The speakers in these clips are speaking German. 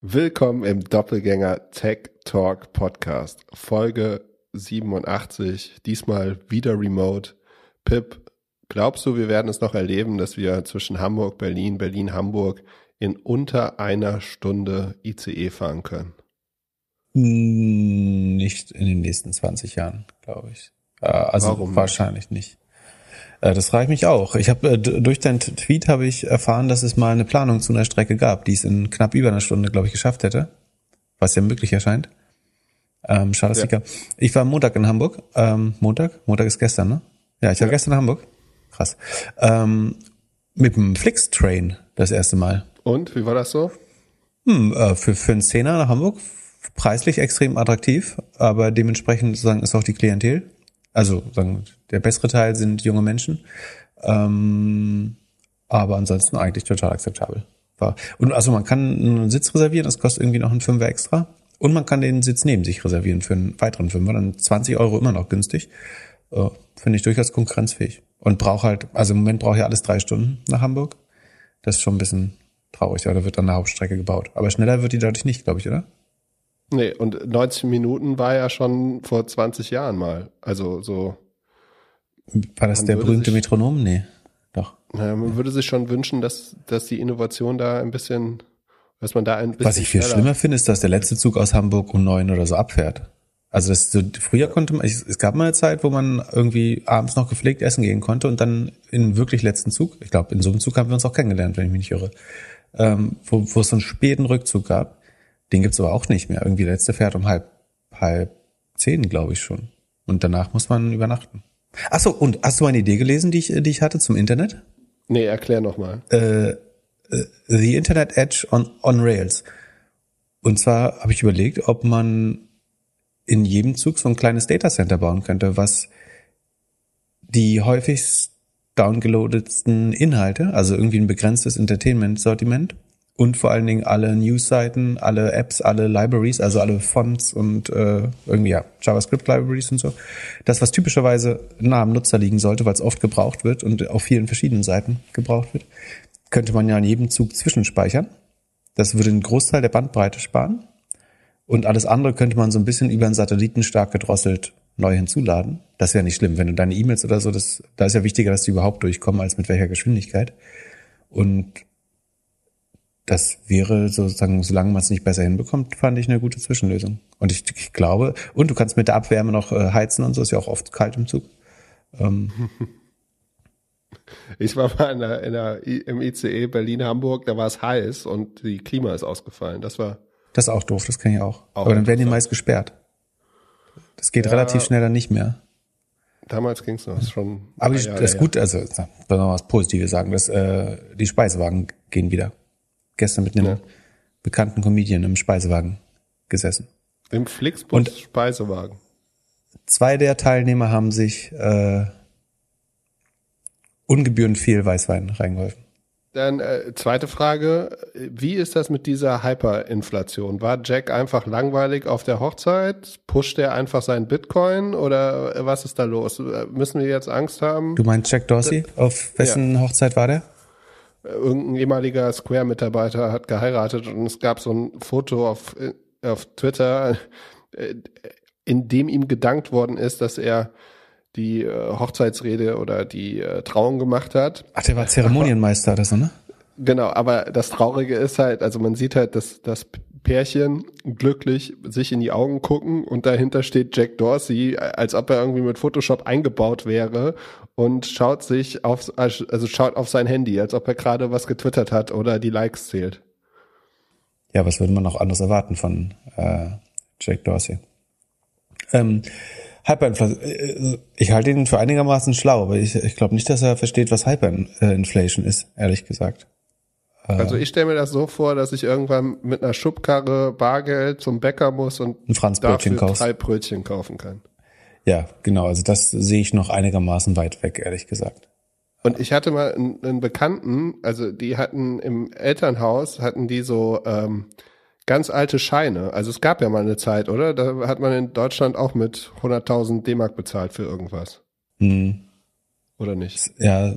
Willkommen im Doppelgänger Tech Talk Podcast, Folge 87, diesmal wieder remote. Pip, glaubst du, wir werden es noch erleben, dass wir zwischen Hamburg, Berlin, Berlin, Hamburg in unter einer Stunde ICE fahren können? Nicht in den nächsten 20 Jahren, glaube ich. Äh, also Warum wahrscheinlich nicht. Äh, das frage ich mich auch. Ich habe äh, durch deinen Tweet habe ich erfahren, dass es mal eine Planung zu einer Strecke gab, die es in knapp über einer Stunde, glaube ich, geschafft hätte, was ja möglich erscheint. Ähm, schade, ja. Ich war Montag in Hamburg. Ähm, Montag? Montag ist gestern, ne? Ja, ich war ja. gestern in Hamburg. Krass. Ähm, mit dem Flix-Train das erste Mal. Und wie war das so? Hm, äh, für, für einen Zehner nach Hamburg preislich extrem attraktiv, aber dementsprechend sozusagen ist auch die Klientel also sagen, der bessere Teil sind junge Menschen. Ähm, aber ansonsten eigentlich total akzeptabel. Und also man kann einen Sitz reservieren, das kostet irgendwie noch einen Fünfer extra. Und man kann den Sitz neben sich reservieren für einen weiteren Fünfer, dann 20 Euro immer noch günstig. Äh, Finde ich durchaus konkurrenzfähig. Und brauche halt, also im Moment brauche ich alles drei Stunden nach Hamburg. Das ist schon ein bisschen traurig, aber da wird dann eine Hauptstrecke gebaut. Aber schneller wird die dadurch nicht, glaube ich, oder? Nee, und 90 Minuten war ja schon vor 20 Jahren mal. Also so. War das der berühmte sich, Metronom? Nee, doch. Naja, man ja. würde sich schon wünschen, dass, dass die Innovation da ein bisschen, dass man da ein bisschen. Was ich viel schlimmer finde, ist, dass der letzte Zug aus Hamburg um neun oder so abfährt. Also das so, früher konnte man, es gab mal eine Zeit, wo man irgendwie abends noch gepflegt essen gehen konnte und dann in wirklich letzten Zug, ich glaube, in so einem Zug haben wir uns auch kennengelernt, wenn ich mich nicht irre, ähm, wo, wo es so einen späten Rückzug gab den gibt's aber auch nicht mehr. Irgendwie der letzte fährt um halb, halb zehn, glaube ich schon. Und danach muss man übernachten. Ach so, und hast du eine Idee gelesen, die ich, die ich hatte zum Internet? Nee, erklär nochmal. Äh, äh, The Internet Edge on, on Rails. Und zwar habe ich überlegt, ob man in jedem Zug so ein kleines Datacenter bauen könnte, was die häufigst downgeloadetsten Inhalte, also irgendwie ein begrenztes Entertainment-Sortiment und vor allen Dingen alle News-Seiten, alle Apps, alle Libraries, also alle Fonts und äh, irgendwie ja JavaScript-Libraries und so. Das, was typischerweise nah am Nutzer liegen sollte, weil es oft gebraucht wird und auf vielen verschiedenen Seiten gebraucht wird, könnte man ja in jedem Zug zwischenspeichern. Das würde einen Großteil der Bandbreite sparen. Und alles andere könnte man so ein bisschen über einen Satelliten stark gedrosselt neu hinzuladen. Das wäre nicht schlimm, wenn du deine E-Mails oder so, das, da ist ja wichtiger, dass die überhaupt durchkommen, als mit welcher Geschwindigkeit. Und das wäre sozusagen, solange man es nicht besser hinbekommt, fand ich eine gute Zwischenlösung. Und ich, ich glaube, und du kannst mit der Abwärme noch äh, heizen und so, ist ja auch oft kalt im Zug. Ähm. Ich war mal in der, in der, im ICE Berlin-Hamburg, da war es heiß und die Klima ist ausgefallen. Das war. Das ist auch doof, das kann ich auch. auch Aber dann werden die meist gesperrt. Das geht ja, relativ schnell dann nicht mehr. Damals ging es noch, ist schon. Aber die, das ist gut, also, soll man was Positives sagen, dass, äh, die Speisewagen gehen wieder gestern mit einem ja. bekannten Comedian im Speisewagen gesessen. Im Flixbus Und Speisewagen. Zwei der Teilnehmer haben sich äh, ungebührend viel Weißwein reingeholfen. Dann äh, zweite Frage, wie ist das mit dieser Hyperinflation? War Jack einfach langweilig auf der Hochzeit? Pusht er einfach seinen Bitcoin oder was ist da los? Müssen wir jetzt Angst haben? Du meinst Jack Dorsey? Auf wessen ja. Hochzeit war der? Irgendein ehemaliger Square-Mitarbeiter hat geheiratet und es gab so ein Foto auf, auf Twitter, äh, in dem ihm gedankt worden ist, dass er die äh, Hochzeitsrede oder die äh, Trauung gemacht hat. Ach, der war Zeremonienmeister oder so, ne? Genau, aber das Traurige ist halt, also man sieht halt, dass das Pärchen glücklich sich in die Augen gucken und dahinter steht Jack Dorsey, als ob er irgendwie mit Photoshop eingebaut wäre und schaut sich auf, also schaut auf sein Handy, als ob er gerade was getwittert hat oder die Likes zählt. Ja, was würde man noch anders erwarten von äh, Jack Dorsey? Ähm, Hyperinflation. Äh, ich halte ihn für einigermaßen schlau, aber ich, ich glaube nicht, dass er versteht, was Hyperinflation ist, ehrlich gesagt. Also ich stelle mir das so vor, dass ich irgendwann mit einer Schubkarre Bargeld zum Bäcker muss und ein Franzbrötchen dafür drei Brötchen kaufen kann. Ja, genau. Also das sehe ich noch einigermaßen weit weg, ehrlich gesagt. Und ich hatte mal einen, einen Bekannten, also die hatten im Elternhaus, hatten die so ähm, ganz alte Scheine. Also es gab ja mal eine Zeit, oder? Da hat man in Deutschland auch mit 100.000 D-Mark bezahlt für irgendwas. Hm. Oder nicht? Ja,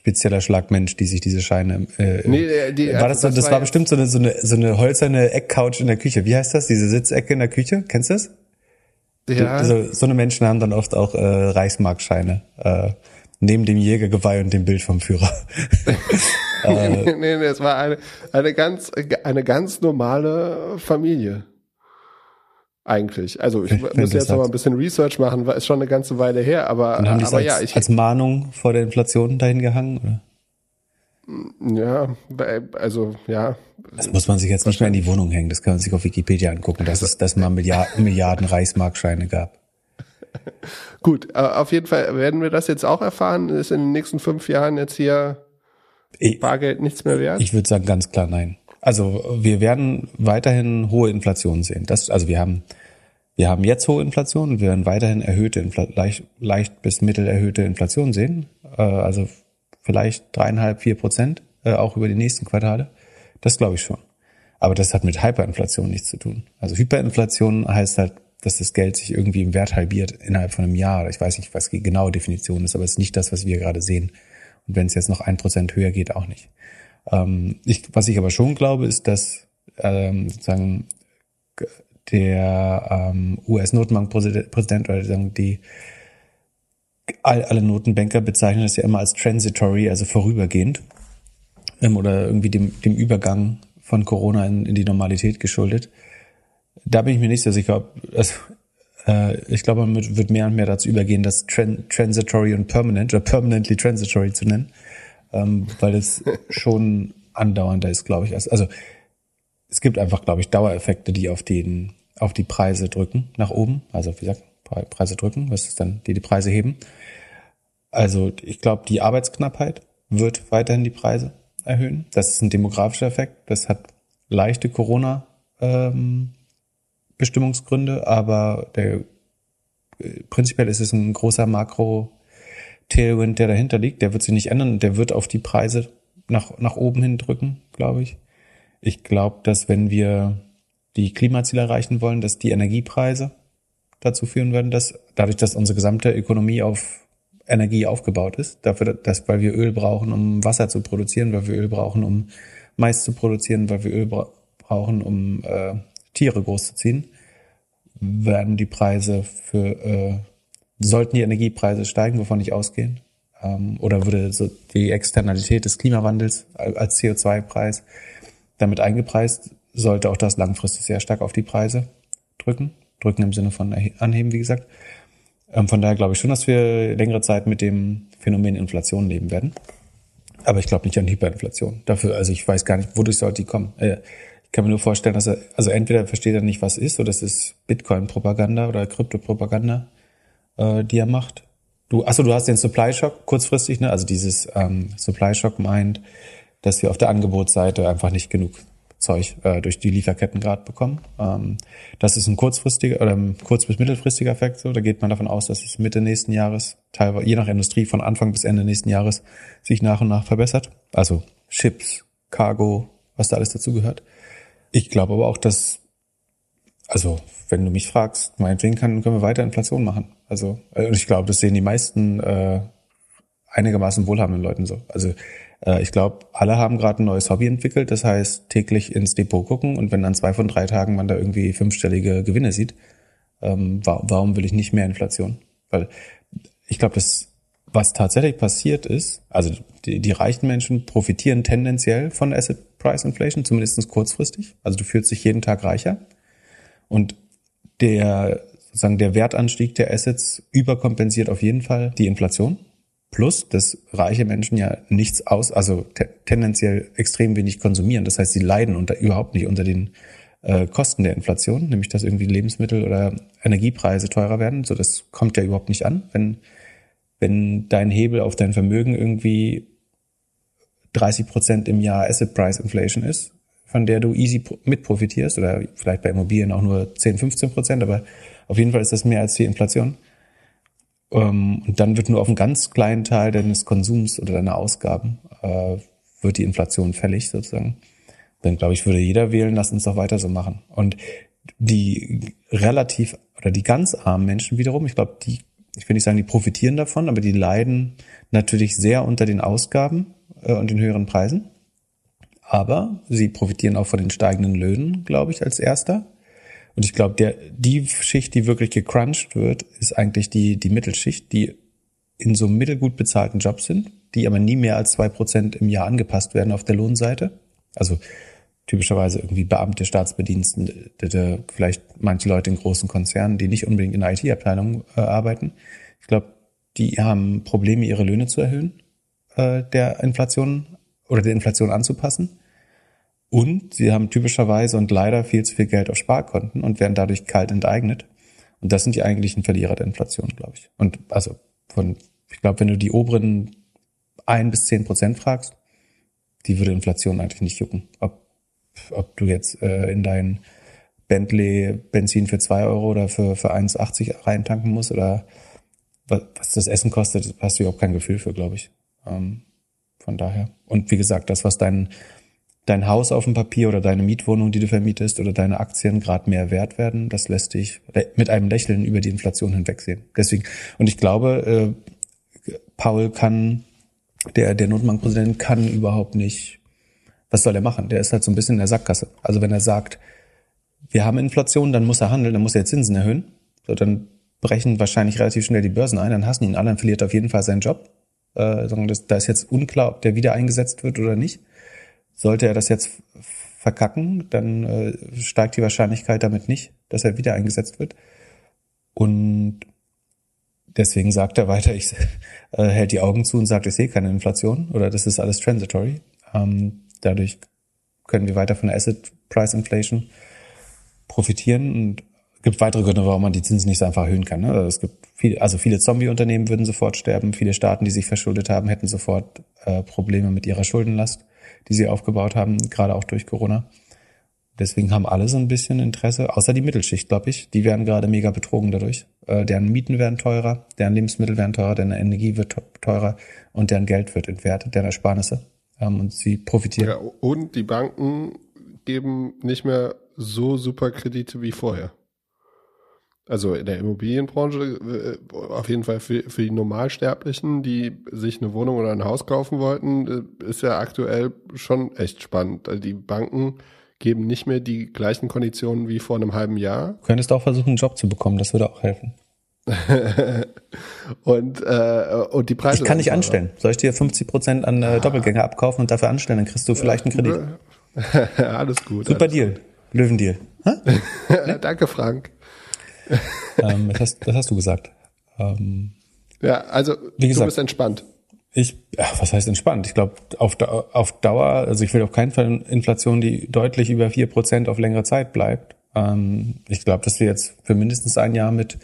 spezieller Schlagmensch, die sich diese Scheine. Äh, Nee, die- war das, so, das das war war bestimmt so eine, so eine so eine hölzerne Eckcouch in der Küche. Wie heißt das? Diese Sitzecke in der Küche? Kennst du das? Ja, So, so eine Menschen haben dann oft auch äh, Reichsmarkscheine äh, neben dem Jägergeweih und dem Bild vom Führer. nee, nee, nee, es war eine, eine ganz, eine ganz normale Familie. Eigentlich. Also ich Wenn muss jetzt noch mal ein bisschen Research machen, weil ist schon eine ganze Weile her, aber, Und haben aber als, ja, ich, als Mahnung vor der Inflation dahin gehangen? Oder? ja, also, ja, Das muss man sich jetzt nicht mehr in die Wohnung hängen. Das kann man sich auf Wikipedia angucken, dass es das mal Milliarden, Milliarden Reichsmarkscheine gab. gut. äh, Auf jeden Fall werden wir das jetzt auch erfahren. Ist in den nächsten fünf Jahren jetzt hier Ich, Bargeld nichts mehr wert? ich würde sagen ganz klar nein. Also wir werden weiterhin hohe Inflation sehen. Das, also wir haben, wir haben jetzt hohe Inflation und wir werden weiterhin erhöhte, leicht, leicht bis mittel erhöhte Inflation sehen. Äh, also vielleicht dreieinhalb, vier Prozent, äh, auch über die nächsten Quartale. Das glaube ich schon. Aber das hat mit Hyperinflation nichts zu tun. Also Hyperinflation heißt halt, dass das Geld sich irgendwie im Wert halbiert innerhalb von einem Jahr. Ich weiß nicht, was die genaue Definition ist, aber es ist nicht das, was wir gerade sehen. Und wenn es jetzt noch ein Prozent höher geht, auch nicht. Ähm, ich, was ich aber schon glaube, ist, dass ähm, sozusagen der ähm, US-Notenbankpräsident oder sagen die all, alle Notenbanker bezeichnen das ja immer als transitory, also vorübergehend ähm, oder irgendwie dem, dem Übergang von Corona in, in die Normalität geschuldet. Da bin ich mir nicht so sicher, ob also, äh, ich glaube, man wird, wird mehr und mehr dazu übergehen, das tran transitory und permanent oder permanently transitory zu nennen, ähm, weil es schon andauernder ist, glaube ich. als- Also es gibt einfach, glaube ich, Dauereffekte, die auf den auf die Preise drücken nach oben. Also wie gesagt, Pre- Preise drücken, was ist dann, die die Preise heben. Also ich glaube, die Arbeitsknappheit wird weiterhin die Preise erhöhen. Das ist ein demografischer Effekt. Das hat leichte Corona ähm, Bestimmungsgründe, aber der, äh, prinzipiell ist es ein großer Makro Tailwind, der dahinter liegt. Der wird sich nicht ändern. Der wird auf die Preise nach, nach oben hin drücken, glaube ich. Ich glaube, dass wenn wir die Klimaziele erreichen wollen, dass die Energiepreise dazu führen werden, dass dadurch, dass unsere gesamte Ökonomie auf Energie aufgebaut ist, dafür, dass, weil wir Öl brauchen, um Wasser zu produzieren, weil wir Öl brauchen, um Mais zu produzieren, weil wir Öl bra brauchen, um äh, Tiere großzuziehen, werden die Preise für, äh, sollten die Energiepreise steigen, wovon ich ausgehen, ähm, oder würde so die Externalität des Klimawandels als CO2-Preis damit eingepreist, sollte auch das langfristig sehr stark auf die Preise drücken. Drücken im Sinne von anheben, wie gesagt. Ähm, von daher glaube ich schon, dass wir längere Zeit mit dem Phänomen Inflation leben werden. Aber ich glaube nicht an Hyperinflation. Dafür, also ich weiß gar nicht, wodurch sollte die kommen. Äh, ich kann mir nur vorstellen, dass er, also entweder versteht er nicht, was ist, oder das ist Bitcoin-Propaganda oder Krypto-Propaganda, äh, die er macht. Du, achso, du hast den Supply Shock kurzfristig, ne? Also dieses ähm, Supply Shock meint, dass wir auf der Angebotsseite einfach nicht genug Zeug äh, durch die Lieferketten gerade bekommen. Ähm, das ist ein kurzfristiger oder ein kurz- bis mittelfristiger Effekt. So, da geht man davon aus, dass es Mitte nächsten Jahres, teilweise je nach Industrie von Anfang bis Ende nächsten Jahres sich nach und nach verbessert. Also Chips, Cargo, was da alles dazu gehört. Ich glaube aber auch, dass also wenn du mich fragst, meinetwegen kann, können wir weiter Inflation machen. Also äh, und ich glaube, das sehen die meisten äh, einigermaßen wohlhabenden Leuten so. Also äh, ich glaube, alle haben gerade ein neues Hobby entwickelt. Das heißt, täglich ins Depot gucken und wenn an zwei von drei Tagen man da irgendwie fünfstellige Gewinne sieht, ähm, wa warum will ich nicht mehr Inflation? Weil ich glaube, das was tatsächlich passiert ist, also die, die reichen Menschen profitieren tendenziell von Asset Price Inflation, zumindest kurzfristig. Also du fühlst dich jeden Tag reicher. Und der, sozusagen der Wertanstieg der Assets überkompensiert auf jeden Fall die Inflation. Plus, dass reiche Menschen ja nichts aus, also te tendenziell extrem wenig konsumieren. Das heißt, sie leiden unter, überhaupt nicht unter den äh, Kosten der Inflation, nämlich dass irgendwie Lebensmittel oder Energiepreise teurer werden. So, das kommt ja überhaupt nicht an, wenn, wenn dein Hebel auf dein Vermögen irgendwie 30 Prozent im Jahr Asset Price Inflation ist, von der du easy mit profitierst oder vielleicht bei Immobilien auch nur 10, 15 Prozent, aber auf jeden Fall ist das mehr als die Inflation. Ähm, und dann wird nur auf einen ganz kleinen Teil deines Konsums oder deiner Ausgaben äh, wird die Inflation fällig sozusagen. Dann glaube ich, würde jeder wählen, lass uns doch weiter so machen. Und die relativ oder die ganz armen Menschen wiederum, ich glaube, die ich will nicht sagen, die profitieren davon, aber die leiden natürlich sehr unter den Ausgaben äh, und den höheren Preisen. Aber sie profitieren auch von den steigenden Löhnen, glaube ich, als erster. Und ich glaube, der, die Schicht, die wirklich gecrunched wird, ist eigentlich die, die Mittelschicht, die in so mittelgut bezahlten Jobs sind, die aber nie mehr als zwei Prozent im Jahr angepasst werden auf der Lohnseite. Also typischerweise irgendwie Beamte, Staatsbedienstete, vielleicht manche Leute in großen Konzernen, die nicht unbedingt in IT-Abteilung äh, arbeiten. Ich glaube, die haben Probleme, ihre Löhne zu erhöhen, äh, der Inflation oder der Inflation anzupassen. Und sie haben typischerweise und leider viel zu viel Geld auf Sparkonten und werden dadurch kalt enteignet. Und das sind die eigentlichen Verlierer der Inflation, glaube ich. Und also von, ich glaube, wenn du die oberen ein bis zehn Prozent fragst, die würde Inflation eigentlich nicht jucken. Ob, ob du jetzt äh, in dein Bentley Benzin für zwei Euro oder für, für 1,80 reintanken musst oder was, was das Essen kostet, hast du überhaupt kein Gefühl für, glaube ich. Ähm, von daher. Und wie gesagt, das, was dein, dein Haus auf dem Papier oder deine Mietwohnung, die du vermietest oder deine Aktien gerade mehr wert werden, das lässt dich mit einem Lächeln über die Inflation hinwegsehen. Deswegen, und ich glaube, äh, Paul kann der, der Notenbankpräsident kann überhaupt nicht, was soll er machen? Der ist halt so ein bisschen in der Sackgasse. Also wenn er sagt, wir haben Inflation, dann muss er handeln, dann muss er Zinsen erhöhen. So, dann brechen wahrscheinlich relativ schnell die Börsen ein, dann hassen ihn alle, dann verliert er auf jeden Fall seinen Job. Äh, da ist jetzt unklar, ob der wieder eingesetzt wird oder nicht. Sollte er das jetzt verkacken, dann äh, steigt die Wahrscheinlichkeit damit nicht, dass er wieder eingesetzt wird. Und deswegen sagt er weiter, ich äh, hält die Augen zu und sagt, ich sehe keine Inflation oder das ist alles transitory. Ähm, dadurch können wir weiter von der Asset Price Inflation profitieren und gibt weitere Gründe, warum man die Zinsen nicht so einfach erhöhen kann. Ne? Also es gibt viele, also viele Zombie-Unternehmen würden sofort sterben, viele Staaten, die sich verschuldet haben, hätten sofort äh, Probleme mit ihrer Schuldenlast, die sie aufgebaut haben, gerade auch durch Corona. Deswegen haben alle so ein bisschen Interesse, außer die Mittelschicht, glaube ich. Die werden gerade mega betrogen dadurch. Äh, deren Mieten werden teurer, deren Lebensmittel werden teurer, deren Energie wird teurer und deren Geld wird entwertet, deren Ersparnisse. Ähm, und sie profitieren. Ja, und die Banken geben nicht mehr so super Kredite wie vorher. Also in der Immobilienbranche äh, auf jeden Fall für, für die Normalsterblichen, die sich eine Wohnung oder ein Haus kaufen wollten, äh, ist ja aktuell schon echt spannend. Also die Banken geben nicht mehr die gleichen Konditionen wie vor einem halben Jahr. Du könntest auch versuchen, einen Job zu bekommen, das würde auch helfen. und, äh, und die Preise. Ich kann dich anstellen. Soll ich dir 50 Prozent an äh, Doppelgänger abkaufen und dafür anstellen? Dann kriegst du vielleicht einen Kredit. alles gut. Super alles Deal. Löwendeal. Danke, Frank. ähm, das, hast, das hast du gesagt. Ähm, ja, also wie gesagt, du bist entspannt. Ich, ja, was heißt entspannt? Ich glaube, auf, auf Dauer, also ich will auf keinen Fall Inflation, die deutlich über vier Prozent auf längere Zeit bleibt. Ähm, ich glaube, dass wir jetzt für mindestens ein Jahr mit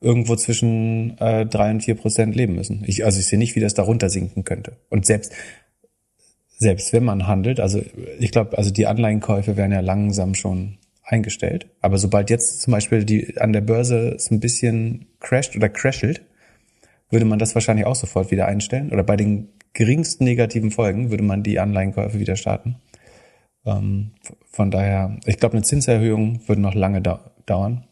irgendwo zwischen äh, drei und vier Prozent leben müssen. Ich, also ich sehe nicht, wie das darunter sinken könnte. Und selbst selbst wenn man handelt, also ich glaube, also die Anleihenkäufe werden ja langsam schon eingestellt. Aber sobald jetzt zum Beispiel die an der Börse es ein bisschen crasht oder crashelt, würde man das wahrscheinlich auch sofort wieder einstellen. Oder bei den geringsten negativen Folgen würde man die Anleihenkäufe wieder starten. Ähm, von daher, ich glaube, eine Zinserhöhung würde noch lange da dauern.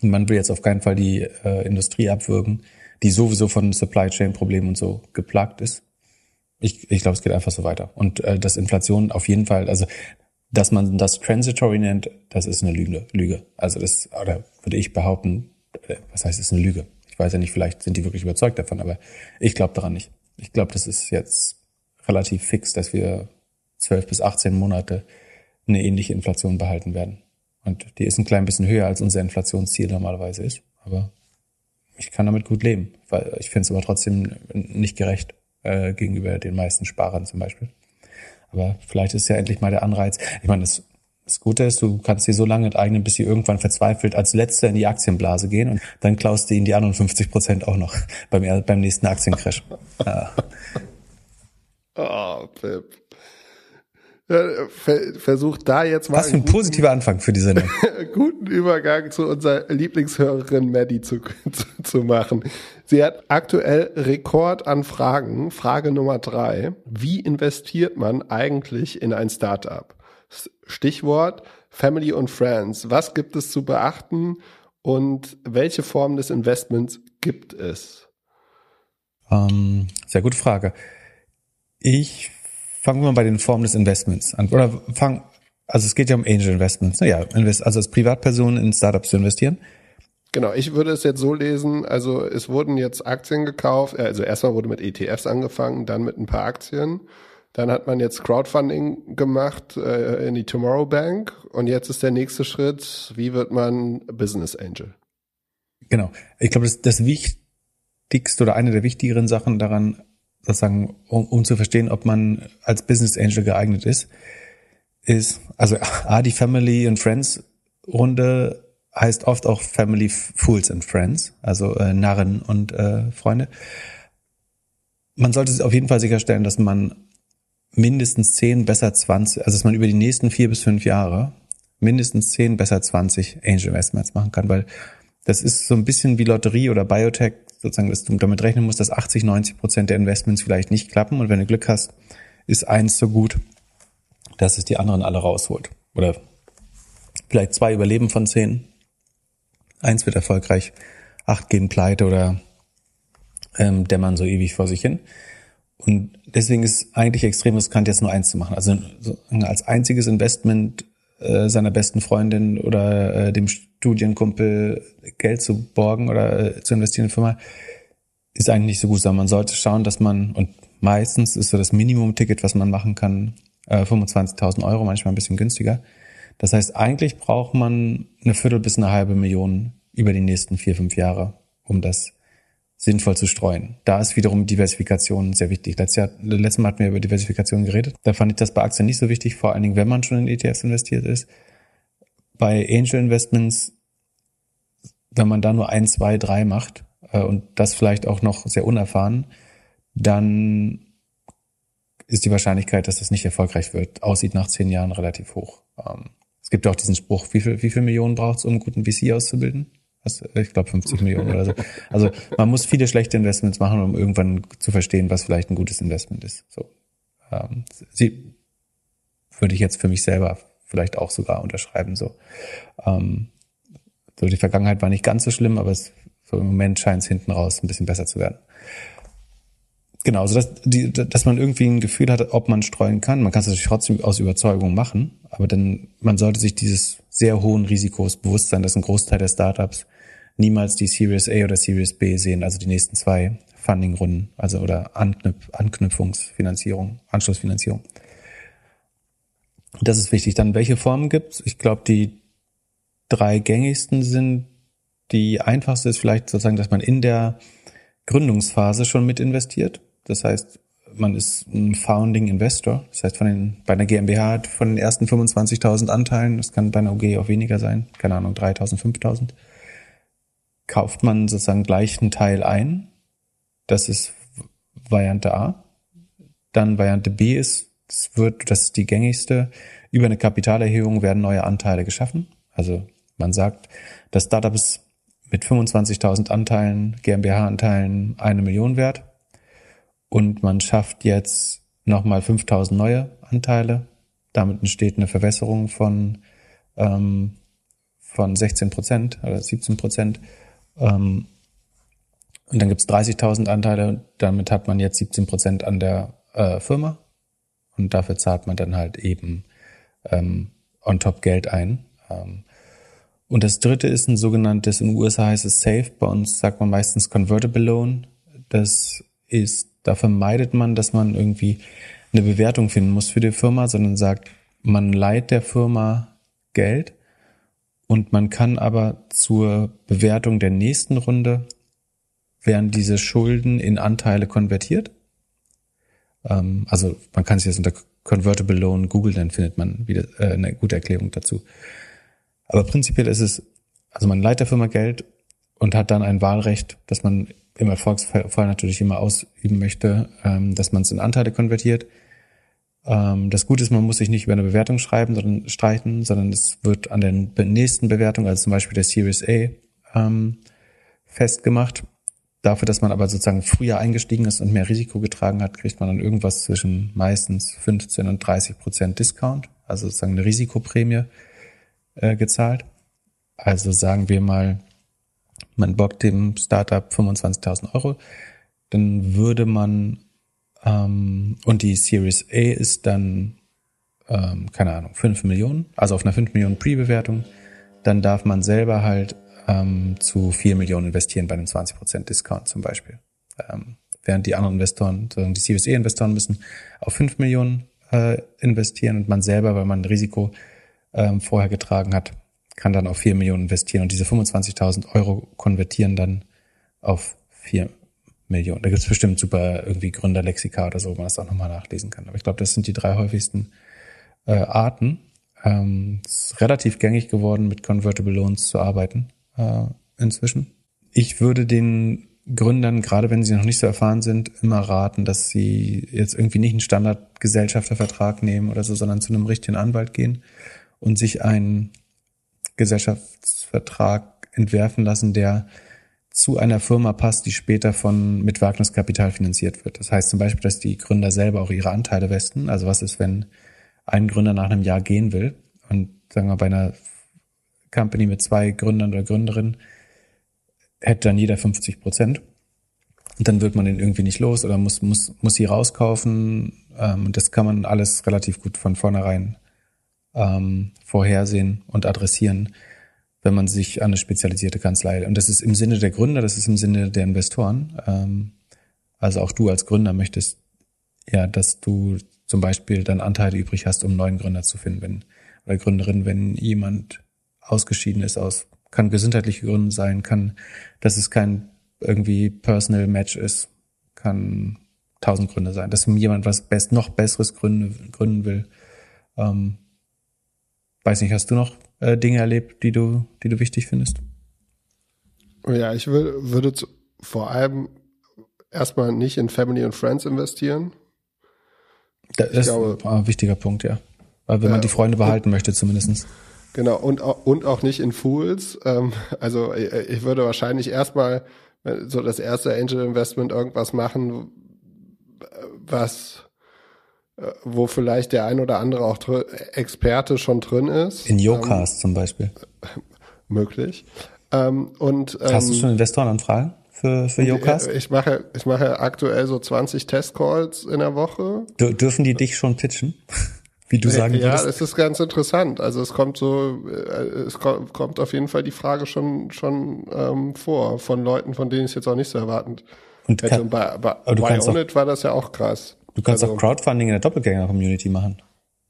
Man will jetzt auf keinen Fall die äh, Industrie abwürgen, die sowieso von Supply Chain Problemen und so geplagt ist. Ich, ich glaube, es geht einfach so weiter. Und äh, dass Inflation auf jeden Fall, also dass man das transitory nennt, das ist eine Lüge. Lüge. Also das, oder würde ich behaupten, äh, was heißt, ist eine Lüge? Ich weiß ja nicht, vielleicht sind die wirklich überzeugt davon, aber ich glaube daran nicht. Ich glaube, das ist jetzt relativ fix, dass wir zwölf bis 18 Monate eine ähnliche Inflation behalten werden. Und die ist ein klein bisschen höher, als unser Inflationsziel normalerweise ist. Aber ich kann damit gut leben, weil ich finde es aber trotzdem nicht gerecht äh, gegenüber den meisten Sparern zum Beispiel. Aber vielleicht ist ja endlich mal der Anreiz. Ich meine, das das Gute ist, du kannst sie so lange enteignen, bis sie irgendwann verzweifelt als Letzter in die Aktienblase gehen und dann klaust du ihnen die anderen 50 Prozent auch noch beim, beim nächsten Aktiencrash. Ja. Oh, Pip. Ja, versuch da jetzt mal. Was für ein positiver Anfang für die Sendung. guten Übergang zu unserer Lieblingshörerin Maddie zu, zu, zu, machen. Sie hat aktuell Rekord an Fragen. Frage Nummer drei. Wie investiert man eigentlich in ein Startup? Stichwort Family und Friends. Was gibt es zu beachten und welche Form des Investments gibt es? Ähm, sehr gute Frage. Ich fange mal bei den Formen des Investments an. Oder fang, also es geht ja um Angel Investments. Naja, also als Privatperson in Startups zu investieren. Genau, ich würde es jetzt so lesen, also es wurden jetzt Aktien gekauft, also erstmal wurde mit ETFs angefangen, dann mit ein paar Aktien. Dann hat man jetzt Crowdfunding gemacht äh, in die Tomorrow Bank und jetzt ist der nächste Schritt, wie wird man Business Angel? Genau. Ich glaube, das, das Wichtigste oder eine der wichtigeren Sachen daran, sozusagen, um, um zu verstehen, ob man als Business Angel geeignet ist, ist, also A, die Family and Friends Runde heißt oft auch Family Fools and Friends, also äh, Narren und äh, Freunde. Man sollte auf jeden Fall sicherstellen, dass man mindestens 10, besser 20, also dass man über die nächsten vier bis fünf Jahre mindestens 10, besser 20 Angel Investments machen kann, weil das ist so ein bisschen wie Lotterie oder Biotech, sozusagen, dass du damit rechnen musst, dass 80, 90 Prozent der Investments vielleicht nicht klappen und wenn du Glück hast, ist eins so gut, dass es die anderen alle rausholt. Oder vielleicht zwei überleben von zehn, eins wird erfolgreich, acht gehen pleite oder ähm, dämmern so ewig vor sich hin. Und deswegen ist eigentlich extrem riskant, jetzt nur eins zu machen. Also als einziges Investment äh, seiner besten Freundin oder äh, dem Studienkumpel Geld zu borgen oder äh, zu investieren in eine Firma, ist eigentlich nicht so gut, sondern man sollte schauen, dass man, und meistens ist so das Minimum-Ticket, was man machen kann, äh, 25.000 Euro, manchmal ein bisschen günstiger. Das heißt, eigentlich braucht man eine Viertel bis eine halbe Million über die nächsten vier, fünf Jahre, um das sinnvoll zu streuen. Da ist wiederum Diversifikation sehr wichtig. Letztes, Jahr, letztes Mal hatten wir über Diversifikation geredet. Da fand ich das bei Aktien nicht so wichtig, vor allen Dingen, wenn man schon in ETFs investiert ist. Bei Angel Investments, wenn man da nur ein, zwei, drei macht äh, und das vielleicht auch noch sehr unerfahren, dann ist die Wahrscheinlichkeit, dass das nicht erfolgreich wird, aussieht nach zehn Jahren relativ hoch. Ähm, es gibt auch diesen Spruch, wie viel, wie viel Millionen braucht es, um einen guten VC auszubilden? Ich glaube 50 Millionen oder so. Also man muss viele schlechte Investments machen, um irgendwann zu verstehen, was vielleicht ein gutes Investment ist. So, ähm, sie würde ich jetzt für mich selber vielleicht auch sogar unterschreiben. So, ähm, so die Vergangenheit war nicht ganz so schlimm, aber es, so im Moment scheint es hinten raus ein bisschen besser zu werden. Genau, also dass, die, dass man irgendwie ein Gefühl hat, ob man streuen kann. Man kann es natürlich trotzdem aus Überzeugung machen, aber dann man sollte sich dieses sehr hohen Risikos bewusst sein, dass ein Großteil der Startups niemals die Series A oder Series B sehen, also die nächsten zwei Funding-Runden, also oder Anknüpf Anknüpfungsfinanzierung, Anschlussfinanzierung. Das ist wichtig. Dann, welche Formen gibt's? Ich glaube, die drei gängigsten sind, die einfachste ist vielleicht sozusagen, dass man in der Gründungsphase schon mit investiert. Das heißt, man ist ein Founding Investor. Das heißt, von den, bei einer GmbH von den ersten 25.000 Anteilen, das kann bei einer OG auch weniger sein, keine Ahnung, 3.000, 5.000, kauft man sozusagen gleich einen Teil ein. Das ist Variante A. Dann Variante B ist, das wird, das ist die gängigste, über eine Kapitalerhöhung werden neue Anteile geschaffen. Also man sagt, das Startup ist mit 25.000 Anteilen, GmbH-Anteilen eine Million wert und man schafft jetzt nochmal 5.000 neue Anteile. Damit entsteht eine Verwässerung von, ähm, von 16 Prozent oder 17 Prozent ähm, und dann gibt's 30.000 Anteile. Damit hat man jetzt 17 Prozent an der äh, Firma. Und dafür zahlt man dann halt eben ähm, on top Geld ein. Ähm, und das dritte ist ein sogenanntes, in den USA heißt es Safe, bei uns sagt man meistens Convertible Loan. Das ist, da vermeidet man, dass man irgendwie eine Bewertung finden muss für die Firma, sondern sagt, man leiht der Firma Geld und man kann aber zur Bewertung der nächsten Runde werden diese Schulden in Anteile konvertiert. Ähm, also man kann sich jetzt unter Convertible Loan googeln, dann findet man wieder äh, eine gute Erklärung dazu. Aber prinzipiell ist es, also man leiht der Firma Geld und hat dann ein Wahlrecht, dass man im Erfolgsfall natürlich immer ausüben möchte, ähm, dass man es in Anteile konvertiert. Ähm, das Gute ist, man muss sich nicht über eine Bewertung schreiben, sondern streichen, sondern es wird an der nächsten Bewertung, also zum Beispiel der Series A, ähm, festgemacht. Dafür, dass man aber sozusagen früher eingestiegen ist und mehr Risiko getragen hat, kriegt man dann irgendwas zwischen meistens 15 und 30 Prozent Discount, also sozusagen eine Risikoprämie äh, gezahlt. Also sagen wir mal, man borgt dem Startup 25.000 Euro, dann würde man ähm, und die Series A ist dann ähm, keine Ahnung 5 Millionen, also auf einer 5 Millionen Pre-Bewertung, dann darf man selber halt ähm, zu 4 Millionen investieren bei einem 20% Discount zum Beispiel. Ähm, während die anderen Investoren, die Series A-Investoren müssen auf 5 Millionen äh, investieren und man selber, weil man ein Risiko ähm, vorher getragen hat, kann dann auf 4 Millionen investieren und diese 25.000 Euro konvertieren dann auf 4 Millionen. Da gibt es bestimmt super irgendwie Gründerlexika oder so, wo man das auch nochmal nachlesen kann. Aber ich glaube, das sind die drei häufigsten äh, Arten. Ähm, ist relativ gängig geworden, mit Convertible Loans zu arbeiten äh, inzwischen. Ich würde den Gründern, gerade wenn sie noch nicht so erfahren sind, immer raten, dass sie jetzt irgendwie nicht einen Standardgesellschaftervertrag nehmen oder so, sondern zu einem richtigen Anwalt gehen und sich einen Gesellschaftsvertrag entwerfen lassen, der zu einer Firma passt, die später von mit Wagniskapital finanziert wird. Das heißt zum Beispiel, dass die Gründer selber auch ihre Anteile westen. Also was ist, wenn ein Gründer nach einem Jahr gehen will und sagen wir bei einer Company mit zwei Gründern oder Gründerinnen hätte dann jeder 50 Prozent. Und dann wird man den irgendwie nicht los oder muss, muss, muss sie rauskaufen. Ähm, das kann man alles relativ gut von vornherein ähm, vorhersehen und adressieren, wenn man sich an eine spezialisierte Kanzlei. Und das ist im Sinne der Gründer, das ist im Sinne der Investoren. Ähm, also auch du als Gründer möchtest ja, dass du zum Beispiel dann Anteile übrig hast, um neuen Gründer zu finden, wenn oder Gründerin, wenn jemand ausgeschieden ist aus, kann gesundheitliche Gründe sein, kann, dass es kein irgendwie Personal Match ist, kann tausend Gründe sein, dass jemand was best, noch besseres gründen, gründen will. Ähm, Weiß nicht, hast du noch äh, Dinge erlebt, die du, die du wichtig findest? Ja, ich will, würde vor allem erstmal nicht in Family und Friends investieren. Das ich ist glaube, ein wichtiger Punkt, ja. Weil wenn man die Freunde behalten und, möchte, zumindestens. Genau, und, und auch nicht in Fools. Ähm, also ich würde wahrscheinlich erstmal so das erste Angel Investment irgendwas machen, was äh, wo vielleicht der ein oder andere auch Experte schon drin ist. In Yocast ähm, zum Beispiel. Möglich. Ähm, und, ähm, Hast du schon Investorenanfragen für, für Yocast? Ich mache, ich mache aktuell so 20 Testcalls in der Woche. D dürfen die dich schon pitchen? Wie du sagen würdest? Ja, es ist ganz interessant. Also es kommt so, äh, es kommt auf jeden Fall die Frage schon schon ähm, vor von Leuten, von denen ich jetzt auch nicht so erwartend und hätte. Kann, bei, bei Why war das ja auch krass. Du kannst also, auch Crowdfunding in der Doppelgänger-Community machen.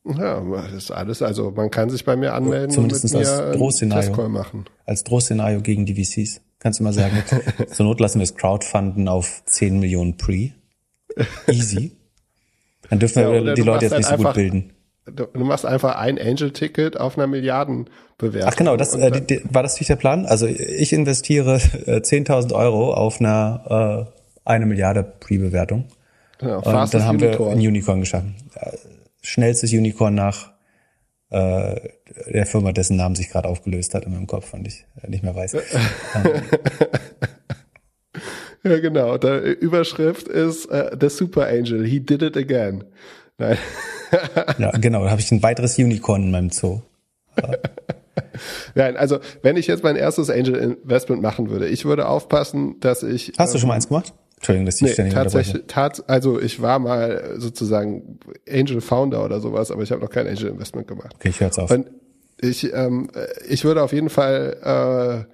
Ja, das ist alles. Also man kann sich bei mir anmelden Zumindest und mit als Drohszenario machen. Als Drohszenario gegen die VCs. Kannst du mal sagen, zur Not lassen wir es Crowdfunden auf 10 Millionen Pre. Easy. Dann dürfen ja, wir die Leute jetzt nicht so gut bilden. Du machst einfach ein Angel-Ticket auf einer Milliardenbewertung. Ach genau, das äh, die, die, war das nicht der Plan? Also ich investiere äh, 10.000 Euro auf einer äh, eine Milliarde Pre-Bewertung. Ja, und dann haben Unicorn. wir ein Unicorn geschaffen. Schnellstes Unicorn nach äh, der Firma, dessen Namen sich gerade aufgelöst hat in meinem Kopf und ich äh, nicht mehr weiß. ja, genau. Der Überschrift ist uh, The Super Angel. He did it again. Nein. ja, genau. Da habe ich ein weiteres Unicorn in meinem Zoo. Nein, also wenn ich jetzt mein erstes Angel Investment machen würde, ich würde aufpassen, dass ich. Hast du schon mal ähm, eins gemacht? Entschuldigung, dass ich nee, ständig tatsächlich, tats also ich war mal sozusagen Angel Founder oder sowas, aber ich habe noch kein Angel Investment gemacht. Okay, ich hör's auf. Und ich, ähm, ich würde auf jeden Fall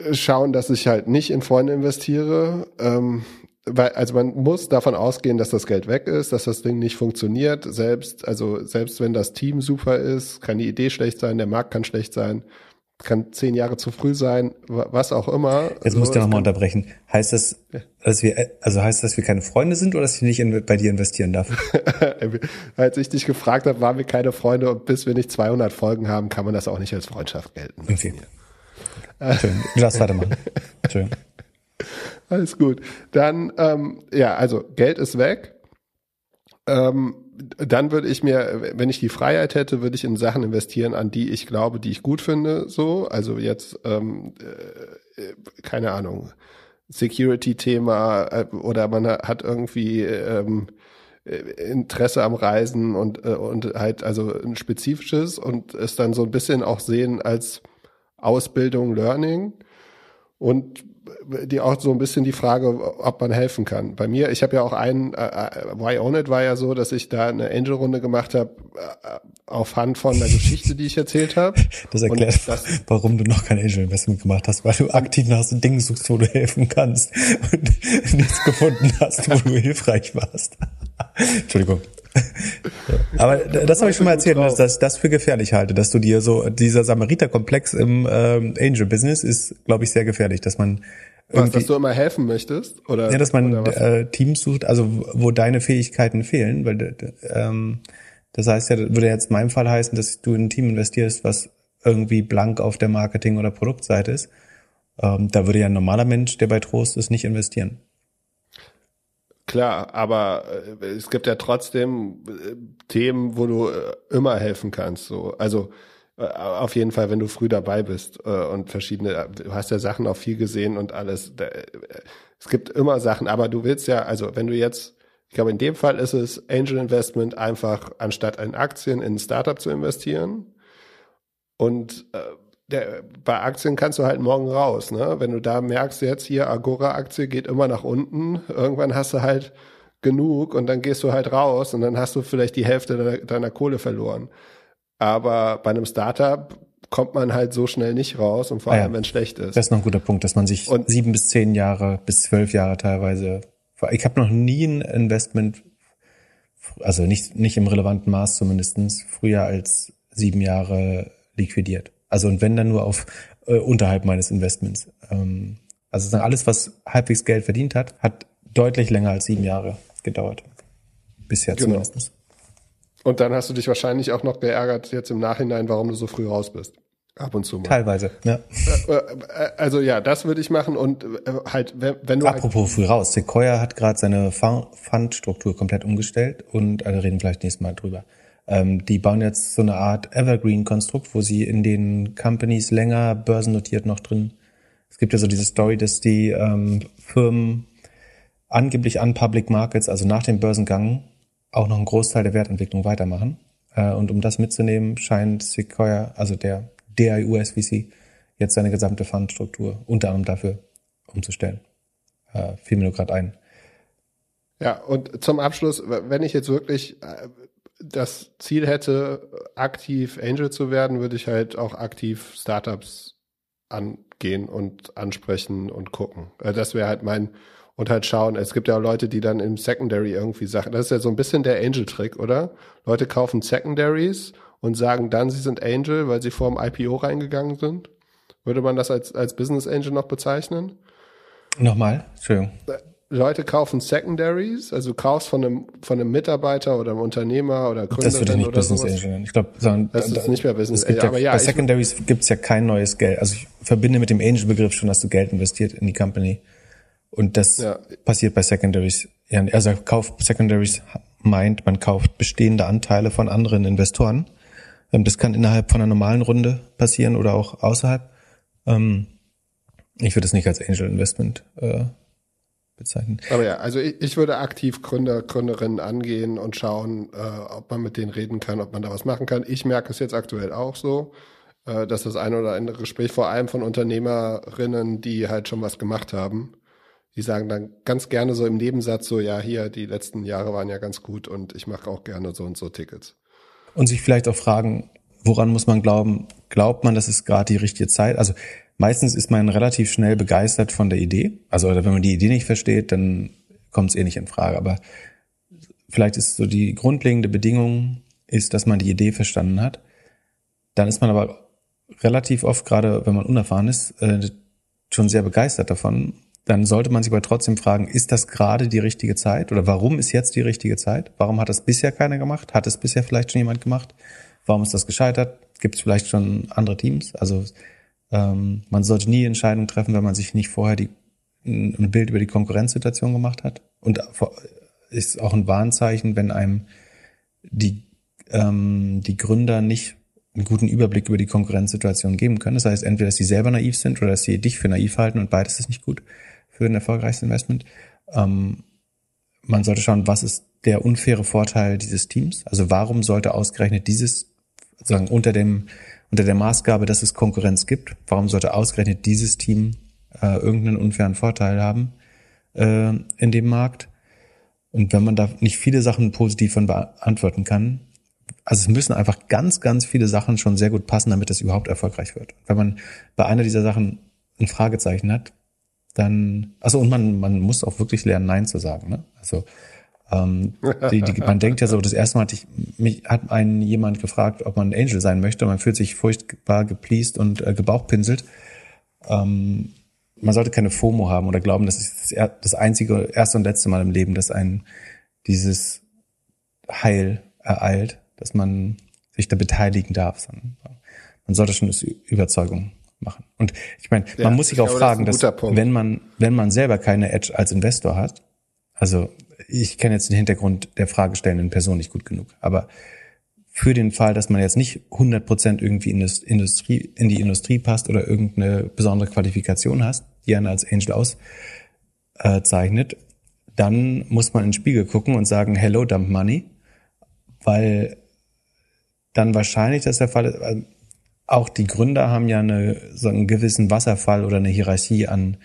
äh, schauen, dass ich halt nicht in Freunde investiere. Ähm, weil, also man muss davon ausgehen, dass das Geld weg ist, dass das Ding nicht funktioniert. Selbst, also selbst wenn das Team super ist, kann die Idee schlecht sein, der Markt kann schlecht sein kann zehn Jahre zu früh sein, was auch immer. Jetzt so, musst du nochmal unterbrechen. Heißt das, dass wir, also heißt das, dass wir keine Freunde sind oder dass ich nicht in, bei dir investieren darf? als ich dich gefragt habe, waren wir keine Freunde und bis wir nicht 200 Folgen haben, kann man das auch nicht als Freundschaft gelten. Okay. Schön. Du darfst weitermachen. Schön. Alles gut. Dann, ähm, ja, also Geld ist weg. Ähm, dann würde ich mir, wenn ich die Freiheit hätte, würde ich in Sachen investieren, an die ich glaube, die ich gut finde. So, also jetzt ähm, äh, keine Ahnung, Security-Thema äh, oder man hat irgendwie ähm, Interesse am Reisen und äh, und halt also ein spezifisches und es dann so ein bisschen auch sehen als Ausbildung, Learning. und die auch so ein bisschen die Frage, ob man helfen kann. Bei mir, ich habe ja auch einen, äh, äh, Why Own It war ja so, dass ich da eine Angel-Runde gemacht habe, äh, auf Hand von der Geschichte, die ich erzählt habe. Das erklärt, das, warum du noch kein Angel-Investment gemacht hast, weil du aktiv nach so Dingen suchst, wo du helfen kannst und nichts gefunden hast, wo du hilfreich warst. Entschuldigung. Aber das habe ich schon mal erzählt, dass ich das für gefährlich halte, dass du dir so, dieser Samariter-Komplex im ähm, Angel-Business ist, glaube ich, sehr gefährlich, dass man was, dass du immer helfen möchtest? Oder, ja, dass man äh, Teams sucht, also wo deine Fähigkeiten fehlen, weil ähm, das heißt ja, würde jetzt in meinem Fall heißen, dass du in ein Team investierst, was irgendwie blank auf der Marketing- oder Produktseite ist. Ähm, da würde ja ein normaler Mensch, der bei Trost ist, nicht investieren. Klar, aber äh, es gibt ja trotzdem äh, Themen, wo du äh, immer helfen kannst. So, also auf jeden Fall, wenn du früh dabei bist äh, und verschiedene, du hast ja Sachen auch viel gesehen und alles. Äh, es gibt immer Sachen, aber du willst ja, also wenn du jetzt, ich glaube, in dem Fall ist es Angel Investment einfach anstatt in Aktien in ein Startup zu investieren. Und äh, der, bei Aktien kannst du halt morgen raus, ne? Wenn du da merkst, jetzt hier Agora-Aktie geht immer nach unten, irgendwann hast du halt genug und dann gehst du halt raus und dann hast du vielleicht die Hälfte deiner, deiner Kohle verloren. Aber bei einem Startup kommt man halt so schnell nicht raus und vor allem, ah ja, wenn es schlecht ist. Das ist noch ein guter Punkt, dass man sich und sieben bis zehn Jahre bis zwölf Jahre teilweise. Ich habe noch nie ein Investment, also nicht nicht im relevanten Maß zumindestens früher als sieben Jahre liquidiert. Also und wenn dann nur auf äh, unterhalb meines Investments. Ähm, also alles, was halbwegs Geld verdient hat, hat deutlich länger als sieben Jahre gedauert. Bisher genau. zumindest. Und dann hast du dich wahrscheinlich auch noch geärgert jetzt im Nachhinein, warum du so früh raus bist. Ab und zu mal. Teilweise, ja. Äh, äh, also ja, das würde ich machen und äh, halt, wenn du. Halt Apropos halt früh raus. Sequoia hat gerade seine Fundstruktur komplett umgestellt und also reden vielleicht nächstes Mal drüber. Ähm, die bauen jetzt so eine Art Evergreen-Konstrukt, wo sie in den Companies länger börsennotiert noch drin. Es gibt ja so diese Story, dass die ähm, Firmen angeblich an Public Markets, also nach dem Börsengang, auch noch einen Großteil der Wertentwicklung weitermachen. Äh, und um das mitzunehmen, scheint Sequoia, also der DIUSVC, jetzt seine gesamte Fundstruktur unter anderem dafür umzustellen. Äh, fiel mir nur gerade ein. Ja, und zum Abschluss, wenn ich jetzt wirklich äh, das Ziel hätte, aktiv Angel zu werden, würde ich halt auch aktiv Startups angehen und ansprechen und gucken. Äh, das wäre halt mein und halt schauen. Es gibt ja auch Leute, die dann im Secondary irgendwie Sachen. Das ist ja so ein bisschen der Angel-Trick, oder? Leute kaufen Secondaries und sagen dann, sie sind Angel, weil sie vor dem IPO reingegangen sind. Würde man das als, als Business Angel noch bezeichnen? Nochmal, Entschuldigung. Leute kaufen Secondaries, also du kaufst von einem, von einem Mitarbeiter oder einem Unternehmer oder Gründer. Das würde ich nicht Business sowas. Angel nennen. Ich glaube, das ist nicht mehr Business Angel. Ja, aber ja, bei Secondaries gibt es ja kein neues Geld. Also ich verbinde mit dem Angel-Begriff schon, dass du Geld investiert in die Company. Und das ja. passiert bei Secondaries. Also Kauf Secondaries meint, man kauft bestehende Anteile von anderen Investoren. Ähm, das kann innerhalb von einer normalen Runde passieren oder auch außerhalb. Ähm, ich würde es nicht als Angel Investment äh, bezeichnen. Aber ja, also ich, ich würde aktiv Gründer, Gründerinnen angehen und schauen, äh, ob man mit denen reden kann, ob man da was machen kann. Ich merke es jetzt aktuell auch so, äh, dass das eine oder andere Gespräch vor allem von Unternehmerinnen, die halt schon was gemacht haben, die sagen dann ganz gerne so im Nebensatz so, ja, hier, die letzten Jahre waren ja ganz gut und ich mache auch gerne so und so Tickets. Und sich vielleicht auch fragen, woran muss man glauben? Glaubt man, das ist gerade die richtige Zeit? Also meistens ist man relativ schnell begeistert von der Idee. Also wenn man die Idee nicht versteht, dann kommt es eh nicht in Frage. Aber vielleicht ist so die grundlegende Bedingung ist, dass man die Idee verstanden hat. Dann ist man aber relativ oft, gerade wenn man unerfahren ist, äh, schon sehr begeistert davon dann sollte man sich aber trotzdem fragen, ist das gerade die richtige Zeit oder warum ist jetzt die richtige Zeit? Warum hat das bisher keiner gemacht? Hat es bisher vielleicht schon jemand gemacht? Warum ist das gescheitert? Gibt es vielleicht schon andere Teams? Also ähm, man sollte nie Entscheidungen treffen, wenn man sich nicht vorher die, ein Bild über die Konkurrenzsituation gemacht hat. Und ist auch ein Warnzeichen, wenn einem die, ähm, die Gründer nicht einen guten Überblick über die Konkurrenzsituation geben können. Das heißt, entweder, dass sie selber naiv sind oder dass sie dich für naiv halten und beides ist nicht gut für ein erfolgreiches Investment. Ähm, man sollte schauen, was ist der unfaire Vorteil dieses Teams? Also warum sollte ausgerechnet dieses, sozusagen unter dem, unter der Maßgabe, dass es Konkurrenz gibt, warum sollte ausgerechnet dieses Team äh, irgendeinen unfairen Vorteil haben äh, in dem Markt. Und wenn man da nicht viele Sachen positiv von beantworten kann, also es müssen einfach ganz, ganz viele Sachen schon sehr gut passen, damit es überhaupt erfolgreich wird. Wenn man bei einer dieser Sachen ein Fragezeichen hat, dann, also und man, man muss auch wirklich lernen, Nein zu sagen. Ne? Also ähm, die, die, man denkt ja so, das erste Mal hat, ich, mich, hat einen jemand gefragt, ob man ein Angel sein möchte. Und man fühlt sich furchtbar gepleased und äh, gebauchpinselt. Ähm, man sollte keine FOMO haben oder glauben, das ist das, das einzige, erste und letzte Mal im Leben, dass ein dieses Heil ereilt, dass man sich da beteiligen darf. Man sollte schon das Überzeugung machen. Und ich meine, ja, man muss sich auch glaube, fragen, das dass wenn man, wenn man selber keine Edge als Investor hat, also ich kenne jetzt den Hintergrund der fragestellenden Person nicht gut genug, aber für den Fall, dass man jetzt nicht 100 Prozent irgendwie in, das Industrie, in die Industrie passt oder irgendeine besondere Qualifikation hast, die einen als Angel auszeichnet, dann muss man in den Spiegel gucken und sagen, hello, dump money, weil dann wahrscheinlich das der Fall ist, auch die Gründer haben ja eine, so einen gewissen Wasserfall oder eine Hierarchie an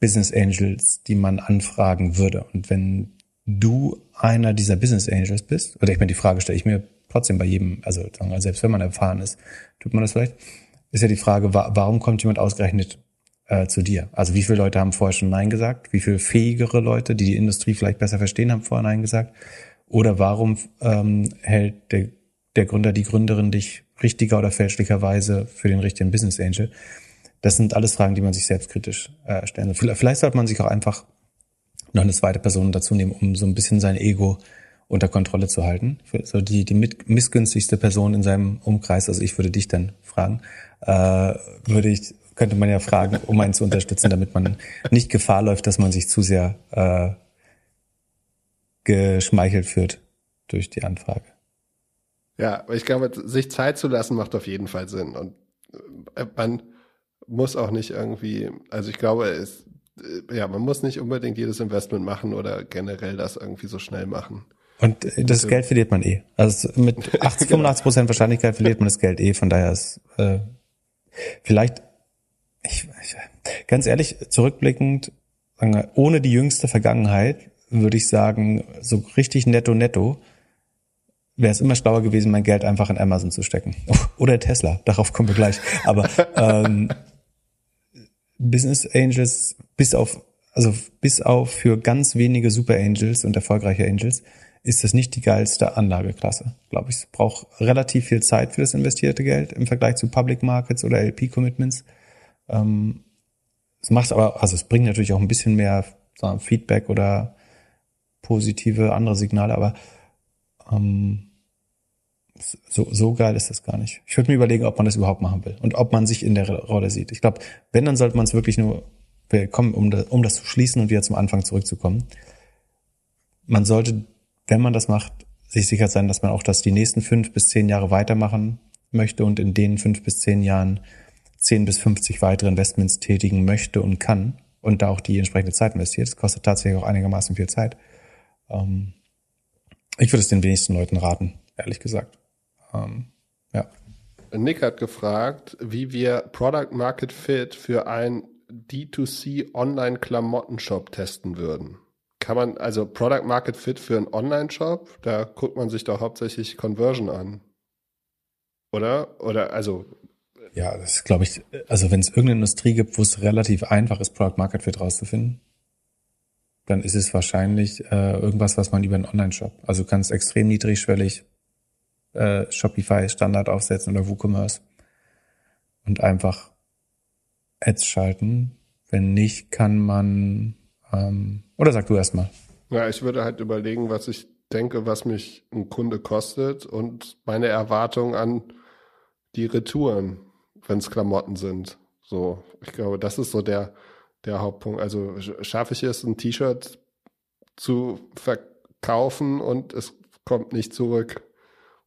Business Angels, die man anfragen würde. Und wenn du einer dieser Business Angels bist, oder ich meine, die Frage stelle ich mir trotzdem bei jedem, also selbst wenn man erfahren ist, tut man das vielleicht, ist ja die Frage, warum kommt jemand ausgerechnet äh, zu dir? Also wie viele Leute haben vorher schon Nein gesagt? Wie viele fähigere Leute, die die Industrie vielleicht besser verstehen, haben vorher Nein gesagt? Oder warum ähm, hält der, der Gründer, die Gründerin dich richtiger oder fälschlicherweise für den richtigen Business Angel? Das sind alles Fragen, die man sich selbstkritisch äh, stellen soll. Vielleicht sollte man sich auch einfach noch eine zweite Person dazu nehmen, um so ein bisschen sein Ego unter Kontrolle zu halten. So die, die missgünstigste Person in seinem Umkreis, also ich würde dich dann fragen, äh, würde ich, könnte man ja fragen, um einen zu unterstützen, damit man nicht Gefahr läuft, dass man sich zu sehr äh, geschmeichelt führt durch die Anfrage. Ja, ich glaube, sich Zeit zu lassen macht auf jeden Fall Sinn. Und äh, man muss auch nicht irgendwie, also ich glaube, es, äh, ja, man muss nicht unbedingt jedes Investment machen oder generell das irgendwie so schnell machen. Und äh, das Geld verliert man eh. Also mit 80, 85 Prozent Wahrscheinlichkeit verliert man das Geld eh. Von daher ist äh, vielleicht, ich, ich, ganz ehrlich, zurückblickend, ohne die jüngste Vergangenheit würde ich sagen, so richtig netto netto wäre es immer schlauer gewesen, mein Geld einfach in Amazon zu stecken. Oder Tesla, darauf kommen wir gleich. Aber ähm, Business Angels, bis auf, also bis auf für ganz wenige Super Angels und erfolgreiche Angels, ist das nicht die geilste Anlageklasse, glaube ich. Es braucht relativ viel Zeit für das investierte Geld im Vergleich zu Public Markets oder LP-Commitments. Ähm, es macht aber, also es bringt natürlich auch ein bisschen mehr sagen, Feedback oder positive andere Signale, aber ähm, so, so geil ist das gar nicht. Ich würde mir überlegen, ob man das überhaupt machen will und ob man sich in der Rolle sieht. Ich glaube, wenn, dann sollte man es wirklich nur, wir kommen, um das, um das zu schließen und wieder zum Anfang zurückzukommen. Man sollte, wenn man das macht, sich sicher sein, dass man auch das die nächsten fünf bis zehn Jahre weitermachen möchte und in den fünf bis zehn Jahren zehn bis fünfzig weitere Investments tätigen möchte und kann und da auch die entsprechende Zeit investiert. Das kostet tatsächlich auch einigermaßen viel Zeit. Ähm, ich würde es den wenigsten Leuten raten, ehrlich gesagt. Ähm, ja. Nick hat gefragt, wie wir Product Market Fit für ein D2C Online-Klamottenshop testen würden. Kann man, also Product Market Fit für einen Online-Shop, da guckt man sich doch hauptsächlich Conversion an. Oder? Oder, also. Ja, das glaube ich, also wenn es irgendeine Industrie gibt, wo es relativ einfach ist, Product Market Fit rauszufinden, dann ist es wahrscheinlich äh, irgendwas, was man über einen Online-Shop. Also kannst extrem niedrigschwellig äh, Shopify Standard aufsetzen oder WooCommerce und einfach Ads schalten. Wenn nicht, kann man ähm, oder sag du erstmal. Ja, ich würde halt überlegen, was ich denke, was mich ein Kunde kostet und meine Erwartung an die Retouren, wenn es Klamotten sind. So, ich glaube, das ist so der, der Hauptpunkt. Also schaffe ich es, ein T-Shirt zu verkaufen und es kommt nicht zurück.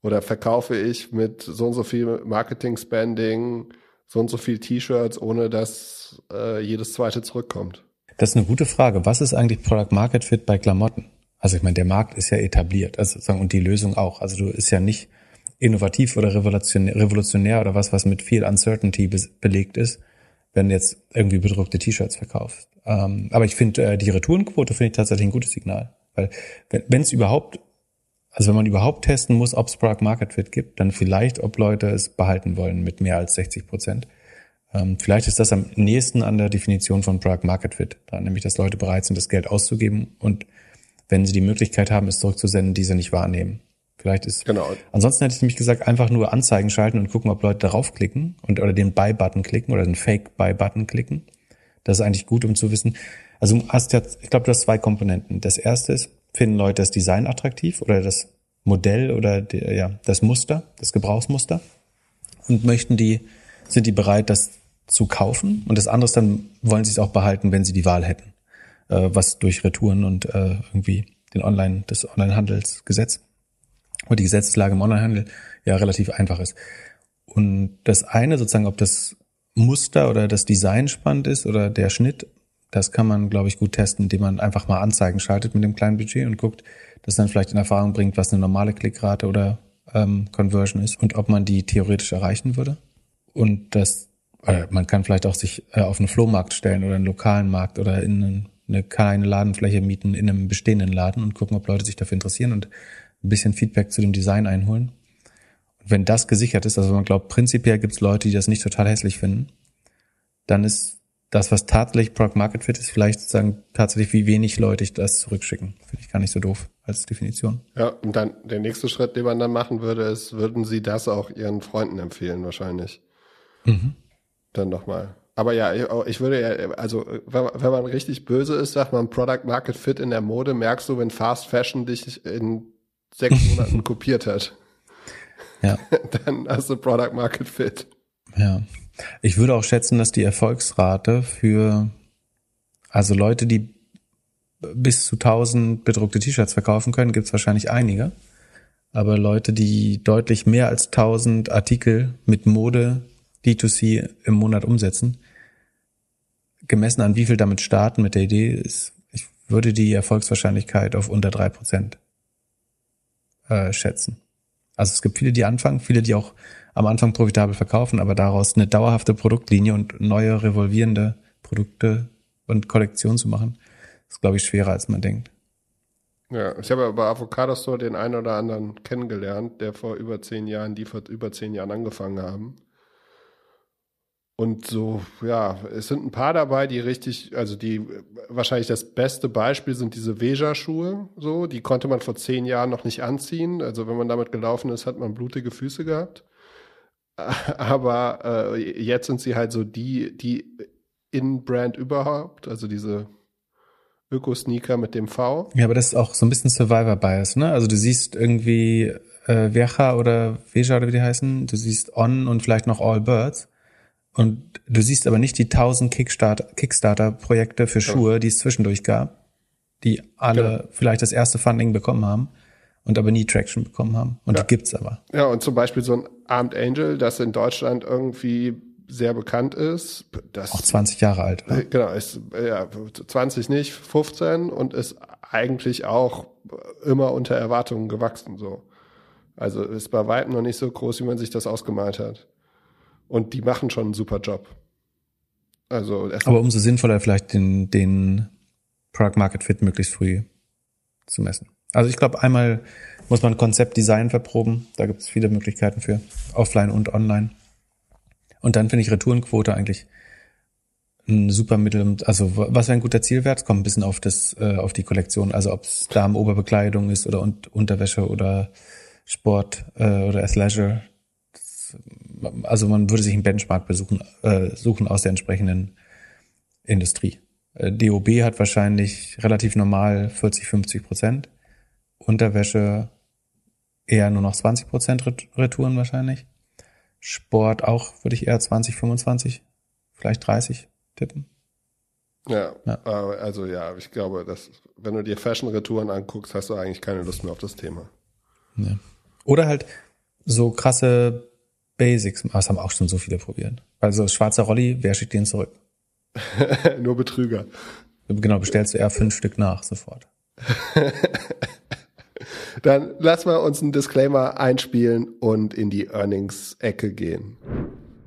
Oder verkaufe ich mit so und so viel Marketing-Spending so und so viel T-Shirts, ohne dass äh, jedes zweite zurückkommt? Das ist eine gute Frage. Was ist eigentlich Product Market Fit bei Klamotten? Also ich meine, der Markt ist ja etabliert, also sozusagen, und die Lösung auch. Also du ist ja nicht innovativ oder revolutionär, revolutionär oder was, was mit viel Uncertainty be belegt ist, wenn jetzt irgendwie bedruckte T-Shirts verkaufst. Ähm, aber ich finde, äh, die Retourenquote finde ich tatsächlich ein gutes Signal. Weil wenn es überhaupt, also wenn man überhaupt testen muss, ob es Product Market Fit gibt, dann vielleicht, ob Leute es behalten wollen mit mehr als 60 Prozent. Ähm, vielleicht ist das am nächsten an der Definition von Product Market Fit, nämlich dass Leute bereit sind, das Geld auszugeben und wenn sie die Möglichkeit haben, es zurückzusenden, diese nicht wahrnehmen. Vielleicht ist. Genau. Ansonsten hätte ich nämlich gesagt, einfach nur Anzeigen schalten und gucken, ob Leute darauf klicken und oder den Buy-Button klicken oder den Fake-Buy-Button klicken. Das ist eigentlich gut, um zu wissen. Also du hast ja, ich glaube, du hast zwei Komponenten. Das erste ist, finden Leute das Design attraktiv oder das Modell oder die, ja, das Muster, das Gebrauchsmuster und möchten die, sind die bereit, das zu kaufen? Und das andere ist dann, wollen sie es auch behalten, wenn sie die Wahl hätten, äh, was durch Retouren und äh, irgendwie den Online, das Onlinehandelsgesetz wo die Gesetzeslage im Onlinehandel ja relativ einfach ist. Und das eine sozusagen, ob das Muster oder das Design spannend ist oder der Schnitt, das kann man, glaube ich, gut testen, indem man einfach mal Anzeigen schaltet mit dem kleinen Budget und guckt, dass dann vielleicht in Erfahrung bringt, was eine normale Klickrate oder ähm, Conversion ist und ob man die theoretisch erreichen würde. Und das, äh, man kann vielleicht auch sich äh, auf einen Flohmarkt stellen oder einen lokalen Markt oder in eine kleine Ladenfläche mieten in einem bestehenden Laden und gucken, ob Leute sich dafür interessieren und ein bisschen Feedback zu dem Design einholen. Und wenn das gesichert ist, also man glaubt, prinzipiell gibt es Leute, die das nicht total hässlich finden, dann ist das, was tatsächlich Product Market Fit ist, vielleicht sozusagen tatsächlich, wie wenig Leute ich das zurückschicken. Finde ich gar nicht so doof als Definition. Ja, und dann der nächste Schritt, den man dann machen würde, ist, würden Sie das auch Ihren Freunden empfehlen, wahrscheinlich. Mhm. Dann nochmal. Aber ja, ich würde ja, also wenn man richtig böse ist, sagt man Product Market Fit in der Mode, merkst du, wenn Fast Fashion dich in sechs Monaten kopiert hat. Ja. Dann hast du Product Market Fit. Ja. Ich würde auch schätzen, dass die Erfolgsrate für, also Leute, die bis zu 1000 bedruckte T-Shirts verkaufen können, gibt es wahrscheinlich einige. Aber Leute, die deutlich mehr als 1000 Artikel mit Mode D2C im Monat umsetzen, gemessen an wie viel damit starten mit der Idee, ist, ich würde die Erfolgswahrscheinlichkeit auf unter drei Prozent äh, schätzen. Also es gibt viele, die anfangen, viele, die auch am Anfang profitabel verkaufen, aber daraus eine dauerhafte Produktlinie und neue revolvierende Produkte und Kollektionen zu machen, ist, glaube ich, schwerer, als man denkt. Ja, ich habe bei Avocado Store den einen oder anderen kennengelernt, der vor über zehn Jahren, die vor über zehn Jahren angefangen haben. Und so, ja, es sind ein paar dabei, die richtig, also die wahrscheinlich das beste Beispiel sind diese Veja-Schuhe, so, die konnte man vor zehn Jahren noch nicht anziehen. Also wenn man damit gelaufen ist, hat man blutige Füße gehabt. Aber äh, jetzt sind sie halt so die, die In-Brand überhaupt, also diese Öko-Sneaker mit dem V. Ja, aber das ist auch so ein bisschen Survivor-Bias, ne? Also du siehst irgendwie äh, Verja oder Veja oder wie die heißen, du siehst On und vielleicht noch All Birds und du siehst aber nicht die tausend Kickstarter-Projekte für Schuhe, die es zwischendurch gab, die alle genau. vielleicht das erste Funding bekommen haben und aber nie Traction bekommen haben. Und ja. die gibt's aber. Ja, und zum Beispiel so ein Armed Angel, das in Deutschland irgendwie sehr bekannt ist. Das, Auch 20 Jahre alt. Oder? Genau, ist ja 20 nicht, 15 und ist eigentlich auch immer unter Erwartungen gewachsen so. Also ist bei weitem noch nicht so groß, wie man sich das ausgemalt hat. Und die machen schon einen super Job. Also Aber umso sinnvoller vielleicht den, den Product Market Fit möglichst früh zu messen. Also ich glaube, einmal muss man Konzept Design verproben. Da gibt es viele Möglichkeiten für, offline und online. Und dann finde ich Retourenquote eigentlich ein super Mittel. Also was wäre ein guter Zielwert? Kommt ein bisschen auf das, äh, auf die Kollektion. Also ob es Damen-Oberbekleidung ist oder Unterwäsche oder Sport äh, oder Athleisure also man würde sich einen Benchmark besuchen, äh, suchen aus der entsprechenden Industrie. Äh, DOB hat wahrscheinlich relativ normal 40, 50 Prozent. Unterwäsche eher nur noch 20 Prozent Retouren wahrscheinlich. Sport auch würde ich eher 20, 25, vielleicht 30 tippen. Ja, ja, also ja, ich glaube, dass wenn du dir Fashion-Retouren anguckst, hast du eigentlich keine Lust mehr auf das Thema. Ja. Oder halt so krasse Basics. Das haben auch schon so viele probiert. Also schwarzer Rolli, wer schickt den zurück? Nur Betrüger. Genau, bestellst du eher fünf Stück nach sofort. Dann lassen wir uns einen Disclaimer einspielen und in die Earnings-Ecke gehen.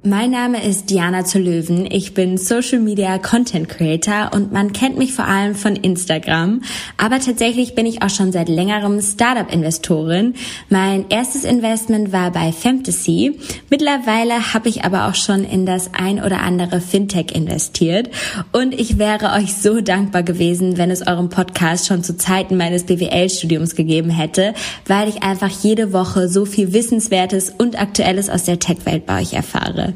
Mein Name ist Diana zu Löwen. Ich bin Social Media Content Creator und man kennt mich vor allem von Instagram. Aber tatsächlich bin ich auch schon seit längerem Startup Investorin. Mein erstes Investment war bei Fantasy. Mittlerweile habe ich aber auch schon in das ein oder andere Fintech investiert. Und ich wäre euch so dankbar gewesen, wenn es eurem Podcast schon zu Zeiten meines BWL-Studiums gegeben hätte, weil ich einfach jede Woche so viel Wissenswertes und Aktuelles aus der Tech-Welt bei euch erfahre.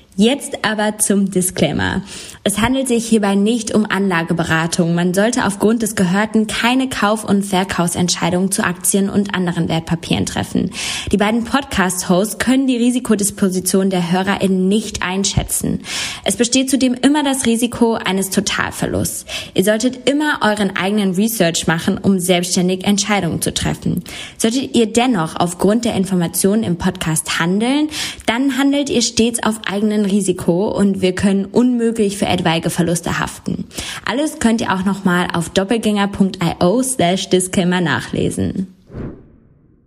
Jetzt aber zum Disclaimer. Es handelt sich hierbei nicht um Anlageberatung. Man sollte aufgrund des Gehörten keine Kauf- und Verkaufsentscheidungen zu Aktien und anderen Wertpapieren treffen. Die beiden Podcast-Hosts können die Risikodisposition der HörerInnen nicht einschätzen. Es besteht zudem immer das Risiko eines Totalverlusts. Ihr solltet immer euren eigenen Research machen, um selbstständig Entscheidungen zu treffen. Solltet ihr dennoch aufgrund der Informationen im Podcast handeln, dann handelt ihr stets auf eigenen Risiko und wir können unmöglich für etwaige Verluste haften. Alles könnt ihr auch nochmal auf doppelgänger.io slash Disclaimer nachlesen.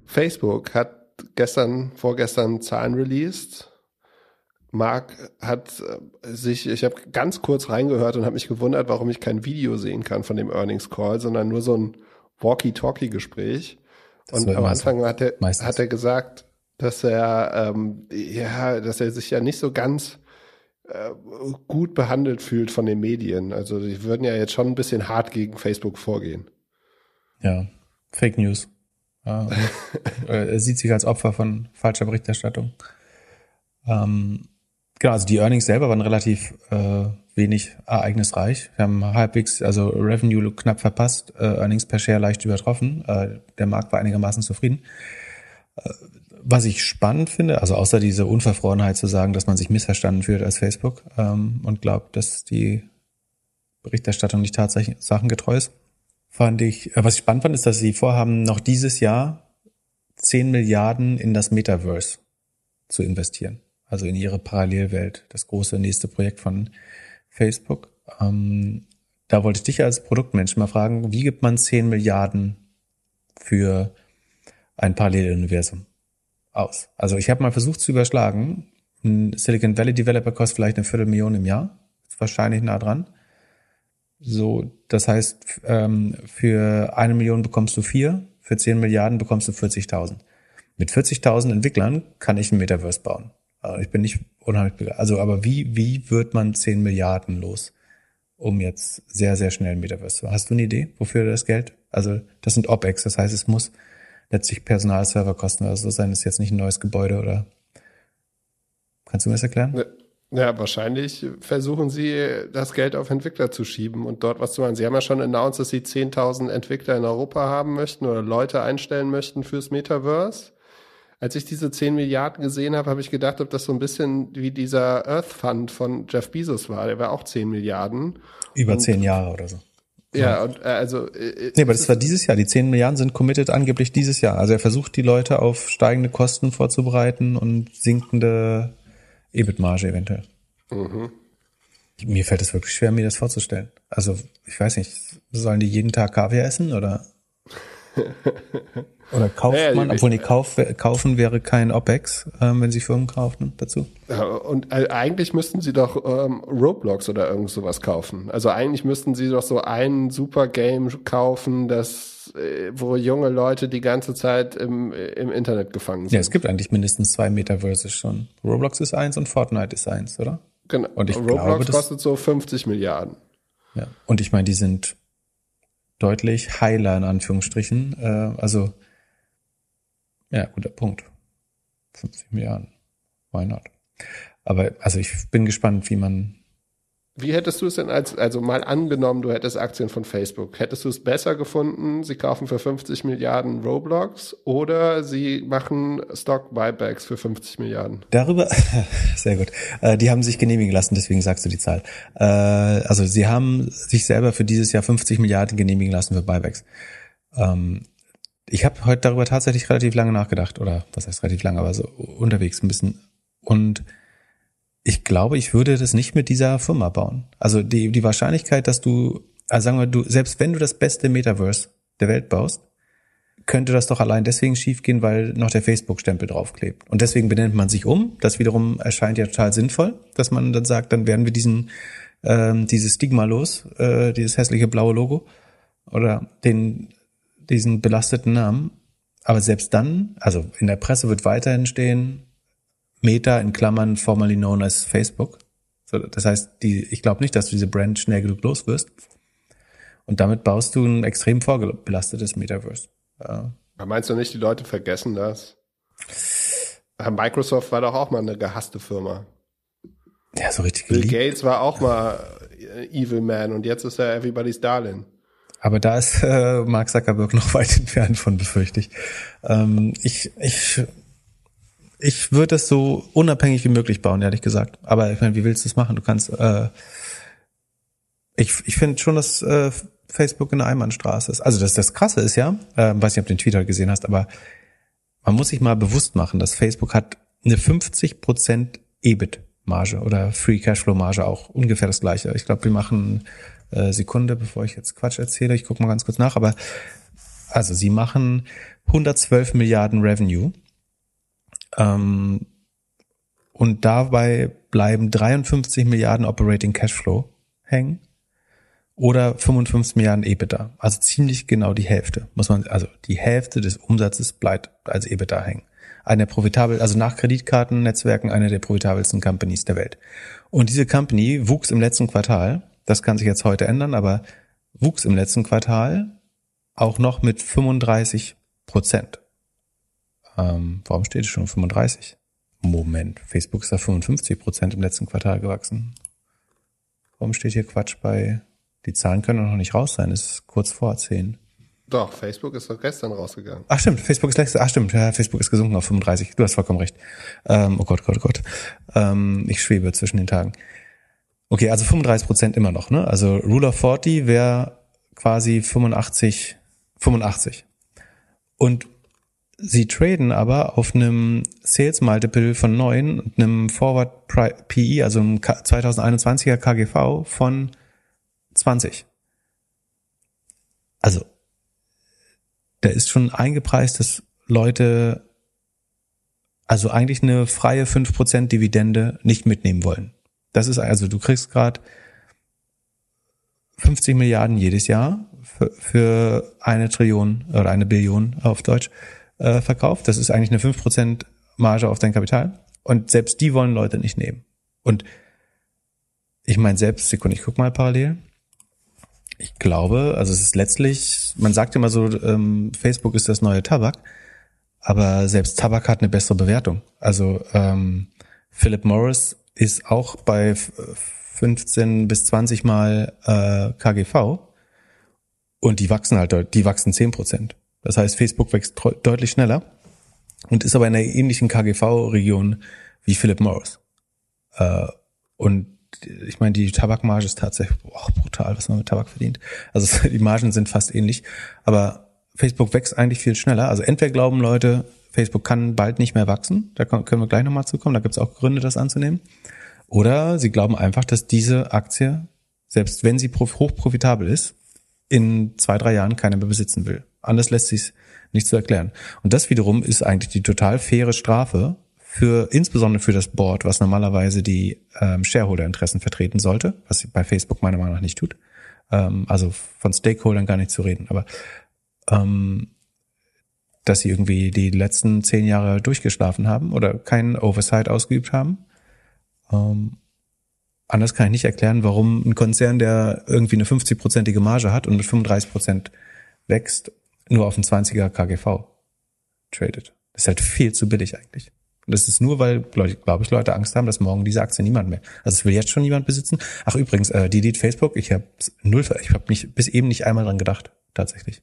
Facebook hat gestern, vorgestern Zahlen released. Mark hat äh, sich, ich habe ganz kurz reingehört und habe mich gewundert, warum ich kein Video sehen kann von dem Earnings Call, sondern nur so ein Walkie-Talkie-Gespräch. Und am Anfang hat er, hat er gesagt, dass er ähm, ja, dass er sich ja nicht so ganz äh, gut behandelt fühlt von den Medien. Also die würden ja jetzt schon ein bisschen hart gegen Facebook vorgehen. Ja, Fake News. Ja, äh, er sieht sich als Opfer von falscher Berichterstattung. Ähm, genau, also die Earnings selber waren relativ äh, wenig ereignisreich. Wir haben halbwegs, also Revenue knapp verpasst, äh, Earnings per Share leicht übertroffen. Äh, der Markt war einigermaßen zufrieden. Was ich spannend finde, also außer diese Unverfrorenheit zu sagen, dass man sich missverstanden fühlt als Facebook ähm, und glaubt, dass die Berichterstattung nicht tatsächlich sachengetreu ist, fand ich, äh, was ich spannend fand, ist, dass sie vorhaben, noch dieses Jahr 10 Milliarden in das Metaverse zu investieren. Also in ihre Parallelwelt, das große nächste Projekt von Facebook. Ähm, da wollte ich dich als Produktmensch mal fragen, wie gibt man 10 Milliarden für ein Paralleluniversum? Aus. Also ich habe mal versucht zu überschlagen. Ein Silicon Valley Developer kostet vielleicht eine Viertelmillion im Jahr. Wahrscheinlich nah dran. So, das heißt, ähm, für eine Million bekommst du vier, für zehn Milliarden bekommst du 40.000. Mit 40.000 Entwicklern kann ich ein Metaverse bauen. Also ich bin nicht unheimlich begeistert. Also, aber wie, wie wird man zehn Milliarden los, um jetzt sehr, sehr schnell ein Metaverse zu Hast du eine Idee, wofür das Geld? Also, das sind OPEX, das heißt, es muss letztlich Personalserverkosten oder so sein. Das ist jetzt nicht ein neues Gebäude oder kannst du mir das erklären? Ja, wahrscheinlich versuchen sie, das Geld auf Entwickler zu schieben und dort was zu machen. Sie haben ja schon announced, dass sie 10.000 Entwickler in Europa haben möchten oder Leute einstellen möchten fürs Metaverse. Als ich diese 10 Milliarden gesehen habe, habe ich gedacht, ob das so ein bisschen wie dieser Earth Fund von Jeff Bezos war. Der war auch 10 Milliarden. Über zehn Jahre oder so. Ja, und äh, also. Äh, nee, aber das war dieses Jahr. Die 10 Milliarden sind committed angeblich dieses Jahr. Also er versucht die Leute auf steigende Kosten vorzubereiten und sinkende EBIT-Marge eventuell. Mhm. Mir fällt es wirklich schwer, mir das vorzustellen. Also, ich weiß nicht, sollen die jeden Tag Kaviar essen oder? Oder kauft ja, man, obwohl nee, Kauf, kaufen wäre kein OPEX, ähm, wenn sie Firmen kaufen dazu. Ja, und äh, eigentlich müssten sie doch ähm, Roblox oder irgend sowas kaufen. Also eigentlich müssten sie doch so ein super Game kaufen, das äh, wo junge Leute die ganze Zeit im, im Internet gefangen sind. Ja, es gibt eigentlich mindestens zwei Metaverses schon. Roblox ist eins und Fortnite ist eins, oder? Genau. Und ich Roblox glaube, kostet so 50 Milliarden. Ja. Und ich meine, die sind deutlich heiler in Anführungsstrichen. Äh, also ja, guter Punkt. 50 Milliarden. Why not? Aber also ich bin gespannt, wie man. Wie hättest du es denn als, also mal angenommen, du hättest Aktien von Facebook. Hättest du es besser gefunden, sie kaufen für 50 Milliarden Roblox oder sie machen Stock Buybacks für 50 Milliarden? Darüber, sehr gut. Äh, die haben sich genehmigen lassen, deswegen sagst du die Zahl. Äh, also sie haben sich selber für dieses Jahr 50 Milliarden genehmigen lassen für Buybacks. Ich habe heute darüber tatsächlich relativ lange nachgedacht, oder was heißt relativ lange, aber so unterwegs ein bisschen. Und ich glaube, ich würde das nicht mit dieser Firma bauen. Also die, die Wahrscheinlichkeit, dass du, also sagen wir, du, selbst wenn du das beste Metaverse der Welt baust, könnte das doch allein deswegen schiefgehen, weil noch der Facebook-Stempel draufklebt. Und deswegen benennt man sich um. Das wiederum erscheint ja total sinnvoll, dass man dann sagt, dann werden wir diesen ähm, dieses Stigma los, äh, dieses hässliche blaue Logo oder den diesen belasteten Namen. Aber selbst dann, also in der Presse wird weiterhin stehen, Meta in Klammern formerly known as Facebook. So, das heißt, die, ich glaube nicht, dass du diese Brand schnell genug los wirst. Und damit baust du ein extrem vorbelastetes Metaverse. Ja. Meinst du nicht, die Leute vergessen das? Microsoft war doch auch mal eine gehasste Firma. Ja, so richtig Bill geliebt. Gates war auch mal Evil Man und jetzt ist er Everybody's Darling. Aber da ist äh, Mark Zuckerberg noch weit entfernt von, befürchte ich. Ähm, ich, ich, ich würde es so unabhängig wie möglich bauen, ehrlich gesagt. Aber ich meine, wie willst du es machen? Du kannst, äh, ich, ich finde schon, dass äh, Facebook in der Einbahnstraße ist. Also das, das Krasse ist ja, äh, weiß nicht, ob du den Twitter gesehen hast, aber man muss sich mal bewusst machen, dass Facebook hat eine 50% EBIT-Marge oder Free Cashflow-Marge auch ungefähr das gleiche. Ich glaube, wir machen äh, Sekunde, bevor ich jetzt Quatsch erzähle. Ich gucke mal ganz kurz nach. Aber also sie machen 112 Milliarden Revenue. Ähm, und dabei bleiben 53 Milliarden Operating Cashflow hängen oder 55 Milliarden EBITDA. Also ziemlich genau die Hälfte, muss man, also die Hälfte des Umsatzes bleibt als EBITDA hängen. Eine profitabel, also nach Kreditkartennetzwerken eine der profitabelsten Companies der Welt. Und diese Company wuchs im letzten Quartal das kann sich jetzt heute ändern, aber wuchs im letzten Quartal auch noch mit 35 Prozent. Ähm, warum steht es schon 35? Moment, Facebook ist da 55 Prozent im letzten Quartal gewachsen. Warum steht hier Quatsch bei, die Zahlen können noch nicht raus sein, es ist kurz vor 10. Doch, Facebook ist doch gestern rausgegangen. Ach stimmt, Facebook ist letzte, ach stimmt, ja, Facebook ist gesunken auf 35. Du hast vollkommen recht. Ähm, oh Gott, Gott, Gott. Ähm, ich schwebe zwischen den Tagen. Okay, also 35 Prozent immer noch, ne? Also Rule of 40 wäre quasi 85, 85. Und sie traden aber auf einem Sales Multiple von 9 und einem Forward PE, also einem 2021er KGV von 20. Also, da ist schon eingepreist, dass Leute also eigentlich eine freie 5% Dividende nicht mitnehmen wollen. Das ist also, du kriegst gerade 50 Milliarden jedes Jahr für, für eine Trillion oder eine Billion auf Deutsch äh, verkauft. Das ist eigentlich eine 5% Marge auf dein Kapital. Und selbst die wollen Leute nicht nehmen. Und ich meine selbst, Sekunde, ich guck mal parallel. Ich glaube, also es ist letztlich, man sagt immer so, ähm, Facebook ist das neue Tabak, aber selbst Tabak hat eine bessere Bewertung. Also ähm, Philip Morris ist auch bei 15 bis 20 Mal äh, KGV und die wachsen halt, die wachsen 10 Prozent. Das heißt, Facebook wächst deutlich schneller und ist aber in einer ähnlichen KGV-Region wie Philip Morris. Äh, und ich meine, die Tabakmarge ist tatsächlich boah, brutal, was man mit Tabak verdient. Also die Margen sind fast ähnlich, aber Facebook wächst eigentlich viel schneller. Also entweder glauben Leute, Facebook kann bald nicht mehr wachsen. Da können wir gleich nochmal zukommen. Da gibt es auch Gründe, das anzunehmen. Oder sie glauben einfach, dass diese Aktie, selbst wenn sie hochprofitabel ist, in zwei, drei Jahren keiner mehr besitzen will. Anders lässt sich nicht zu erklären. Und das wiederum ist eigentlich die total faire Strafe für, insbesondere für das Board, was normalerweise die ähm, Shareholder-Interessen vertreten sollte, was sie bei Facebook meiner Meinung nach nicht tut. Ähm, also von Stakeholdern gar nicht zu reden. Aber ähm, dass sie irgendwie die letzten zehn Jahre durchgeschlafen haben oder keinen Oversight ausgeübt haben. Ähm, anders kann ich nicht erklären, warum ein Konzern, der irgendwie eine 50-prozentige Marge hat und mit 35 Prozent wächst, nur auf ein 20er KGV tradet. Das ist halt viel zu billig eigentlich. Und das ist nur, weil, glaube ich, Leute Angst haben, dass morgen diese Aktie niemand mehr. Also es will jetzt schon niemand besitzen. Ach übrigens, äh, Delete Facebook, ich habe null, ich habe nicht bis eben nicht einmal dran gedacht, tatsächlich.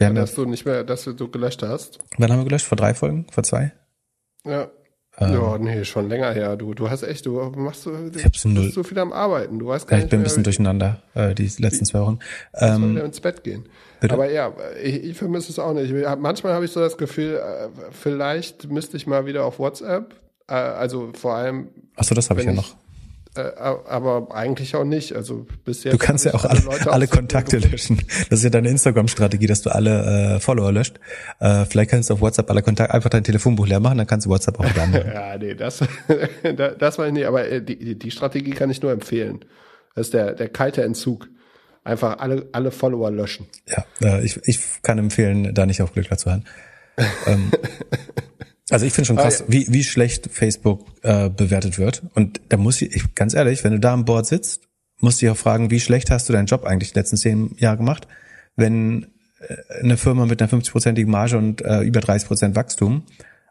Haben dass du nicht mehr, dass du gelöscht hast. Wann haben wir gelöscht? Vor drei Folgen? Vor zwei? Ja. Ähm, ja, nee, schon länger her. Du, du hast echt, du machst so, du ich hab so, null, so viel am Arbeiten. Du weißt gar ja, ich bin ein bisschen durcheinander, äh, die letzten zwei Wochen. Ähm, soll ins Bett gehen. Bitte? Aber ja, ich, ich vermisse es auch nicht. Manchmal habe ich so das Gefühl, äh, vielleicht müsste ich mal wieder auf WhatsApp. Äh, also vor allem. Achso, das habe ich ja noch. Äh, aber eigentlich auch nicht. Also bisher. Du kannst ja auch alle, alle, alle Kontakte löschen. Das ist ja deine Instagram-Strategie, dass du alle äh, Follower löscht. Äh, vielleicht kannst du auf WhatsApp alle Kontakte einfach dein Telefonbuch leer machen, dann kannst du WhatsApp auch anmachen. ja, nee, das, das war ich nicht. Aber äh, die, die Strategie kann ich nur empfehlen. Das ist der, der kalte Entzug. Einfach alle, alle Follower löschen. Ja, äh, ich, ich kann empfehlen, da nicht auf Glück zu hören. ähm, also ich finde schon krass, ah, ja. wie, wie schlecht Facebook äh, bewertet wird. Und da muss ich, ich, ganz ehrlich, wenn du da am Board sitzt, musst du dich auch fragen, wie schlecht hast du deinen Job eigentlich die letzten zehn Jahre gemacht, wenn äh, eine Firma mit einer 50-prozentigen Marge und äh, über 30 Prozent Wachstum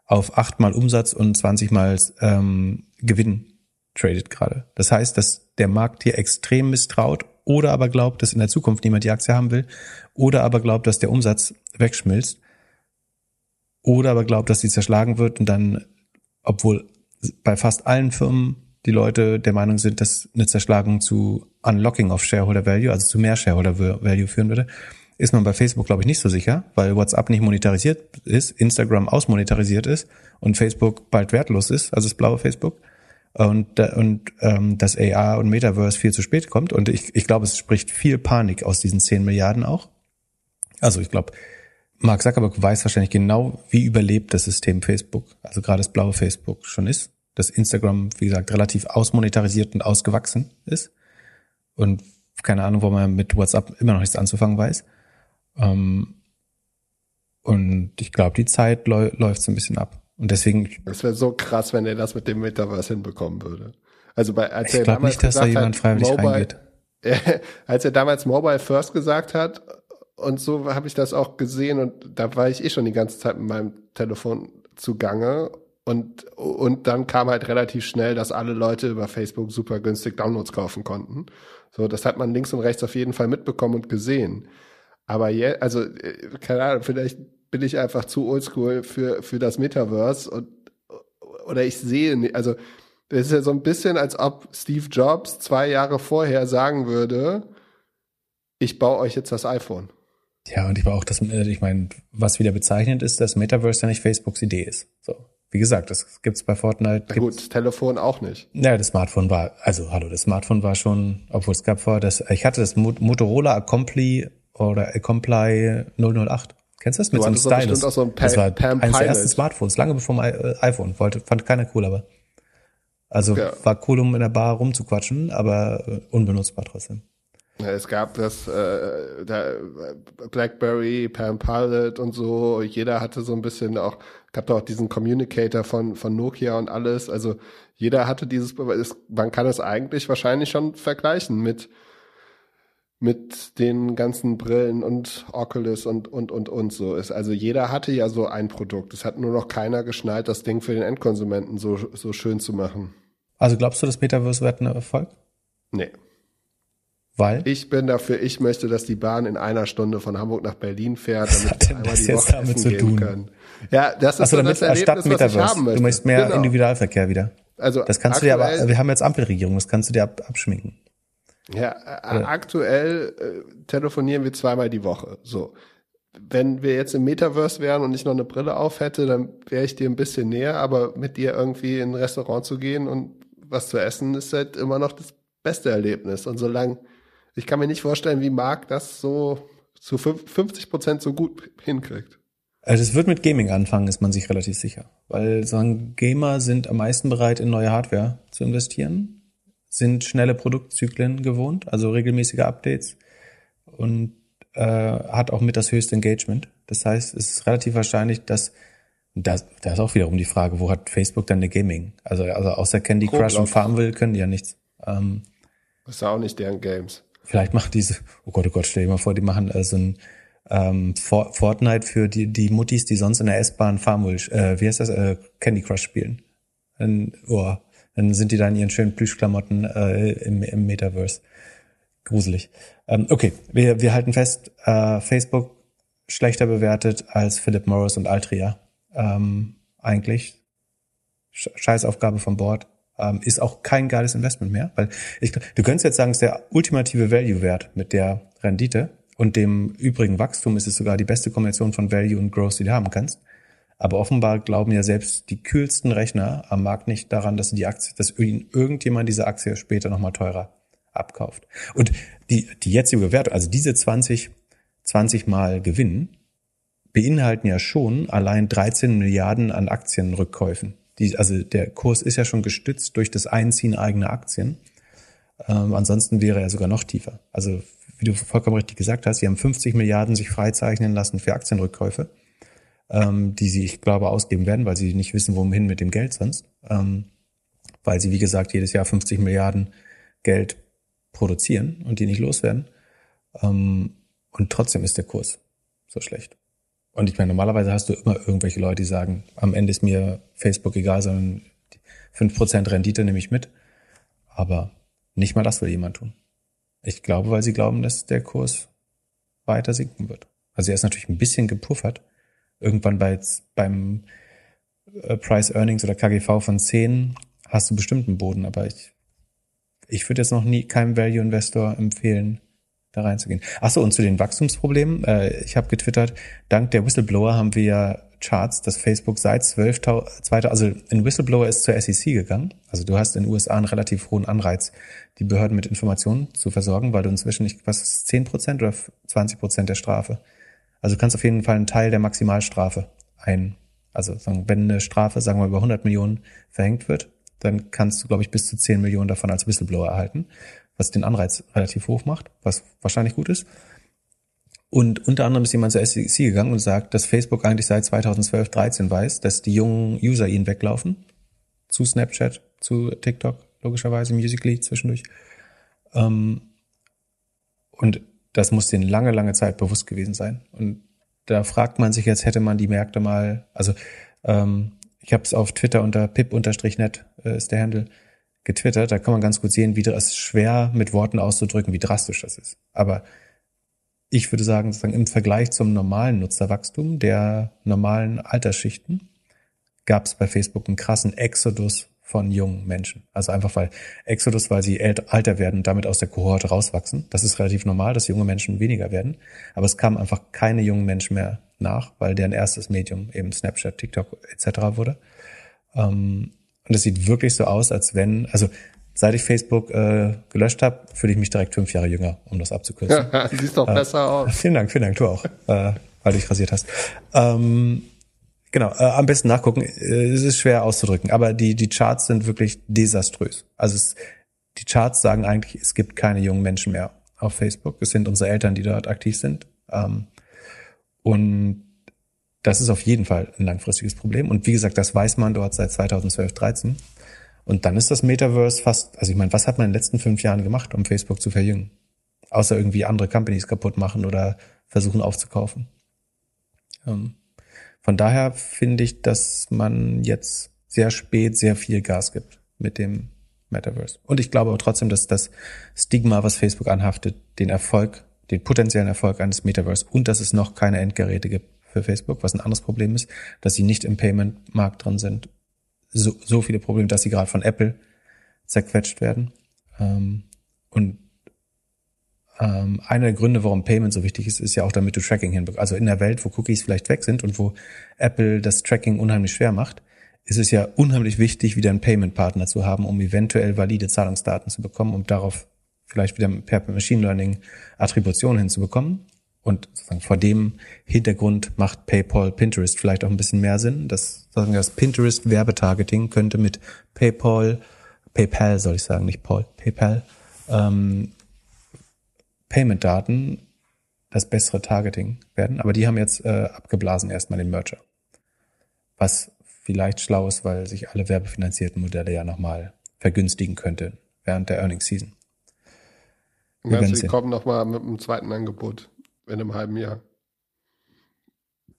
auf achtmal Umsatz und 20 mal ähm, Gewinn tradet gerade. Das heißt, dass der Markt hier extrem misstraut oder aber glaubt, dass in der Zukunft niemand die Aktie haben will oder aber glaubt, dass der Umsatz wegschmilzt oder aber glaubt, dass sie zerschlagen wird und dann, obwohl bei fast allen Firmen die Leute der Meinung sind, dass eine Zerschlagung zu Unlocking of Shareholder Value, also zu mehr Shareholder Value führen würde, ist man bei Facebook, glaube ich, nicht so sicher, weil WhatsApp nicht monetarisiert ist, Instagram ausmonetarisiert ist und Facebook bald wertlos ist, also das blaue Facebook und, und ähm, das AR und Metaverse viel zu spät kommt. Und ich, ich glaube, es spricht viel Panik aus diesen 10 Milliarden auch. Also ich glaube, Mark Zuckerberg weiß wahrscheinlich genau, wie überlebt das System Facebook, also gerade das blaue Facebook schon ist, dass Instagram, wie gesagt, relativ ausmonetarisiert und ausgewachsen ist und keine Ahnung, wo man mit WhatsApp immer noch nichts anzufangen weiß. Ähm, und ich glaube, die Zeit läuft so ein bisschen ab. Und deswegen. Das wäre so krass, wenn er das mit dem Metaverse hinbekommen würde. Also bei, als ich er damals nicht, dass da jemand freiwillig Mobile, reingeht. als er damals Mobile First gesagt hat und so habe ich das auch gesehen und da war ich eh schon die ganze Zeit mit meinem Telefon zugange und, und dann kam halt relativ schnell, dass alle Leute über Facebook super günstig Downloads kaufen konnten. So, das hat man links und rechts auf jeden Fall mitbekommen und gesehen. Aber je, also, äh, keine Ahnung, vielleicht bin ich einfach zu oldschool für, für das Metaverse und, oder ich sehe also, das ist ja so ein bisschen, als ob Steve Jobs zwei Jahre vorher sagen würde, ich baue euch jetzt das iPhone. Ja, und ich war auch das, ich meine, was wieder bezeichnend ist, dass Metaverse ja nicht Facebooks Idee ist. So. Wie gesagt, das gibt's bei Fortnite. Na gut, Telefon auch nicht. Ja, das Smartphone war, also hallo, das Smartphone war schon, obwohl es gab vor, das, ich hatte das Motorola Accompli oder Accompli 008. Kennst du das mit du so einem Stylus? Auch so ein das war Palm eines der ersten Smartphones, lange bevor mein äh, iPhone wollte, fand keiner cool, aber also ja. war cool, um in der Bar rumzuquatschen, aber äh, unbenutzbar trotzdem. Es gab das äh, der BlackBerry, Palm Pilot und so. Jeder hatte so ein bisschen auch, gab da auch diesen Communicator von von Nokia und alles. Also jeder hatte dieses. Man kann es eigentlich wahrscheinlich schon vergleichen mit mit den ganzen Brillen und Oculus und und und und so ist. Also jeder hatte ja so ein Produkt. Es hat nur noch keiner geschnallt, das Ding für den Endkonsumenten so so schön zu machen. Also glaubst du, das Metaverse wird ein Erfolg? Nee. Weil? Ich bin dafür, ich möchte, dass die Bahn in einer Stunde von Hamburg nach Berlin fährt, damit wir einmal die Woche damit zu tun? Können. Ja, das ist so damit das Erlebnis, was ich haben möchte. Du möchtest mehr genau. Individualverkehr wieder. Also das kannst du dir aber, wir haben jetzt Ampelregierung, das kannst du dir ab, abschminken. Ja, Oder? aktuell äh, telefonieren wir zweimal die Woche. So. Wenn wir jetzt im Metaverse wären und ich noch eine Brille auf hätte, dann wäre ich dir ein bisschen näher, aber mit dir irgendwie in ein Restaurant zu gehen und was zu essen, ist halt immer noch das beste Erlebnis. Und solange ich kann mir nicht vorstellen, wie Mark das so zu 50 Prozent so gut hinkriegt. Also es wird mit Gaming anfangen, ist man sich relativ sicher. Weil sagen, Gamer sind am meisten bereit, in neue Hardware zu investieren, sind schnelle Produktzyklen gewohnt, also regelmäßige Updates und äh, hat auch mit das höchste Engagement. Das heißt, es ist relativ wahrscheinlich, dass da, da ist auch wiederum die Frage, wo hat Facebook dann eine Gaming? Also, also außer Candy Crush und Farmville können die ja nichts. Ähm, das ist auch nicht deren Games. Vielleicht macht diese, oh Gott, oh Gott, stell dir mal vor, die machen äh, so ein ähm, Fortnite für die, die Muttis, die sonst in der S-Bahn Farmville, äh, wie heißt das, äh, Candy Crush spielen. Dann, oh, dann sind die da in ihren schönen Plüschklamotten äh, im, im Metaverse. Gruselig. Ähm, okay, wir, wir halten fest, äh, Facebook schlechter bewertet als Philip Morris und Altria. Ähm, eigentlich. Scheißaufgabe vom Board ähm, ist auch kein geiles Investment mehr, weil ich, du könntest jetzt sagen, es ist der ultimative Value-Wert mit der Rendite und dem übrigen Wachstum ist es sogar die beste Kombination von Value und Growth, die du haben kannst. Aber offenbar glauben ja selbst die kühlsten Rechner am Markt nicht daran, dass die Aktie, dass irgendjemand diese Aktie später nochmal teurer abkauft. Und die, die jetzige Bewertung, also diese 20, 20 Mal Gewinn, beinhalten ja schon allein 13 Milliarden an Aktienrückkäufen. Die, also der Kurs ist ja schon gestützt durch das Einziehen eigener Aktien. Ähm, ansonsten wäre er sogar noch tiefer. Also wie du vollkommen richtig gesagt hast, sie haben 50 Milliarden sich freizeichnen lassen für Aktienrückkäufe, ähm, die sie, ich glaube, ausgeben werden, weil sie nicht wissen, wohin mit dem Geld sonst. Ähm, weil sie, wie gesagt, jedes Jahr 50 Milliarden Geld produzieren und die nicht loswerden. Ähm, und trotzdem ist der Kurs so schlecht. Und ich meine, normalerweise hast du immer irgendwelche Leute, die sagen, am Ende ist mir Facebook egal, sondern fünf Prozent Rendite nehme ich mit. Aber nicht mal das will jemand tun. Ich glaube, weil sie glauben, dass der Kurs weiter sinken wird. Also er ist natürlich ein bisschen gepuffert. Irgendwann bei, beim äh, Price Earnings oder KGV von 10 hast du bestimmt einen Boden, aber ich, ich würde jetzt noch nie keinem Value Investor empfehlen, da reinzugehen. Ach so, und zu den Wachstumsproblemen. Äh, ich habe getwittert, dank der Whistleblower haben wir ja Charts, dass Facebook seit 12, also ein Whistleblower ist zur SEC gegangen. Also du hast in den USA einen relativ hohen Anreiz, die Behörden mit Informationen zu versorgen, weil du inzwischen nicht, was ist 10 Prozent oder 20 Prozent der Strafe? Also du kannst auf jeden Fall einen Teil der Maximalstrafe ein, also wenn eine Strafe, sagen wir über 100 Millionen verhängt wird, dann kannst du, glaube ich, bis zu 10 Millionen davon als Whistleblower erhalten, was den Anreiz relativ hoch macht, was wahrscheinlich gut ist. Und unter anderem ist jemand zur SEC gegangen und sagt, dass Facebook eigentlich seit 2012, 13 weiß, dass die jungen User ihnen weglaufen. Zu Snapchat, zu TikTok, logischerweise, Musically zwischendurch. Ähm, und das muss denen lange, lange Zeit bewusst gewesen sein. Und da fragt man sich jetzt, hätte man die Märkte mal, also ähm, ich habe es auf Twitter unter pip-net äh, ist der Handle getwittert, da kann man ganz gut sehen, wie das schwer mit Worten auszudrücken, wie drastisch das ist. Aber ich würde sagen, sozusagen im Vergleich zum normalen Nutzerwachstum der normalen Altersschichten gab es bei Facebook einen krassen Exodus von jungen Menschen. Also einfach weil Exodus, weil sie älter werden und damit aus der Kohorte rauswachsen. Das ist relativ normal, dass junge Menschen weniger werden. Aber es kamen einfach keine jungen Menschen mehr nach, weil deren erstes Medium eben Snapchat, TikTok etc. wurde. Ähm, und es sieht wirklich so aus, als wenn, also seit ich Facebook äh, gelöscht habe, fühle ich mich direkt fünf Jahre jünger, um das abzukürzen. Ja, siehst doch äh, besser aus. Vielen Dank, vielen Dank, du auch, äh, weil du dich rasiert hast. Ähm, genau, äh, am besten nachgucken. Äh, es ist schwer auszudrücken, aber die die Charts sind wirklich desaströs. Also es, die Charts sagen eigentlich, es gibt keine jungen Menschen mehr auf Facebook. Es sind unsere Eltern, die dort aktiv sind. Ähm, und das ist auf jeden Fall ein langfristiges Problem. Und wie gesagt, das weiß man dort seit 2012, 13. Und dann ist das Metaverse fast, also ich meine, was hat man in den letzten fünf Jahren gemacht, um Facebook zu verjüngen? Außer irgendwie andere Companies kaputt machen oder versuchen aufzukaufen. Ähm, von daher finde ich, dass man jetzt sehr spät sehr viel Gas gibt mit dem Metaverse. Und ich glaube aber trotzdem, dass das Stigma, was Facebook anhaftet, den Erfolg, den potenziellen Erfolg eines Metaverse und dass es noch keine Endgeräte gibt für Facebook, was ein anderes Problem ist, dass sie nicht im Payment-Markt drin sind, so, so viele Probleme, dass sie gerade von Apple zerquetscht werden. Ähm, und ähm, einer der Gründe, warum Payment so wichtig ist, ist ja auch, damit du Tracking hinbekommst. Also in der Welt, wo Cookies vielleicht weg sind und wo Apple das Tracking unheimlich schwer macht, ist es ja unheimlich wichtig, wieder einen Payment-Partner zu haben, um eventuell valide Zahlungsdaten zu bekommen, um darauf vielleicht wieder per Machine Learning Attribution hinzubekommen. Und sozusagen vor dem Hintergrund macht PayPal Pinterest vielleicht auch ein bisschen mehr Sinn. Das, sagen wir, das Pinterest Werbetargeting könnte mit PayPal, PayPal soll ich sagen, nicht Paul, PayPal, ähm, Payment-Daten das bessere Targeting werden. Aber die haben jetzt äh, abgeblasen erstmal den Merger. Was vielleicht schlau ist, weil sich alle werbefinanzierten Modelle ja nochmal vergünstigen könnte während der Earnings Season. Meinst du, die kommen nochmal mit einem zweiten Angebot? In einem halben Jahr.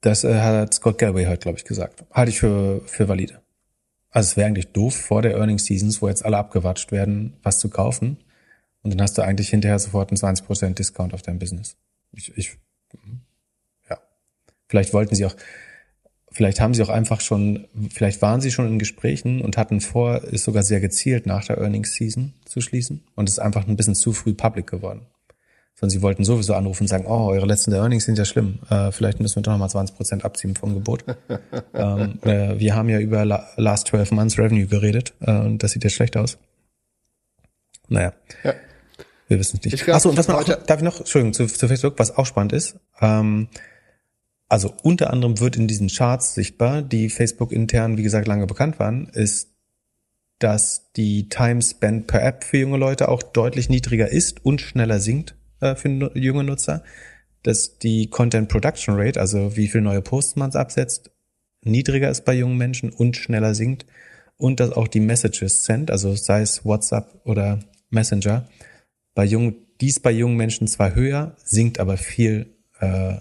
Das äh, hat Scott Galway heute, glaube ich, gesagt. Halte ich für, für valide. Also es wäre eigentlich doof, vor der Earnings Seasons, wo jetzt alle abgewatscht werden, was zu kaufen. Und dann hast du eigentlich hinterher sofort einen 20% Discount auf dein Business. Ich, ich, ja. Vielleicht wollten sie auch, vielleicht haben sie auch einfach schon, vielleicht waren sie schon in Gesprächen und hatten vor, es sogar sehr gezielt nach der Earnings Season zu schließen. Und es ist einfach ein bisschen zu früh public geworden. Sondern sie wollten sowieso anrufen und sagen, oh, eure letzten Earnings sind ja schlimm. Äh, vielleicht müssen wir doch nochmal 20 Prozent abziehen vom Gebot. ähm, äh, wir haben ja über la Last 12 Months Revenue geredet äh, und das sieht jetzt schlecht aus. Naja. Ja. Wir wissen es nicht. Glaub, Achso, und was man auch, darf ich noch, Entschuldigung, zu, zu Facebook, was auch spannend ist, ähm, also unter anderem wird in diesen Charts sichtbar, die Facebook intern, wie gesagt, lange bekannt waren, ist, dass die Time Spent per App für junge Leute auch deutlich niedriger ist und schneller sinkt äh, für junge Nutzer, dass die Content Production Rate, also wie viel neue Posts man absetzt, niedriger ist bei jungen Menschen und schneller sinkt und dass auch die Messages sent, also sei es WhatsApp oder Messenger, bei jungen, dies bei jungen Menschen zwar höher, sinkt aber viel äh,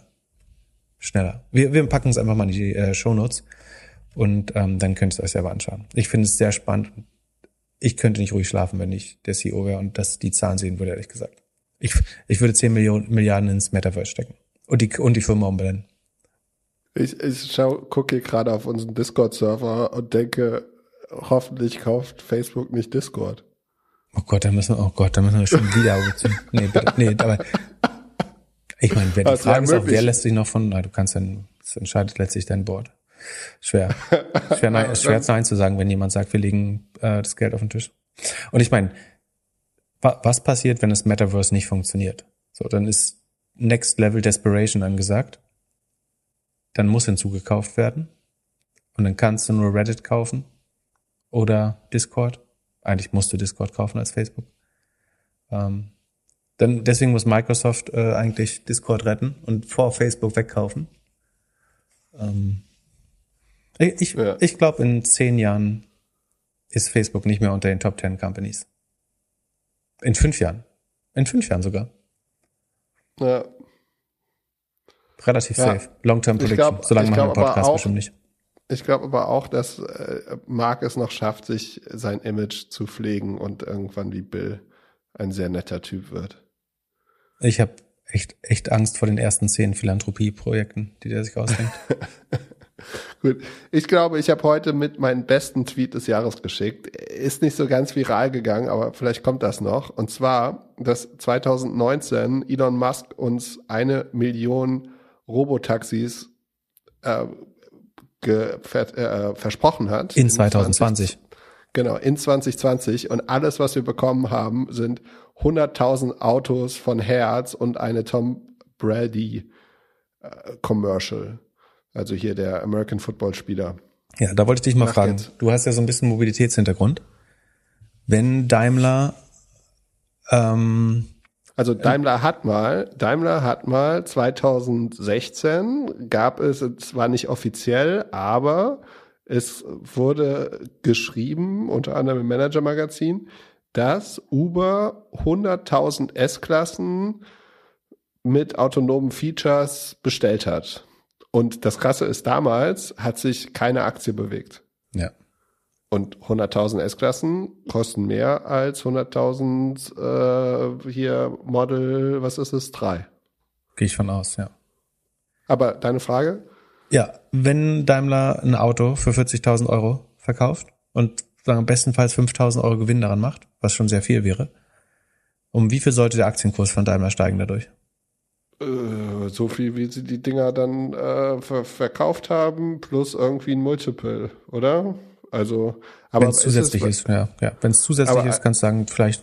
schneller. Wir, wir packen es einfach mal in die äh, Show Notes und ähm, dann könnt ihr es euch selber anschauen. Ich finde es sehr spannend. Ich könnte nicht ruhig schlafen, wenn ich der CEO wäre und das die Zahlen sehen würde, ehrlich gesagt. Ich, ich würde 10 Millionen, Milliarden ins Metaverse stecken. Und die, und die Firma umbenennen. Ich, ich schau, gucke hier gerade auf unseren Discord-Server und denke, hoffentlich kauft Facebook nicht Discord. Oh Gott, da müssen wir, oh Gott, da müssen wir schon wieder Nee, bitte, nee, aber ich meine, wer die also Frage ja, ist auch, wer lässt sich noch von, na, du kannst dann, das entscheidet letztlich dein Board. Schwer. Schwer, nein, schwer Nein zu sagen, wenn jemand sagt, wir legen äh, das Geld auf den Tisch. Und ich meine, was passiert, wenn das Metaverse nicht funktioniert? So, dann ist Next Level Desperation angesagt. Dann muss hinzugekauft werden. Und dann kannst du nur Reddit kaufen oder Discord. Eigentlich musst du Discord kaufen als Facebook. Ähm, dann, deswegen muss Microsoft äh, eigentlich Discord retten und vor Facebook wegkaufen. Ähm, ich ja. ich glaube, in zehn Jahren ist Facebook nicht mehr unter den Top Ten Companies. In fünf Jahren. In fünf Jahren sogar. Ja. Relativ ja. safe. Long-Term Prediction. Solange man einen Podcast auch, bestimmt nicht. Ich glaube aber auch, dass äh, Mark es noch schafft, sich sein Image zu pflegen und irgendwann wie Bill ein sehr netter Typ wird. Ich habe echt, echt Angst vor den ersten zehn Philanthropie-Projekten, die der sich ausdenkt. Gut. Ich glaube, ich habe heute mit meinem besten Tweet des Jahres geschickt. Ist nicht so ganz viral gegangen, aber vielleicht kommt das noch. Und zwar, dass 2019 Elon Musk uns eine Million Robotaxis äh, ver äh, versprochen hat. In 2020. 20, genau, in 2020. Und alles, was wir bekommen haben, sind 100.000 Autos von Hertz und eine Tom Brady äh, Commercial. Also hier der American Football Spieler. Ja, da wollte ich dich mal fragen. Jetzt. Du hast ja so ein bisschen Mobilitätshintergrund. Wenn Daimler ähm, also Daimler hat mal, Daimler hat mal 2016 gab es, zwar nicht offiziell, aber es wurde geschrieben, unter anderem im Manager Magazin, dass Uber 100.000 S-Klassen mit autonomen Features bestellt hat. Und das Krasse ist, damals hat sich keine Aktie bewegt. Ja. Und 100.000 S-Klassen kosten mehr als 100.000 äh, hier Model, was ist es, 3. Gehe ich von aus, ja. Aber deine Frage? Ja, wenn Daimler ein Auto für 40.000 Euro verkauft und sagen bestenfalls 5.000 Euro Gewinn daran macht, was schon sehr viel wäre, um wie viel sollte der Aktienkurs von Daimler steigen dadurch? Äh, so viel, wie sie die Dinger dann äh, ver verkauft haben, plus irgendwie ein Multiple, oder? Also, aber wenn es zusätzlich ist, ist, ja, ja. Wenn es zusätzlich aber, ist, kannst du sagen, vielleicht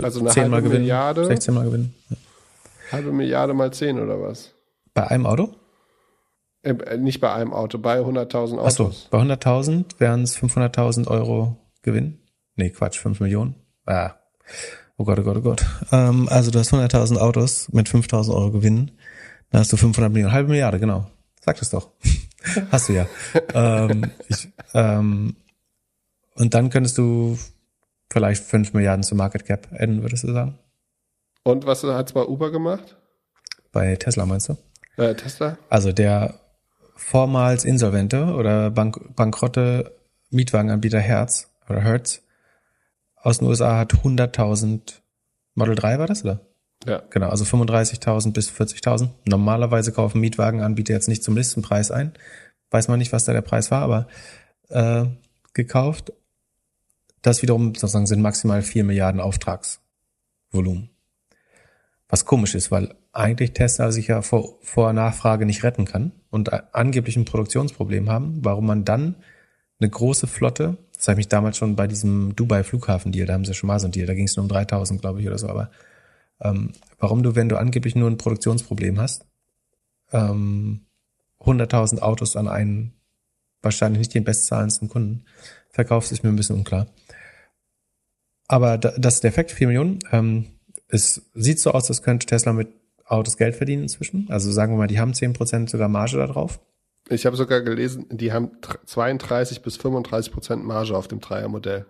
also eine zehnmal halbe gewinnen, Milliarde, 16 mal gewinnen. Ja. Halbe Milliarde mal zehn oder was? Bei einem Auto? Äh, nicht bei einem Auto, bei 100.000 Autos. Achso, bei 100.000 wären es 500.000 Euro Gewinn. Nee, Quatsch, 5 Millionen. Ah, Oh Gott, oh Gott, oh Gott. Ähm, also du hast 100.000 Autos mit 5.000 Euro Gewinn. Dann hast du 500 Millionen, halbe Milliarde, genau. Sag das doch. hast du ja. ähm, ich, ähm, und dann könntest du vielleicht 5 Milliarden zum Market Cap enden, würdest du sagen? Und was hat's bei Uber gemacht? Bei Tesla meinst du? Äh, Tesla? Also der vormals insolvente oder bank bankrotte Mietwagenanbieter Hertz oder Hertz aus den USA hat 100.000 Model 3 war das, oder? Ja. Genau, also 35.000 bis 40.000. Normalerweise kaufen Mietwagenanbieter jetzt nicht zum Listenpreis ein. Weiß man nicht, was da der Preis war, aber äh, gekauft. Das wiederum sozusagen sind maximal 4 Milliarden Auftragsvolumen. Was komisch ist, weil eigentlich Tesla sich ja vor, vor Nachfrage nicht retten kann und angeblich ein Produktionsproblem haben, warum man dann eine große Flotte, das habe ich mich damals schon bei diesem Dubai-Flughafen-Deal, da haben sie schon mal so ein Deal, da ging es nur um 3000, glaube ich, oder so, aber ähm, warum du, wenn du angeblich nur ein Produktionsproblem hast, ähm, 100.000 Autos an einen wahrscheinlich nicht den bestzahlendsten Kunden verkaufst, ist mir ein bisschen unklar. Aber das ist der Effekt, 4 Millionen. Ähm, es sieht so aus, als könnte Tesla mit Autos Geld verdienen inzwischen. Also sagen wir mal, die haben 10% sogar Marge da drauf. Ich habe sogar gelesen, die haben 32 bis 35 Prozent Marge auf dem Dreiermodell.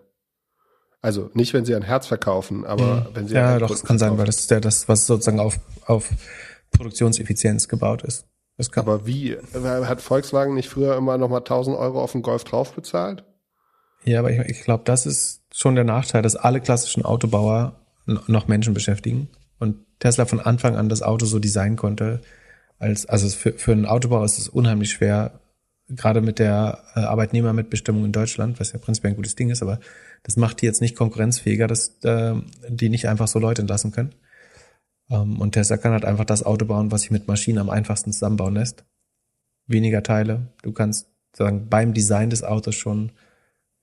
Also nicht, wenn sie ein Herz verkaufen, aber mhm. wenn sie ja, doch, es kann sein, weil das ist ja das, was sozusagen auf auf Produktionseffizienz gebaut ist. Das kann. Aber wie hat Volkswagen nicht früher immer noch mal 1000 Euro auf den Golf drauf bezahlt? Ja, aber ich, ich glaube, das ist schon der Nachteil, dass alle klassischen Autobauer noch Menschen beschäftigen und Tesla von Anfang an das Auto so designen konnte, als also für, für einen Autobauer ist es unheimlich schwer, gerade mit der äh, Arbeitnehmermitbestimmung in Deutschland, was ja prinzipiell ein gutes Ding ist, aber das macht die jetzt nicht konkurrenzfähiger, dass äh, die nicht einfach so Leute entlassen können. Ähm, und Tesla kann halt einfach das Auto bauen, was sich mit Maschinen am einfachsten zusammenbauen lässt. Weniger Teile. Du kannst sagen beim Design des Autos schon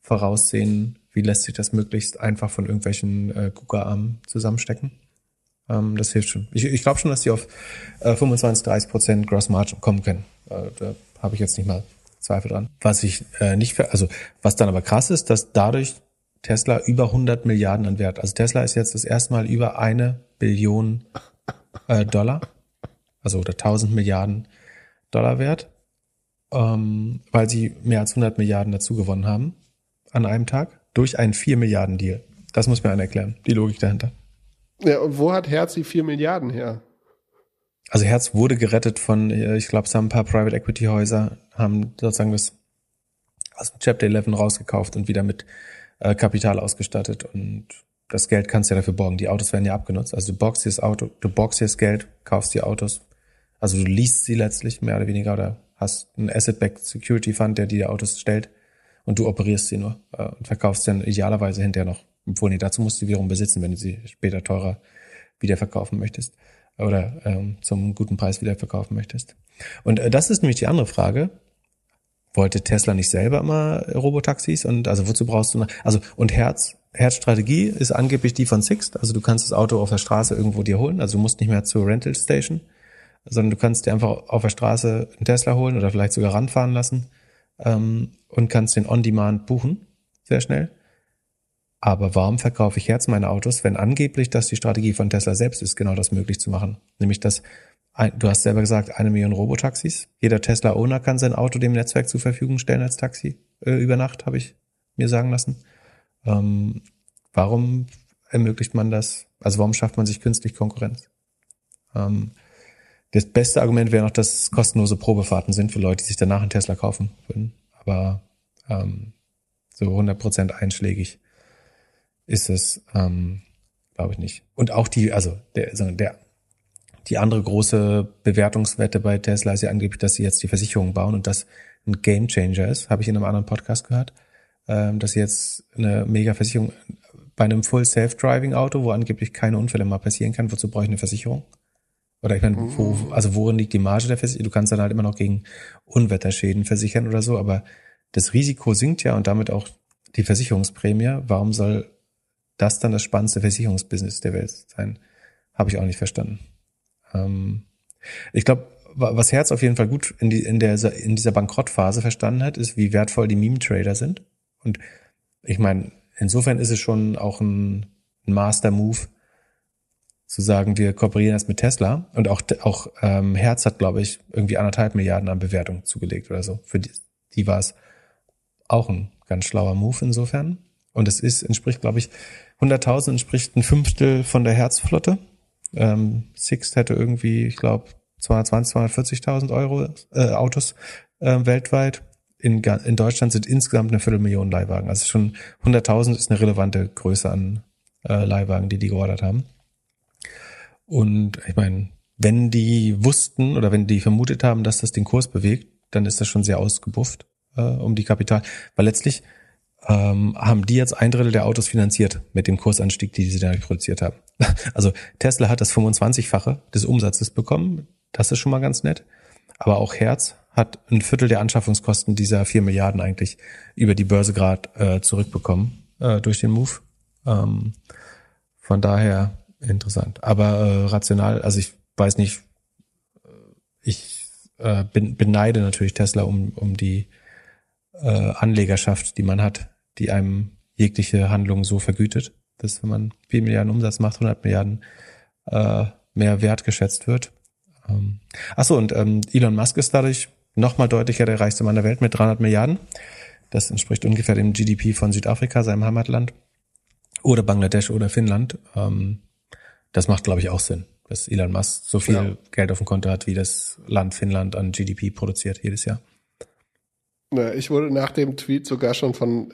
voraussehen, wie lässt sich das möglichst einfach von irgendwelchen äh, KUKA-Armen zusammenstecken. Ähm, das hilft schon. Ich, ich glaube schon, dass die auf äh, 25, 30 Prozent Gross Margin kommen können. Äh, da habe ich jetzt nicht mal Zweifel dran. Was ich äh, nicht, also was dann aber krass ist, dass dadurch Tesla über 100 Milliarden an Wert. Also Tesla ist jetzt das erste Mal über eine Billion äh, Dollar, also oder 1000 Milliarden Dollar wert, ähm, weil sie mehr als 100 Milliarden dazu gewonnen haben an einem Tag durch einen 4 Milliarden Deal. Das muss mir einer erklären, die Logik dahinter. Ja, und wo hat Herz die 4 Milliarden her? Also Herz wurde gerettet von, äh, ich glaube, es haben ein paar Private Equity Häuser, haben sozusagen das aus dem Chapter 11 rausgekauft und wieder mit äh, Kapital ausgestattet und das Geld kannst du ja dafür borgen. Die Autos werden ja abgenutzt. Also du borgst dir das Auto, du borgst dir das Geld, kaufst die Autos. Also du liest sie letztlich mehr oder weniger oder hast einen Asset-Backed Security Fund, der dir die Autos stellt und du operierst sie nur äh, und verkaufst dann idealerweise hinterher noch. Obwohl, nee, dazu musst du wiederum besitzen, wenn du sie später teurer wiederverkaufen möchtest oder ähm, zum guten Preis wiederverkaufen möchtest. Und äh, das ist nämlich die andere Frage wollte Tesla nicht selber immer Robotaxis und also wozu brauchst du noch, also und Herz Herzstrategie ist angeblich die von Sixt, also du kannst das Auto auf der Straße irgendwo dir holen, also du musst nicht mehr zur Rental Station, sondern du kannst dir einfach auf der Straße einen Tesla holen oder vielleicht sogar ranfahren lassen ähm, und kannst den On-Demand buchen, sehr schnell. Aber warum verkaufe ich Herz meine Autos, wenn angeblich das die Strategie von Tesla selbst ist, genau das möglich zu machen? Nämlich, dass du hast selber gesagt, eine Million Robotaxis. Jeder Tesla-Owner kann sein Auto dem Netzwerk zur Verfügung stellen als Taxi äh, über Nacht, habe ich mir sagen lassen. Ähm, warum ermöglicht man das? Also warum schafft man sich künstlich Konkurrenz? Ähm, das beste Argument wäre noch, dass es kostenlose Probefahrten sind für Leute, die sich danach einen Tesla kaufen würden. Aber ähm, so 100% einschlägig ist es, ähm, glaube ich nicht. Und auch die, also der, der die andere große Bewertungswette bei Tesla ist ja angeblich, dass sie jetzt die Versicherung bauen und das ein Gamechanger ist, habe ich in einem anderen Podcast gehört, ähm, dass sie jetzt eine mega Versicherung bei einem Full Self-Driving Auto, wo angeblich keine Unfälle mal passieren kann, wozu brauche ich eine Versicherung? Oder ich meine, wo, mhm. also worin liegt die Marge der Versicherung? Du kannst dann halt immer noch gegen Unwetterschäden versichern oder so, aber das Risiko sinkt ja und damit auch die Versicherungsprämie. Warum soll das dann das spannendste Versicherungsbusiness der Welt sein? Habe ich auch nicht verstanden. Ähm, ich glaube, was Herz auf jeden Fall gut in, die, in, der, in dieser Bankrottphase verstanden hat, ist, wie wertvoll die Meme-Trader sind. Und ich meine, insofern ist es schon auch ein, ein Master-Move, zu sagen, wir kooperieren jetzt mit Tesla. Und auch, auch ähm, Herz hat, glaube ich, irgendwie anderthalb Milliarden an Bewertung zugelegt oder so. Für die, die war es auch ein ganz schlauer Move insofern. Und es ist, entspricht, glaube ich, 100.000 entspricht ein Fünftel von der Herzflotte. Ähm, Sixt hätte irgendwie, ich glaube, 220, 240.000 Euro äh, Autos äh, weltweit. In, in Deutschland sind insgesamt eine Viertelmillion Leihwagen. Also schon 100.000 ist eine relevante Größe an äh, Leihwagen, die die geordert haben. Und ich meine, wenn die wussten oder wenn die vermutet haben, dass das den Kurs bewegt, dann ist das schon sehr ausgebufft äh, um die Kapital. Weil letztlich ähm, haben die jetzt ein Drittel der Autos finanziert mit dem Kursanstieg, die sie dadurch produziert haben. Also Tesla hat das 25-fache des Umsatzes bekommen. Das ist schon mal ganz nett. Aber auch Herz hat ein Viertel der Anschaffungskosten dieser vier Milliarden eigentlich über die Börse gerade äh, zurückbekommen äh, durch den Move. Ähm, von daher interessant. Aber äh, rational, also ich weiß nicht, ich äh, bin, beneide natürlich Tesla um, um die äh, Anlegerschaft, die man hat, die einem jegliche Handlung so vergütet, dass wenn man 4 Milliarden Umsatz macht, 100 Milliarden äh, mehr Wert geschätzt wird. Ähm, achso, und ähm, Elon Musk ist dadurch nochmal deutlicher der reichste Mann der Welt mit 300 Milliarden. Das entspricht ungefähr dem GDP von Südafrika, seinem Heimatland. Oder Bangladesch oder Finnland. Ähm, das macht, glaube ich, auch Sinn, dass Elon Musk so viel ja. Geld auf dem Konto hat, wie das Land Finnland an GDP produziert jedes Jahr. Na, ich wurde nach dem Tweet sogar schon von,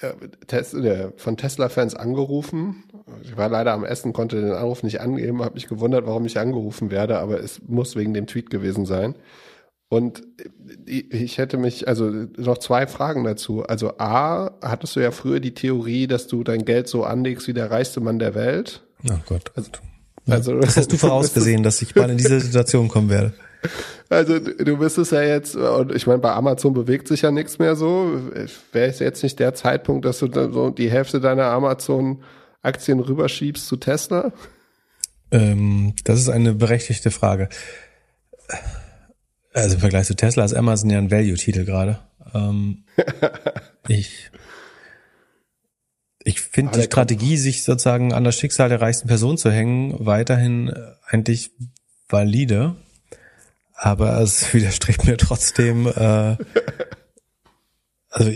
äh, von Tesla-Fans angerufen. Ich war leider am Essen, konnte den Anruf nicht angeben, habe mich gewundert, warum ich angerufen werde, aber es muss wegen dem Tweet gewesen sein. Und ich hätte mich, also noch zwei Fragen dazu. Also A, hattest du ja früher die Theorie, dass du dein Geld so anlegst wie der reichste Mann der Welt. Oh Gott. Also, also das hast du vorausgesehen, dass ich mal in diese Situation kommen werde. Also du bist es ja jetzt, und ich meine, bei Amazon bewegt sich ja nichts mehr so. Wäre es jetzt nicht der Zeitpunkt, dass du so die Hälfte deiner Amazon-Aktien rüberschiebst zu Tesla? Ähm, das ist eine berechtigte Frage. Also im Vergleich zu Tesla ist Amazon ja ein Value-Titel gerade. Ähm, ich ich finde die Strategie, sich sozusagen an das Schicksal der reichsten Person zu hängen, weiterhin eigentlich valide. Aber es widerstrebt mir trotzdem, äh, also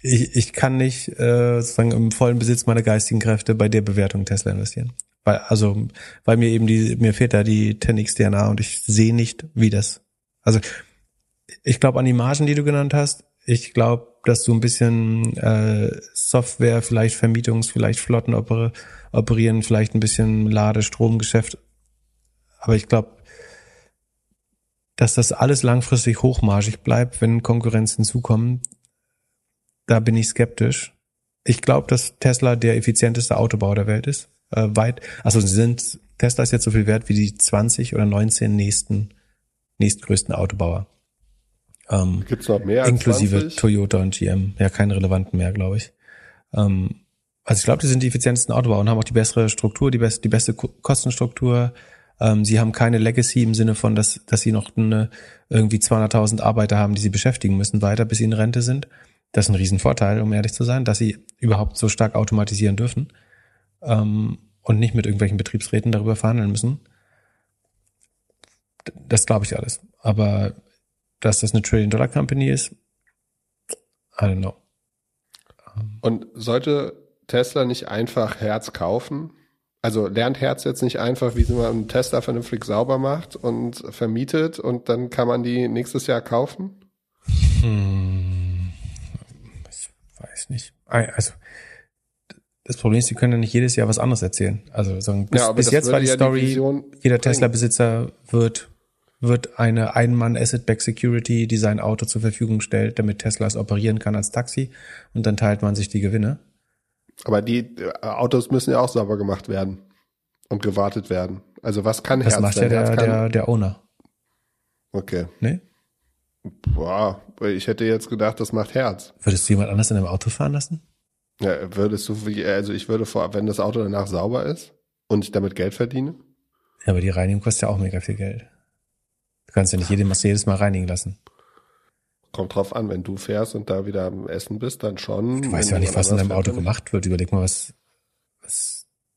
ich, ich kann nicht äh, sozusagen im vollen Besitz meiner geistigen Kräfte bei der Bewertung Tesla investieren. Weil, also, weil mir eben die, mir fehlt da die 10x DNA und ich sehe nicht, wie das also ich glaube an die Margen, die du genannt hast. Ich glaube, dass du ein bisschen äh, Software, vielleicht Vermietungs, vielleicht Flotten oper operieren, vielleicht ein bisschen Ladestromgeschäft. Aber ich glaube, dass das alles langfristig hochmargig bleibt, wenn Konkurrenz hinzukommen. Da bin ich skeptisch. Ich glaube, dass Tesla der effizienteste Autobauer der Welt ist. Äh, weit, also sie sind, Tesla ist jetzt so viel wert wie die 20 oder 19 nächsten nächstgrößten Autobauer. Ähm, Gibt's noch mehr? Inklusive 20? Toyota und GM. Ja, keine relevanten mehr, glaube ich. Ähm, also ich glaube, die sind die effizientesten Autobauer und haben auch die bessere Struktur, die, best, die beste Kostenstruktur. Ähm, sie haben keine Legacy im Sinne von, dass, dass sie noch eine, irgendwie 200.000 Arbeiter haben, die sie beschäftigen müssen weiter, bis sie in Rente sind. Das ist ein Riesenvorteil, um ehrlich zu sein, dass sie überhaupt so stark automatisieren dürfen ähm, und nicht mit irgendwelchen Betriebsräten darüber verhandeln müssen das glaube ich alles. Aber dass das eine Trillion-Dollar-Company ist, I don't know. Und sollte Tesla nicht einfach Herz kaufen? Also lernt Herz jetzt nicht einfach, wie man einen Tesla vernünftig sauber macht und vermietet und dann kann man die nächstes Jahr kaufen? Hm, ich weiß nicht. Also das Problem ist, sie können ja nicht jedes Jahr was anderes erzählen. Also sagen, bis, ja, bis jetzt war die ja Story, die jeder Tesla-Besitzer wird wird eine Ein-Mann Asset-Back Security, die sein Auto zur Verfügung stellt, damit Tesla es operieren kann als Taxi und dann teilt man sich die Gewinne. Aber die äh, Autos müssen ja auch sauber gemacht werden und gewartet werden. Also was kann das Herz macht ja der, der, der Owner. Okay. Nee? Boah, ich hätte jetzt gedacht, das macht Herz. Würdest du jemand anders in einem Auto fahren lassen? Ja, würdest du, also ich würde vor, wenn das Auto danach sauber ist und ich damit Geld verdiene? Ja, aber die Reinigung kostet ja auch mega viel Geld. Du kannst ja nicht jedes Mal reinigen lassen. Kommt drauf an, wenn du fährst und da wieder am Essen bist, dann schon. Du weißt ja nicht, was in deinem Auto gemacht wird. Überleg mal, was, was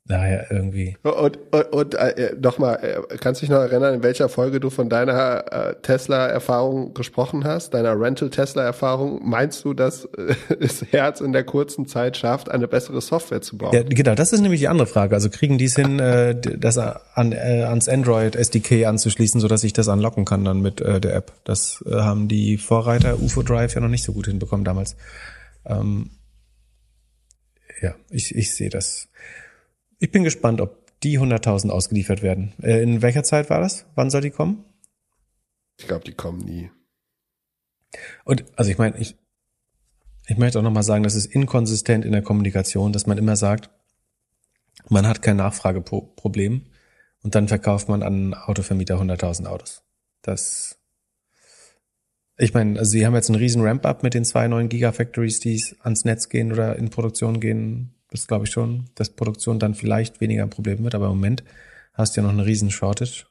Daher irgendwie. Und, und, und äh, nochmal, äh, kannst du dich noch erinnern, in welcher Folge du von deiner äh, Tesla-Erfahrung gesprochen hast, deiner Rental-Tesla-Erfahrung? Meinst du, dass äh, das Herz in der kurzen Zeit schafft, eine bessere Software zu bauen? Ja, genau, das ist nämlich die andere Frage. Also kriegen die es hin, äh, das an, äh, ans Android SDK anzuschließen, sodass ich das anlocken kann dann mit äh, der App? Das äh, haben die Vorreiter UFO Drive ja noch nicht so gut hinbekommen damals. Ähm, ja, ich, ich sehe das. Ich bin gespannt, ob die 100.000 ausgeliefert werden. Äh, in welcher Zeit war das? Wann soll die kommen? Ich glaube, die kommen nie. Und also ich meine, ich, ich möchte auch nochmal sagen, das ist inkonsistent in der Kommunikation, dass man immer sagt, Man hat kein Nachfrageproblem und dann verkauft man an Autovermieter 100.000 Autos. Das, ich meine, also sie haben jetzt einen riesen Ramp-up mit den zwei neuen Gigafactories, die ans Netz gehen oder in Produktion gehen. Das glaube ich schon, dass Produktion dann vielleicht weniger ein Problem wird, aber im Moment hast du ja noch eine riesen Shortage.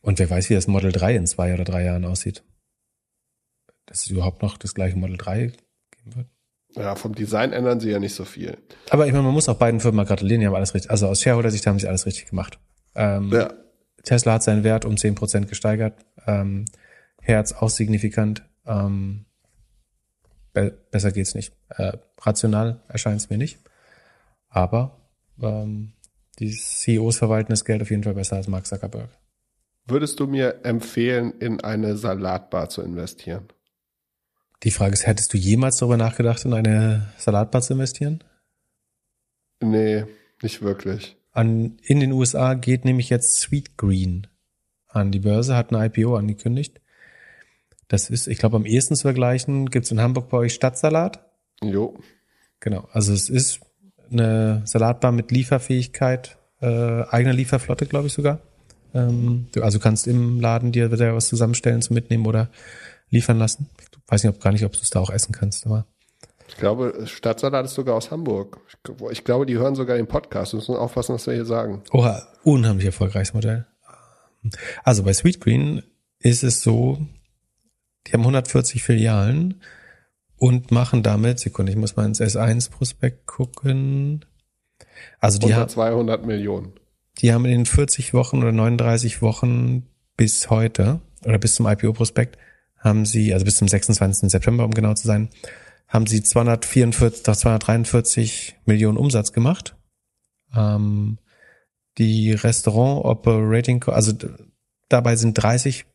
Und wer weiß, wie das Model 3 in zwei oder drei Jahren aussieht. Dass es überhaupt noch das gleiche Model 3 geben wird. Ja, vom Design ändern sie ja nicht so viel. Aber ich meine, man muss auch beiden Firmen gratulieren, die haben alles richtig, also aus Shareholder-Sicht haben sie alles richtig gemacht. Ähm, ja. Tesla hat seinen Wert um zehn Prozent gesteigert, ähm, Herz auch signifikant. Ähm, be besser geht's nicht. Äh, rational erscheint es mir nicht. Aber ähm, die CEOs verwalten das Geld auf jeden Fall besser als Mark Zuckerberg. Würdest du mir empfehlen, in eine Salatbar zu investieren? Die Frage ist, hättest du jemals darüber nachgedacht, in eine Salatbar zu investieren? Nee, nicht wirklich. An, in den USA geht nämlich jetzt Sweet Green an die Börse, hat ein IPO angekündigt. Das ist, ich glaube, am ehesten zu vergleichen. Gibt es in Hamburg bei euch Stadtsalat? Jo. Genau. Also es ist eine Salatbar mit Lieferfähigkeit, äh, eigener Lieferflotte, glaube ich sogar. Ähm, du, also kannst im Laden dir wieder was zusammenstellen zum Mitnehmen oder liefern lassen. Ich weiß nicht, ob gar nicht, ob du es da auch essen kannst, aber. Ich glaube, Stadtsalat ist sogar aus Hamburg. Ich, glaube, die hören sogar den Podcast. Wir müssen aufpassen, was wir hier sagen. Oha, unheimlich erfolgreiches Modell. Also bei Sweetgreen ist es so, die haben 140 Filialen und machen damit, Sekunde, ich muss mal ins S1-Prospekt gucken. Also die haben 200 Millionen. Die haben in den 40 Wochen oder 39 Wochen bis heute oder bis zum IPO-Prospekt haben sie, also bis zum 26. September, um genau zu sein, haben sie 244, 243 Millionen Umsatz gemacht. Ähm, die Restaurant Operating, also dabei sind 30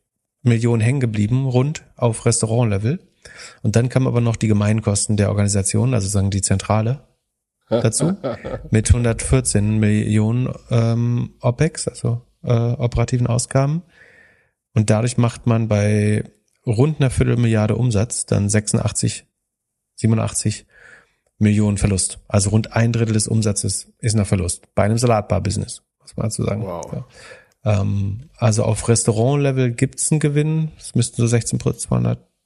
Millionen hängen geblieben, rund auf Restaurant-Level. Und dann kamen aber noch die Gemeinkosten der Organisation, also sagen die Zentrale dazu, mit 114 Millionen ähm, OPEX, also äh, operativen Ausgaben. Und dadurch macht man bei rund einer Viertelmilliarde Umsatz dann 86, 87 Millionen Verlust. Also rund ein Drittel des Umsatzes ist ein Verlust. Bei einem Salatbar-Business, muss man dazu sagen. Wow. Ja. Ähm, also auf Restaurant-Level gibt's einen Gewinn. Es müssten so 16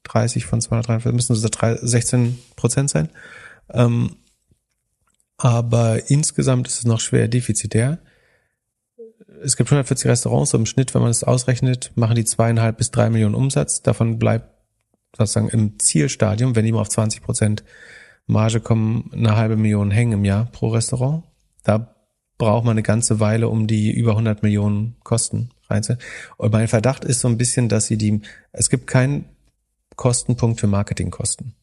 230 von 243, müssen so 16 Prozent sein. Ähm, aber insgesamt ist es noch schwer defizitär es gibt 140 Restaurants, so im Schnitt, wenn man es ausrechnet, machen die zweieinhalb bis drei Millionen Umsatz. Davon bleibt sozusagen im Zielstadium, wenn die mal auf 20 Prozent Marge kommen, eine halbe Million hängen im Jahr pro Restaurant. Da braucht man eine ganze Weile, um die über 100 Millionen Kosten reinzuholen. Und mein Verdacht ist so ein bisschen, dass sie die, es gibt keinen Kostenpunkt für Marketingkosten.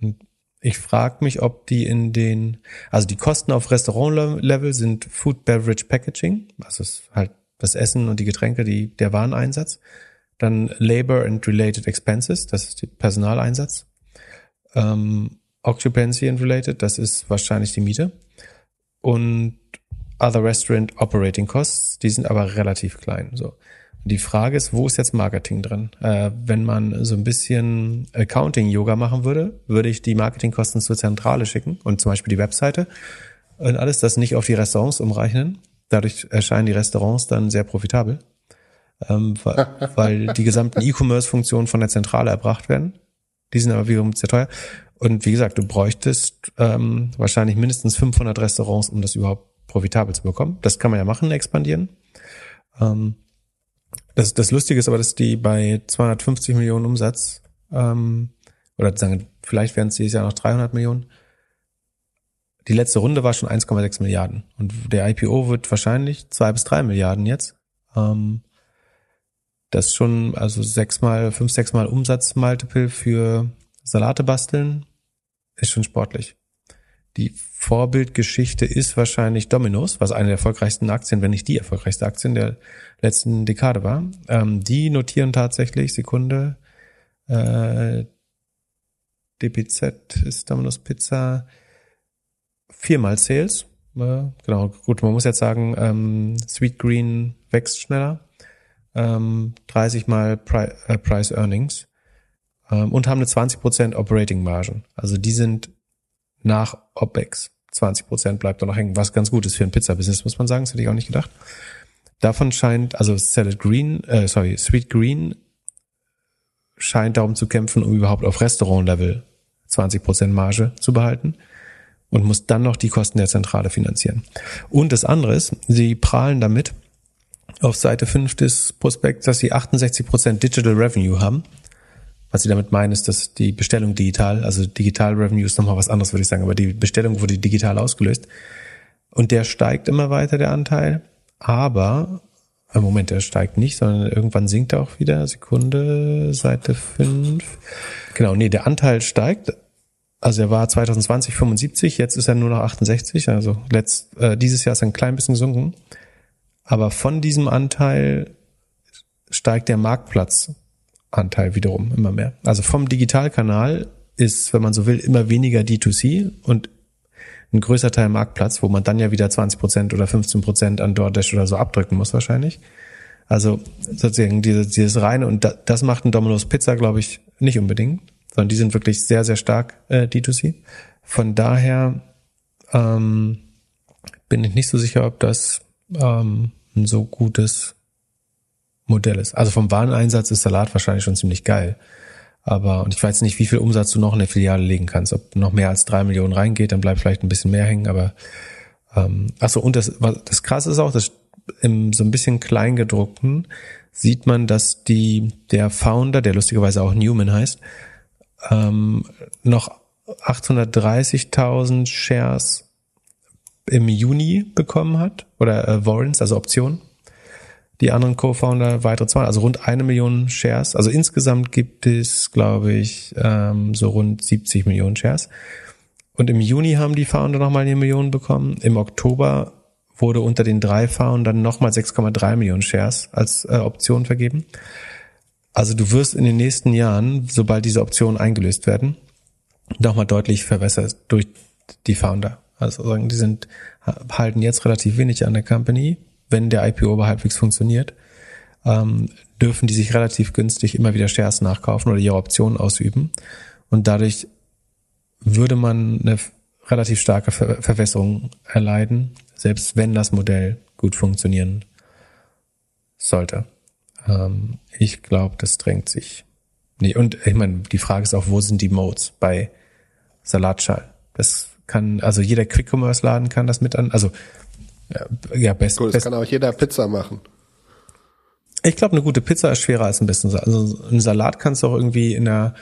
Und ich frage mich, ob die in den, also die Kosten auf Restaurant-Level sind Food Beverage Packaging, also ist halt das Essen und die Getränke, die, der Wareneinsatz. Dann Labor and Related Expenses, das ist der Personaleinsatz. Ähm, Occupancy and Related, das ist wahrscheinlich die Miete. Und Other Restaurant Operating Costs, die sind aber relativ klein. So. Die Frage ist, wo ist jetzt Marketing drin? Äh, wenn man so ein bisschen Accounting-Yoga machen würde, würde ich die Marketingkosten zur Zentrale schicken und zum Beispiel die Webseite und alles das nicht auf die Restaurants umrechnen. Dadurch erscheinen die Restaurants dann sehr profitabel, ähm, weil, weil die gesamten E-Commerce-Funktionen von der Zentrale erbracht werden. Die sind aber wiederum sehr teuer. Und wie gesagt, du bräuchtest ähm, wahrscheinlich mindestens 500 Restaurants, um das überhaupt profitabel zu bekommen. Das kann man ja machen, expandieren. Ähm, das, das Lustige ist aber, dass die bei 250 Millionen Umsatz, ähm, oder sagen, vielleicht werden es dieses Jahr noch 300 Millionen. Die letzte Runde war schon 1,6 Milliarden. Und der IPO wird wahrscheinlich zwei bis drei Milliarden jetzt. Ähm, das ist schon, also sechsmal, fünf, sechsmal Umsatzmultiple für Salate basteln, ist schon sportlich. Die Vorbildgeschichte ist wahrscheinlich Domino's, was eine der erfolgreichsten Aktien, wenn nicht die erfolgreichste Aktie in der letzten Dekade war. Ähm, die notieren tatsächlich, Sekunde, äh, DPZ ist Domino's Pizza, viermal Sales. Äh, genau, gut, man muss jetzt sagen, ähm, Sweet Green wächst schneller. Ähm, 30 mal Pri äh, Price Earnings ähm, und haben eine 20% Operating Margin. Also die sind nach OPEX 20 Prozent bleibt da noch hängen, was ganz gut ist für ein Pizza-Business, muss man sagen, das hätte ich auch nicht gedacht. Davon scheint, also Salad Green, äh, sorry, Sweet Green scheint darum zu kämpfen, um überhaupt auf Restaurant-Level 20 Prozent Marge zu behalten und muss dann noch die Kosten der Zentrale finanzieren. Und das andere ist, sie prahlen damit auf Seite 5 des Prospekts, dass sie 68 Prozent Digital Revenue haben. Was sie damit meinen, ist, dass die Bestellung digital, also Digital Revenue ist nochmal was anderes, würde ich sagen, aber die Bestellung wurde digital ausgelöst. Und der steigt immer weiter, der Anteil. Aber, im Moment, der steigt nicht, sondern irgendwann sinkt er auch wieder. Sekunde, Seite 5. Genau, nee, der Anteil steigt. Also er war 2020 75, jetzt ist er nur noch 68. Also letzt, äh, dieses Jahr ist er ein klein bisschen gesunken. Aber von diesem Anteil steigt der Marktplatz Anteil wiederum immer mehr. Also vom Digitalkanal ist, wenn man so will, immer weniger D2C und ein größer Teil Marktplatz, wo man dann ja wieder 20 Prozent oder 15 Prozent an DoorDash oder so abdrücken muss wahrscheinlich. Also sozusagen dieses, dieses reine und das macht ein Domino's Pizza, glaube ich, nicht unbedingt, sondern die sind wirklich sehr, sehr stark äh, D2C. Von daher ähm, bin ich nicht so sicher, ob das ähm, ein so gutes Modell ist. Also vom Wareneinsatz ist Salat wahrscheinlich schon ziemlich geil. Aber, und ich weiß nicht, wie viel Umsatz du noch in der Filiale legen kannst. Ob noch mehr als drei Millionen reingeht, dann bleibt vielleicht ein bisschen mehr hängen, aber, ähm, ach so, und das, das krasse ist auch, dass im so ein bisschen kleingedruckten sieht man, dass die, der Founder, der lustigerweise auch Newman heißt, ähm, noch 830.000 Shares im Juni bekommen hat, oder äh, Warrants, also Optionen die anderen Co-Founder weitere zwei, also rund eine Million Shares. Also insgesamt gibt es, glaube ich, ähm, so rund 70 Millionen Shares. Und im Juni haben die Founder nochmal eine Million bekommen. Im Oktober wurde unter den drei Foundern nochmal 6,3 Millionen Shares als äh, Option vergeben. Also du wirst in den nächsten Jahren, sobald diese Optionen eingelöst werden, nochmal deutlich verwässert durch die Founder. Also sagen, die sind, halten jetzt relativ wenig an der Company, wenn der IPO aber halbwegs funktioniert, ähm, dürfen die sich relativ günstig immer wieder Shares nachkaufen oder ihre Optionen ausüben. Und dadurch würde man eine relativ starke Ver Verwässerung erleiden, selbst wenn das Modell gut funktionieren sollte. Ähm, ich glaube, das drängt sich. Nee, und ich meine, die Frage ist auch, wo sind die Modes bei Salatschall? Das kann, also jeder Quick-Commerce-Laden kann das mit an, also ja, ja best, cool, das best. kann auch jeder Pizza machen. Ich glaube, eine gute Pizza ist schwerer als ein bisschen. Also ein Salat kannst du auch irgendwie in der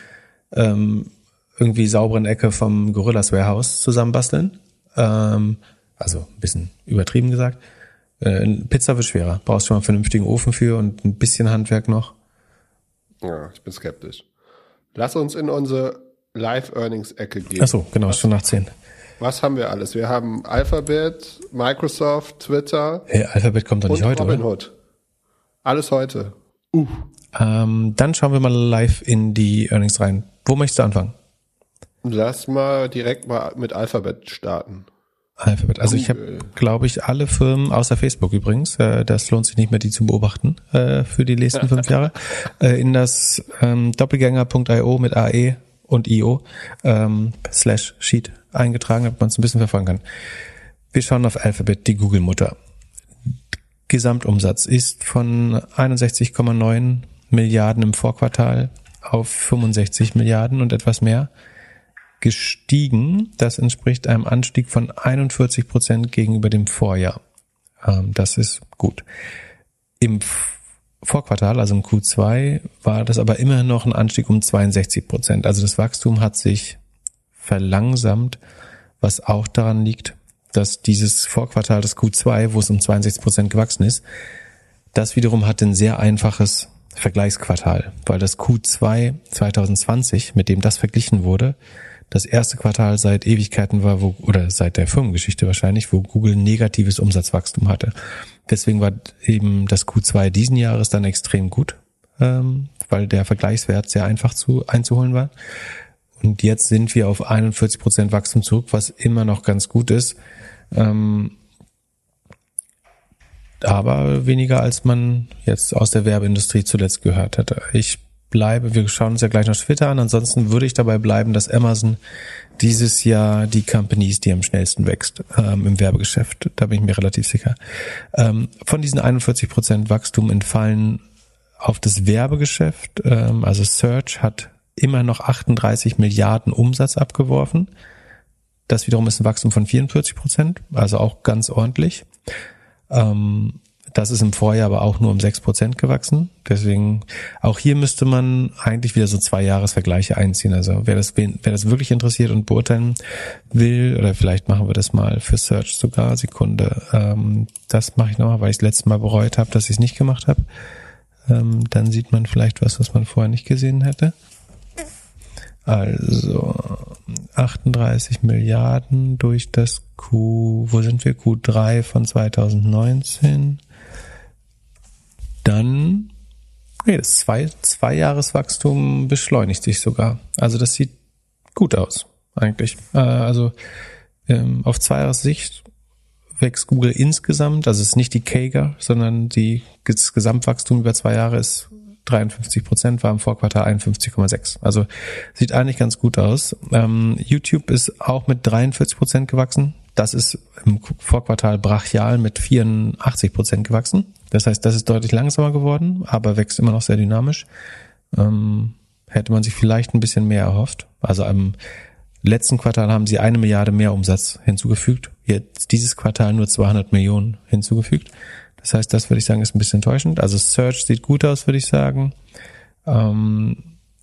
ähm, irgendwie sauberen Ecke vom Gorillas Warehouse zusammenbasteln. Ähm, also ein bisschen übertrieben gesagt. Äh, Pizza wird schwerer. Brauchst schon mal einen vernünftigen Ofen für und ein bisschen Handwerk noch. Ja, ich bin skeptisch. Lass uns in unsere Live-Earnings-Ecke gehen. Ach so, genau, schon nach zehn. Was haben wir alles? Wir haben Alphabet, Microsoft, Twitter. Hey, Alphabet kommt doch nicht heute, Robinhood. Oder? Alles heute. Uh. Ähm, dann schauen wir mal live in die Earnings rein. Wo möchtest du anfangen? Lass mal direkt mal mit Alphabet starten. Alphabet. Also ich habe, glaube ich, alle Firmen, außer Facebook übrigens, äh, das lohnt sich nicht mehr, die zu beobachten äh, für die nächsten fünf Jahre, äh, in das ähm, Doppelgänger.io mit AE und IO ähm, slash Sheet eingetragen, damit man es ein bisschen verfolgen kann. Wir schauen auf Alphabet, die Google-Mutter. Gesamtumsatz ist von 61,9 Milliarden im Vorquartal auf 65 Milliarden und etwas mehr gestiegen. Das entspricht einem Anstieg von 41 Prozent gegenüber dem Vorjahr. Ähm, das ist gut. Im Vorquartal, also im Q2, war das aber immer noch ein Anstieg um 62 Prozent. Also das Wachstum hat sich verlangsamt, was auch daran liegt, dass dieses Vorquartal des Q2, wo es um 62 Prozent gewachsen ist, das wiederum hat ein sehr einfaches Vergleichsquartal, weil das Q2 2020, mit dem das verglichen wurde, das erste Quartal seit Ewigkeiten war, wo, oder seit der Firmengeschichte wahrscheinlich, wo Google negatives Umsatzwachstum hatte. Deswegen war eben das Q2 diesen Jahres dann extrem gut, ähm, weil der Vergleichswert sehr einfach zu einzuholen war. Und jetzt sind wir auf 41 Prozent Wachstum zurück, was immer noch ganz gut ist. Ähm, aber weniger als man jetzt aus der Werbeindustrie zuletzt gehört hatte. Ich bleibe, wir schauen uns ja gleich noch Twitter an, ansonsten würde ich dabei bleiben, dass Amazon dieses Jahr die Companies, die am schnellsten wächst ähm, im Werbegeschäft. Da bin ich mir relativ sicher. Ähm, von diesen 41 Prozent Wachstum entfallen auf das Werbegeschäft. Ähm, also Search hat immer noch 38 Milliarden Umsatz abgeworfen. Das wiederum ist ein Wachstum von 44 Prozent, also auch ganz ordentlich. Ähm, das ist im Vorjahr aber auch nur um sechs Prozent gewachsen. Deswegen, auch hier müsste man eigentlich wieder so zwei Jahresvergleiche einziehen. Also wer das, wer das wirklich interessiert und beurteilen will, oder vielleicht machen wir das mal für Search sogar, Sekunde. Ähm, das mache ich nochmal, weil ich das letzte Mal bereut habe, dass ich es nicht gemacht habe. Ähm, dann sieht man vielleicht was, was man vorher nicht gesehen hätte. Also 38 Milliarden durch das Q, wo sind wir? Q3 von 2019 dann, nee, das zwei, zwei Jahreswachstum beschleunigt sich sogar. Also das sieht gut aus, eigentlich. Äh, also ähm, auf zwei Jahres Sicht wächst Google insgesamt, also es ist nicht die Kager, sondern die, das Gesamtwachstum über zwei Jahre ist 53 Prozent, war im Vorquartal 51,6. Also sieht eigentlich ganz gut aus. Ähm, YouTube ist auch mit 43 Prozent gewachsen. Das ist im Vorquartal brachial mit 84 Prozent gewachsen. Das heißt, das ist deutlich langsamer geworden, aber wächst immer noch sehr dynamisch. Ähm, hätte man sich vielleicht ein bisschen mehr erhofft. Also am letzten Quartal haben sie eine Milliarde mehr Umsatz hinzugefügt. Jetzt dieses Quartal nur 200 Millionen hinzugefügt. Das heißt, das würde ich sagen, ist ein bisschen enttäuschend. Also Search sieht gut aus, würde ich sagen. Ähm,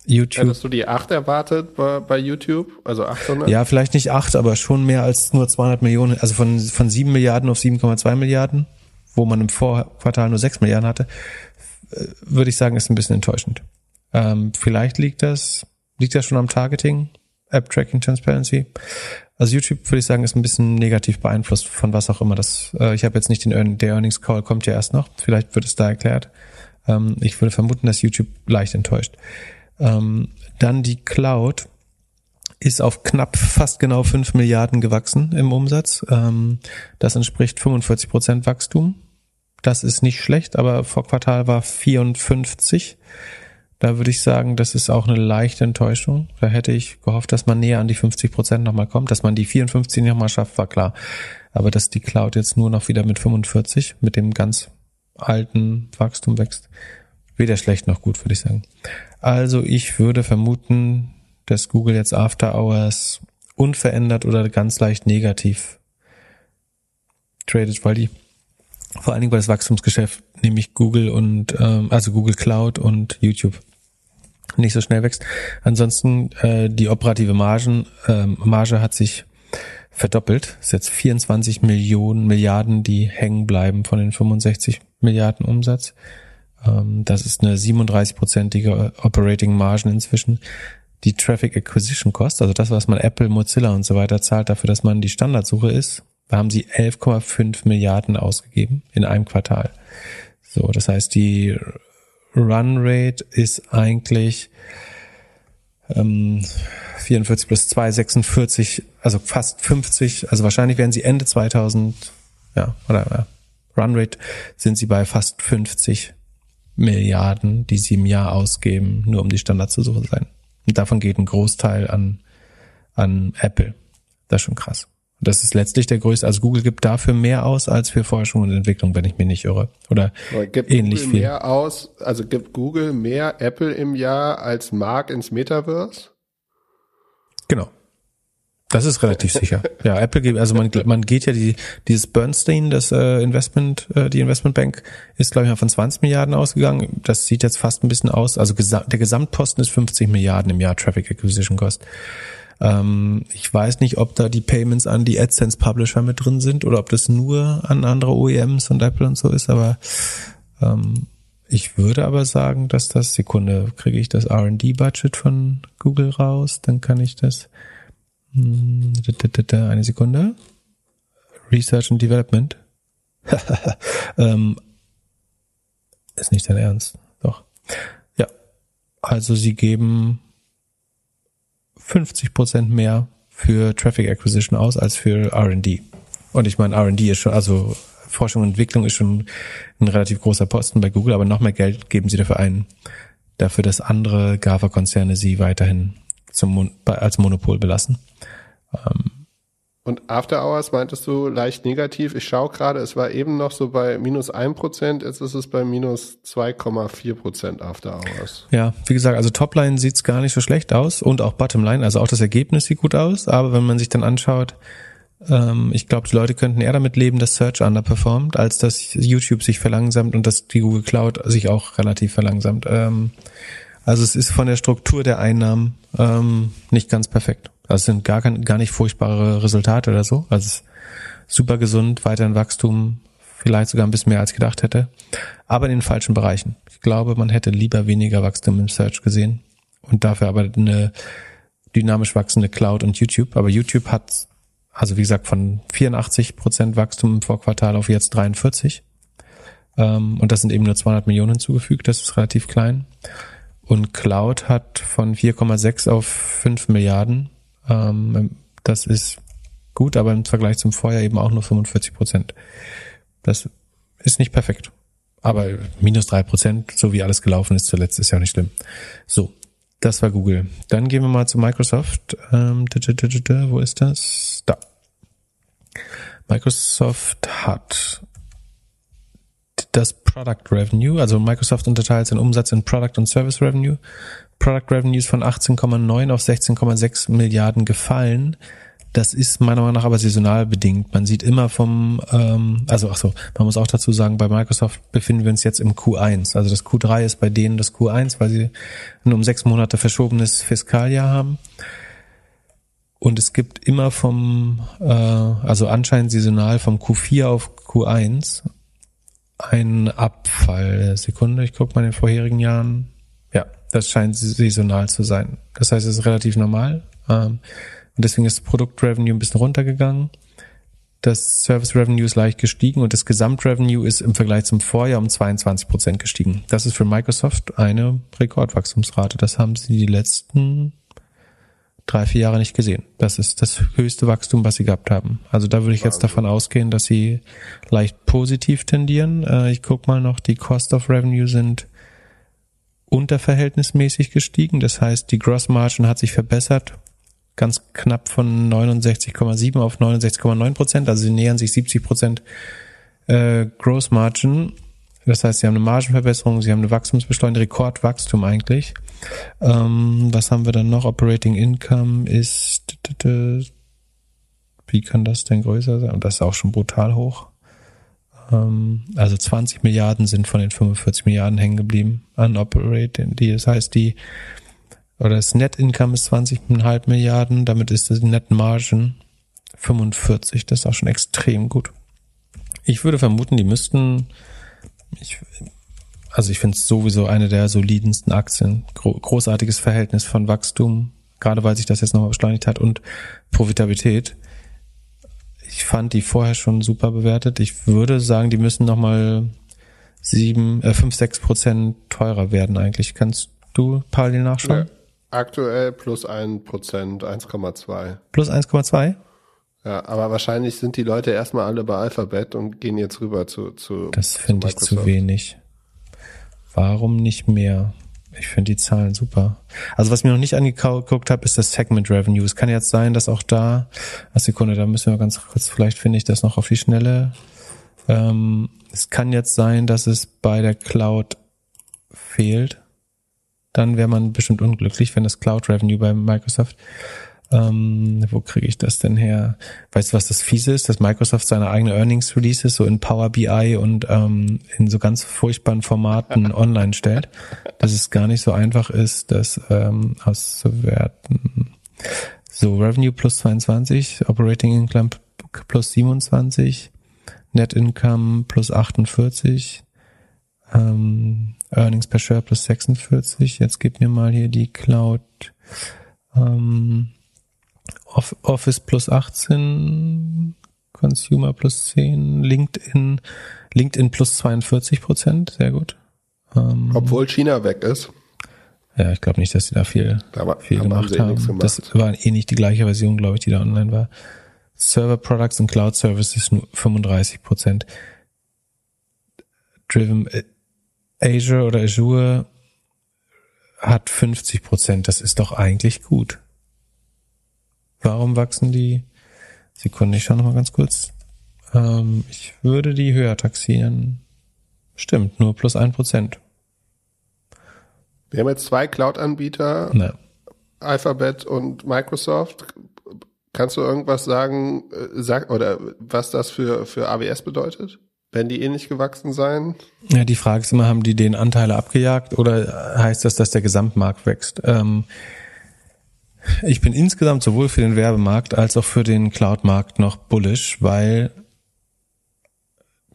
YouTube. Hättest du die 8 erwartet bei, bei YouTube? Also 800? Ja, vielleicht nicht 8, aber schon mehr als nur 200 Millionen. Also von, von 7 Milliarden auf 7,2 Milliarden wo man im Vorquartal nur 6 Milliarden hatte, äh, würde ich sagen, ist ein bisschen enttäuschend. Ähm, vielleicht liegt das, liegt das schon am Targeting, App Tracking Transparency. Also YouTube würde ich sagen, ist ein bisschen negativ beeinflusst von was auch immer das. Äh, ich habe jetzt nicht den der Earnings Call kommt ja erst noch. Vielleicht wird es da erklärt. Ähm, ich würde vermuten, dass YouTube leicht enttäuscht. Ähm, dann die Cloud ist auf knapp fast genau 5 Milliarden gewachsen im Umsatz. Ähm, das entspricht 45 Prozent Wachstum. Das ist nicht schlecht, aber vor Quartal war 54. Da würde ich sagen, das ist auch eine leichte Enttäuschung. Da hätte ich gehofft, dass man näher an die 50 Prozent nochmal kommt. Dass man die 54 nochmal schafft, war klar. Aber dass die Cloud jetzt nur noch wieder mit 45, mit dem ganz alten Wachstum wächst, weder schlecht noch gut, würde ich sagen. Also ich würde vermuten, dass Google jetzt After Hours unverändert oder ganz leicht negativ tradet, weil die vor allen Dingen weil das Wachstumsgeschäft, nämlich Google und ähm, also Google Cloud und YouTube nicht so schnell wächst. Ansonsten äh, die operative Margen, äh, Marge hat sich verdoppelt. Ist jetzt 24 Millionen Milliarden, die hängen bleiben von den 65 Milliarden Umsatz. Ähm, das ist eine 37-prozentige Operating Margen inzwischen. Die Traffic Acquisition Cost, also das, was man Apple, Mozilla und so weiter zahlt dafür, dass man die Standardsuche ist, da haben sie 11,5 Milliarden ausgegeben in einem Quartal. So, das heißt, die Run Rate ist eigentlich ähm, 44 plus 2, 46, also fast 50. Also wahrscheinlich werden sie Ende 2000, ja, oder ja, Run Rate sind sie bei fast 50 Milliarden, die sie im Jahr ausgeben, nur um die Standard zu suchen sein. Und davon geht ein Großteil an, an Apple. Das ist schon krass. Das ist letztlich der größte. Also Google gibt dafür mehr aus als für Forschung und Entwicklung, wenn ich mich nicht irre. Oder gibt ähnlich Google viel. Mehr aus, also gibt Google mehr Apple im Jahr als Mark ins Metaverse? Genau. Das ist relativ sicher. Ja, Apple geht, also man, man geht ja die, dieses Bernstein, das äh, Investment, äh, die Investmentbank ist, glaube ich, mal von 20 Milliarden ausgegangen. Das sieht jetzt fast ein bisschen aus. Also gesa der Gesamtposten ist 50 Milliarden im Jahr Traffic Acquisition Cost. Ähm, ich weiß nicht, ob da die Payments an die AdSense Publisher mit drin sind oder ob das nur an andere OEMs und Apple und so ist, aber ähm, ich würde aber sagen, dass das, Sekunde, kriege ich das R&D-Budget von Google raus, dann kann ich das, hm, eine Sekunde, Research and Development, ähm, ist nicht dein Ernst, doch. Ja, also sie geben 50 Prozent mehr für Traffic Acquisition aus als für R&D. Und ich meine, R&D ist schon, also Forschung und Entwicklung ist schon ein relativ großer Posten bei Google, aber noch mehr Geld geben sie dafür ein, dafür, dass andere GAFA-Konzerne sie weiterhin zum, als Monopol belassen. Ähm, und After Hours meintest du leicht negativ. Ich schaue gerade, es war eben noch so bei minus ein Prozent, jetzt ist es bei minus 2,4 Prozent After Hours. Ja, wie gesagt, also Topline sieht's gar nicht so schlecht aus und auch Bottomline, also auch das Ergebnis sieht gut aus, aber wenn man sich dann anschaut, ähm, ich glaube, die Leute könnten eher damit leben, dass Search underperformt, als dass YouTube sich verlangsamt und dass die Google Cloud sich auch relativ verlangsamt. Ähm, also es ist von der Struktur der Einnahmen ähm, nicht ganz perfekt. Also es sind gar, gar nicht furchtbare Resultate oder so. Also es ist super gesund, weiterhin Wachstum, vielleicht sogar ein bisschen mehr als gedacht hätte. Aber in den falschen Bereichen. Ich glaube, man hätte lieber weniger Wachstum im Search gesehen und dafür aber eine dynamisch wachsende Cloud und YouTube. Aber YouTube hat, also wie gesagt, von 84 Prozent Wachstum im Vorquartal auf jetzt 43. Ähm, und das sind eben nur 200 Millionen hinzugefügt. Das ist relativ klein. Und Cloud hat von 4,6 auf 5 Milliarden ähm, das ist gut, aber im Vergleich zum Vorjahr eben auch nur 45 Prozent. Das ist nicht perfekt. Aber minus drei Prozent, so wie alles gelaufen ist zuletzt, ist ja nicht schlimm. So, das war Google. Dann gehen wir mal zu Microsoft. Ähm, wo ist das? Da. Microsoft hat das Product Revenue, also Microsoft unterteilt seinen Umsatz in Product und Service Revenue. Product Revenues von 18,9 auf 16,6 Milliarden gefallen. Das ist meiner Meinung nach aber saisonal bedingt. Man sieht immer vom, ähm, also ach so, man muss auch dazu sagen, bei Microsoft befinden wir uns jetzt im Q1. Also das Q3 ist bei denen das Q1, weil sie ein um sechs Monate verschobenes Fiskaljahr haben. Und es gibt immer vom, äh, also anscheinend saisonal vom Q4 auf Q1 einen Abfall. Sekunde, ich gucke mal in den vorherigen Jahren. Ja, das scheint saisonal zu sein. Das heißt, es ist relativ normal. Ähm, und deswegen ist Produktrevenue ein bisschen runtergegangen. Das Service Revenue ist leicht gestiegen und das Gesamtrevenue ist im Vergleich zum Vorjahr um 22 Prozent gestiegen. Das ist für Microsoft eine Rekordwachstumsrate. Das haben sie die letzten drei, vier Jahre nicht gesehen. Das ist das höchste Wachstum, was sie gehabt haben. Also da würde ich jetzt davon ausgehen, dass sie leicht positiv tendieren. Äh, ich guck mal noch, die Cost of Revenue sind unterverhältnismäßig gestiegen. Das heißt, die Gross Margin hat sich verbessert, ganz knapp von 69,7 auf 69,9 Prozent. Also sie nähern sich 70 Prozent äh, Gross Margin. Das heißt, sie haben eine Margenverbesserung, sie haben eine Wachstumsbeschleunigung, Rekordwachstum eigentlich. Ähm, was haben wir dann noch? Operating Income ist, wie kann das denn größer sein? Das ist auch schon brutal hoch. Ähm, also 20 Milliarden sind von den 45 Milliarden hängen geblieben an Operating. Das heißt, die oder das Net Income ist 20,5 Milliarden, damit ist das Net Margin 45. Das ist auch schon extrem gut. Ich würde vermuten, die müssten, ich, also ich finde es sowieso eine der solidensten Aktien. großartiges Verhältnis von Wachstum, gerade weil sich das jetzt nochmal beschleunigt hat und Profitabilität ich fand die vorher schon super bewertet. Ich würde sagen, die müssen nochmal sieben, äh, fünf, sechs Prozent teurer werden eigentlich. Kannst du parallel nachschauen? Ja, aktuell plus ein Prozent, 1,2. Plus 1,2? Ja, aber wahrscheinlich sind die Leute erstmal alle bei Alphabet und gehen jetzt rüber zu, zu Das finde ich zu wenig. Warum nicht mehr? Ich finde die Zahlen super. Also was ich mir noch nicht angeguckt habe, ist das Segment Revenue. Es kann jetzt sein, dass auch da, eine Sekunde, da müssen wir ganz kurz, vielleicht finde ich das noch auf die Schnelle. Ähm, es kann jetzt sein, dass es bei der Cloud fehlt. Dann wäre man bestimmt unglücklich, wenn das Cloud Revenue bei Microsoft ähm, wo kriege ich das denn her? Weißt du, was das fiese ist? Dass Microsoft seine eigene Earnings Releases so in Power BI und ähm, in so ganz furchtbaren Formaten online stellt. Dass es gar nicht so einfach ist, das ähm, auszuwerten. So, Revenue plus 22, Operating Income plus 27, Net Income plus 48, ähm, Earnings per Share plus 46. Jetzt gib mir mal hier die Cloud. Ähm, Office plus 18, Consumer plus 10, LinkedIn, LinkedIn plus 42 Prozent, sehr gut. Ähm, Obwohl China weg ist. Ja, ich glaube nicht, dass sie da viel, da viel gemacht haben. Gemacht. Das war eh nicht die gleiche Version, glaube ich, die da online war. Server Products und Cloud Services nur 35 Prozent. Driven äh, Azure oder Azure hat 50 Prozent. Das ist doch eigentlich gut. Warum wachsen die? Sekunde, ich schaue noch mal ganz kurz. Ähm, ich würde die höher taxieren. Stimmt, nur plus ein Prozent. Wir haben jetzt zwei Cloud-Anbieter, Ne. Alphabet und Microsoft. Kannst du irgendwas sagen, äh, sag, oder was das für, für AWS bedeutet? Werden die ähnlich gewachsen sein? Ja, die Frage ist immer, haben die den Anteile abgejagt oder heißt das, dass der Gesamtmarkt wächst? Ähm, ich bin insgesamt sowohl für den Werbemarkt als auch für den Cloud-Markt noch bullish, weil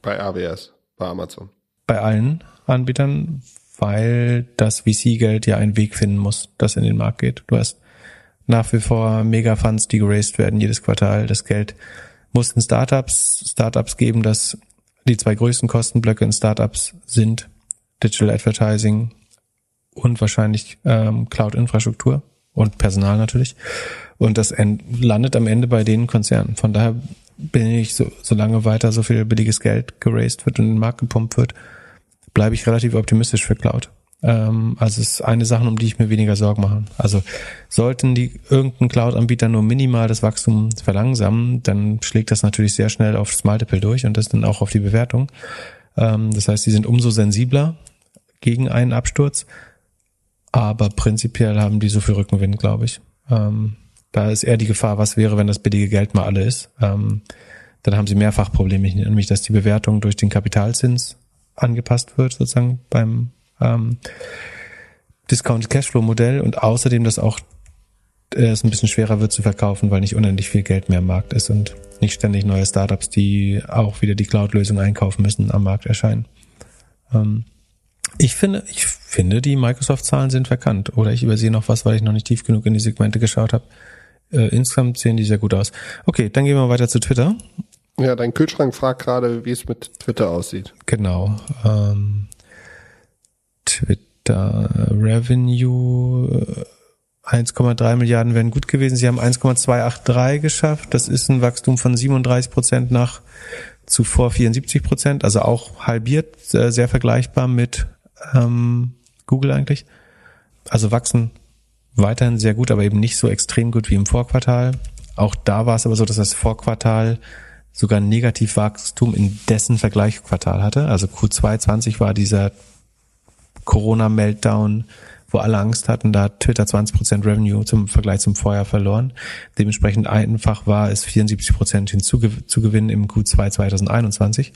Bei AWS, bei Amazon. bei allen Anbietern, weil das VC-Geld ja einen Weg finden muss, das in den Markt geht. Du hast nach wie vor Mega-Funds, die geraced werden jedes Quartal. Das Geld mussten Startups, Startups geben, dass die zwei größten Kostenblöcke in Startups sind Digital Advertising und wahrscheinlich ähm, Cloud-Infrastruktur und Personal natürlich. Und das end, landet am Ende bei den Konzernen. Von daher bin ich, so, solange weiter so viel billiges Geld geraced wird und in den Markt gepumpt wird, bleibe ich relativ optimistisch für Cloud. Ähm, also es ist eine Sache, um die ich mir weniger Sorgen mache. Also sollten die irgendein Cloud-Anbieter nur minimal das Wachstum verlangsamen, dann schlägt das natürlich sehr schnell aufs Multiple durch und das dann auch auf die Bewertung. Ähm, das heißt, sie sind umso sensibler gegen einen Absturz, aber prinzipiell haben die so viel Rückenwind, glaube ich. Ähm, da ist eher die Gefahr, was wäre, wenn das billige Geld mal alle ist. Ähm, dann haben sie mehrfach Probleme, nämlich dass die Bewertung durch den Kapitalzins angepasst wird, sozusagen beim ähm, Discounted Cashflow Modell und außerdem, dass auch äh, es ein bisschen schwerer wird zu verkaufen, weil nicht unendlich viel Geld mehr im Markt ist und nicht ständig neue Startups, die auch wieder die Cloud-Lösung einkaufen müssen, am Markt erscheinen. Ähm, ich finde, ich finde, die Microsoft-Zahlen sind verkannt. Oder ich übersehe noch was, weil ich noch nicht tief genug in die Segmente geschaut habe. Äh, insgesamt sehen die sehr gut aus. Okay, dann gehen wir weiter zu Twitter. Ja, dein Kühlschrank fragt gerade, wie es mit Twitter aussieht. Genau. Ähm, Twitter Revenue äh, 1,3 Milliarden wären gut gewesen. Sie haben 1,283 geschafft. Das ist ein Wachstum von 37 Prozent nach zuvor 74 Prozent, also auch halbiert, äh, sehr vergleichbar mit ähm, Google eigentlich. Also wachsen weiterhin sehr gut, aber eben nicht so extrem gut wie im Vorquartal. Auch da war es aber so, dass das Vorquartal sogar Negativwachstum in dessen Vergleichsquartal hatte. Also Q2 20 war dieser Corona-Meltdown, wo alle Angst hatten, da hat Twitter 20% Revenue zum Vergleich zum Vorjahr verloren. Dementsprechend einfach war es 74% hinzugewinnen im Q2 2021.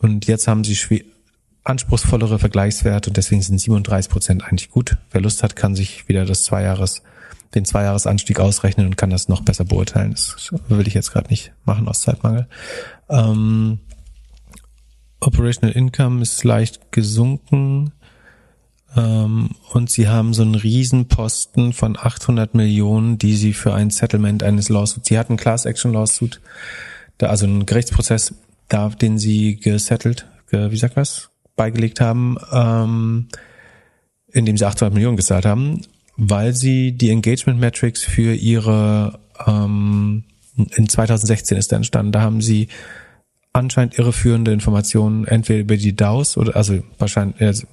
Und jetzt haben sie anspruchsvollere Vergleichswerte und deswegen sind 37% eigentlich gut. Wer Lust hat, kann sich wieder das Zweijahres, den Zweijahresanstieg ausrechnen und kann das noch besser beurteilen. Das will ich jetzt gerade nicht machen aus Zeitmangel. Ähm, Operational Income ist leicht gesunken ähm, und sie haben so einen Riesenposten von 800 Millionen, die sie für ein Settlement eines Lawsuits, sie hatten Class Action Lawsuit, da also einen Gerichtsprozess, da den sie gesettelt, ge, wie sagt das, beigelegt haben, ähm, in dem sie 800 Millionen gezahlt haben, weil sie die Engagement Metrics für ihre ähm, in 2016 ist da entstanden. Da haben sie anscheinend irreführende Informationen entweder über die DAOs oder also wahrscheinlich also,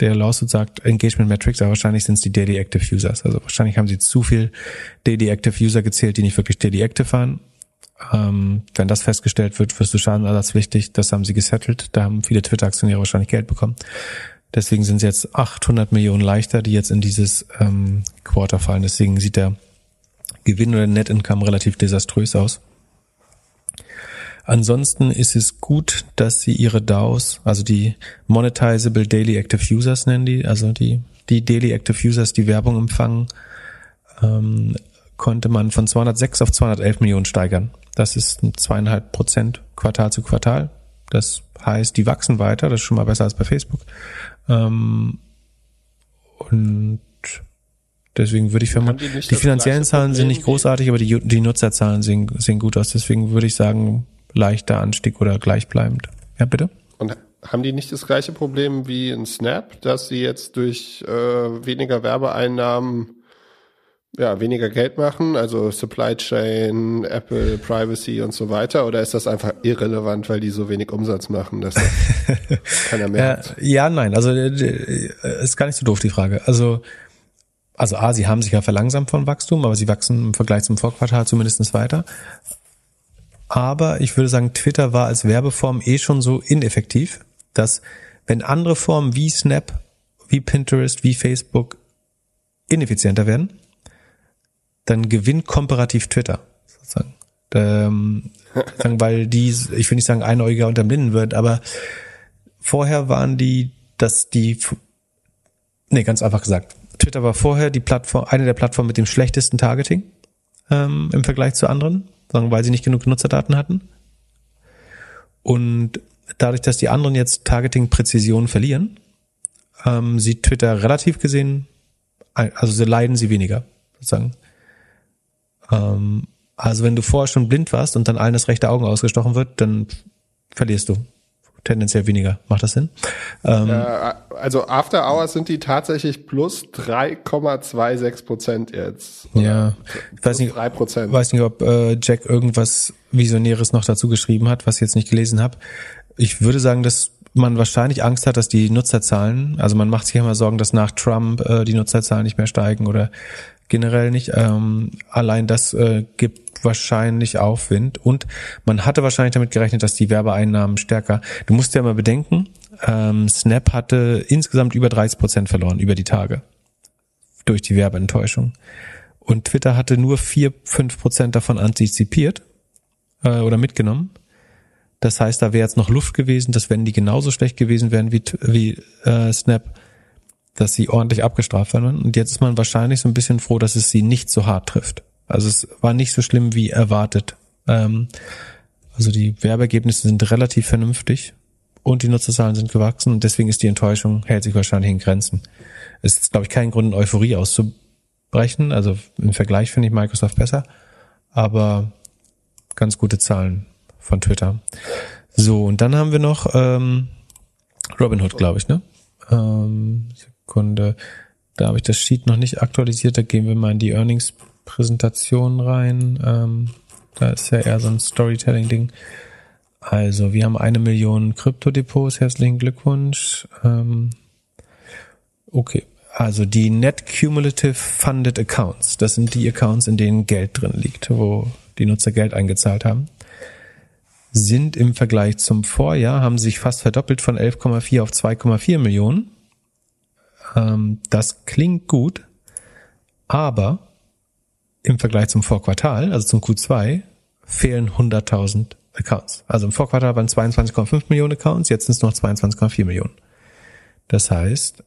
der Lawsuit sagt Engagement Metrics, aber wahrscheinlich sind es die Daily Active Users. Also wahrscheinlich haben sie zu viel Daily Active User gezählt, die nicht wirklich Daily Active waren. Ähm, wenn das festgestellt wird, wirst du schadenersatzpflichtig. Das haben sie gesettelt. Da haben viele Twitter-Aktionäre wahrscheinlich Geld bekommen. Deswegen sind es jetzt 800 Millionen leichter, die jetzt in dieses ähm, Quarter fallen. Deswegen sieht der Gewinn oder Net Income relativ desaströs aus. Ansonsten ist es gut, dass sie ihre DAOs, also die Monetizable Daily Active Users nennen die, also die, die Daily Active Users, die Werbung empfangen, ähm, konnte man von 206 auf 211 Millionen steigern. Das ist ein zweieinhalb Prozent Quartal zu Quartal. Das heißt, die wachsen weiter, das ist schon mal besser als bei Facebook. Ähm, und Deswegen würde ich vermuten, die, die finanziellen Zahlen sind nicht großartig, aber die, die Nutzerzahlen sehen, sehen gut aus. Deswegen würde ich sagen, leichter Anstieg oder gleichbleibend. Ja, bitte? Und haben die nicht das gleiche Problem wie in Snap, dass sie jetzt durch äh, weniger Werbeeinnahmen ja, weniger Geld machen, also Supply Chain, Apple, Privacy und so weiter, oder ist das einfach irrelevant, weil die so wenig Umsatz machen, dass das keiner mehr hat? Ja, nein, also äh, ist gar nicht so doof die Frage. Also also A, sie haben sich ja verlangsamt von Wachstum, aber sie wachsen im Vergleich zum Vorquartal zumindest weiter. Aber ich würde sagen, Twitter war als Werbeform eh schon so ineffektiv, dass wenn andere Formen wie Snap, wie Pinterest, wie Facebook ineffizienter werden, dann gewinnt komparativ Twitter sozusagen. Ähm, sagen, weil die, ich will nicht sagen einäugiger unterm Linden wird, aber vorher waren die, dass die, nee, ganz einfach gesagt, Twitter war vorher die Plattform, eine der Plattformen mit dem schlechtesten Targeting ähm, im Vergleich zu anderen, weil sie nicht genug Nutzerdaten hatten. Und dadurch, dass die anderen jetzt Targeting-Präzision verlieren, ähm, sieht Twitter relativ gesehen, also sie leiden sie weniger, sozusagen. Ähm, also wenn du vorher schon blind warst und dann allen das rechte Augen ausgestochen wird, dann verlierst du. Tendenziell weniger. Macht das Sinn? Ähm, ja, also After Hours sind die tatsächlich plus 3,26 Prozent jetzt. Ja, ich weiß nicht, 3 weiß nicht, ob äh, Jack irgendwas Visionäres noch dazu geschrieben hat, was ich jetzt nicht gelesen habe. Ich würde sagen, dass man wahrscheinlich Angst hat, dass die Nutzerzahlen, also man macht sich immer Sorgen, dass nach Trump äh, die Nutzerzahlen nicht mehr steigen oder generell nicht. Ähm, allein das äh, gibt wahrscheinlich Aufwind und man hatte wahrscheinlich damit gerechnet, dass die Werbeeinnahmen stärker. Du musst ja mal bedenken, ähm, Snap hatte insgesamt über 30 Prozent verloren über die Tage durch die Werbeenttäuschung. Und Twitter hatte nur vier, fünf Prozent davon antizipiert äh, oder mitgenommen. Das heißt, da wäre jetzt noch Luft gewesen, dass wenn die genauso schlecht gewesen wären wie, wie äh, Snap, dass sie ordentlich abgestraft werden. Und jetzt ist man wahrscheinlich so ein bisschen froh, dass es sie nicht so hart trifft. Also es war nicht so schlimm wie erwartet. Ähm, also die Werbeergebnisse sind relativ vernünftig und die Nutzerzahlen sind gewachsen und deswegen ist die Enttäuschung, hält sich wahrscheinlich in Grenzen. Es ist, glaube ich, kein Grund, Euphorie auszubrechen. Also im Vergleich finde ich Microsoft besser, aber ganz gute Zahlen von Twitter. So, und dann haben wir noch ähm, Robinhood, glaube ich, ne? Ähm, Sekunde. Da habe ich das Sheet noch nicht aktualisiert. Da gehen wir mal in die Earnings-Präsentation rein. Ähm, da ist ja eher so ein Storytelling-Ding. Also, wir haben eine Million Kryptodepots. Herzlichen Glückwunsch. Ähm, okay. Also die Net Cumulative Funded Accounts, das sind die Accounts, in denen Geld drin liegt, wo die Nutzer Geld eingezahlt haben, sind im Vergleich zum Vorjahr, haben sich fast verdoppelt von 11,4 auf 2,4 Millionen. Ähm, das klingt gut, aber im Vergleich zum Vorquartal, also zum Q2, fehlen 100.000 Accounts. Also im Vorquartal waren 22,5 Millionen Accounts, jetzt sind es noch 22,4 Millionen. Das heißt,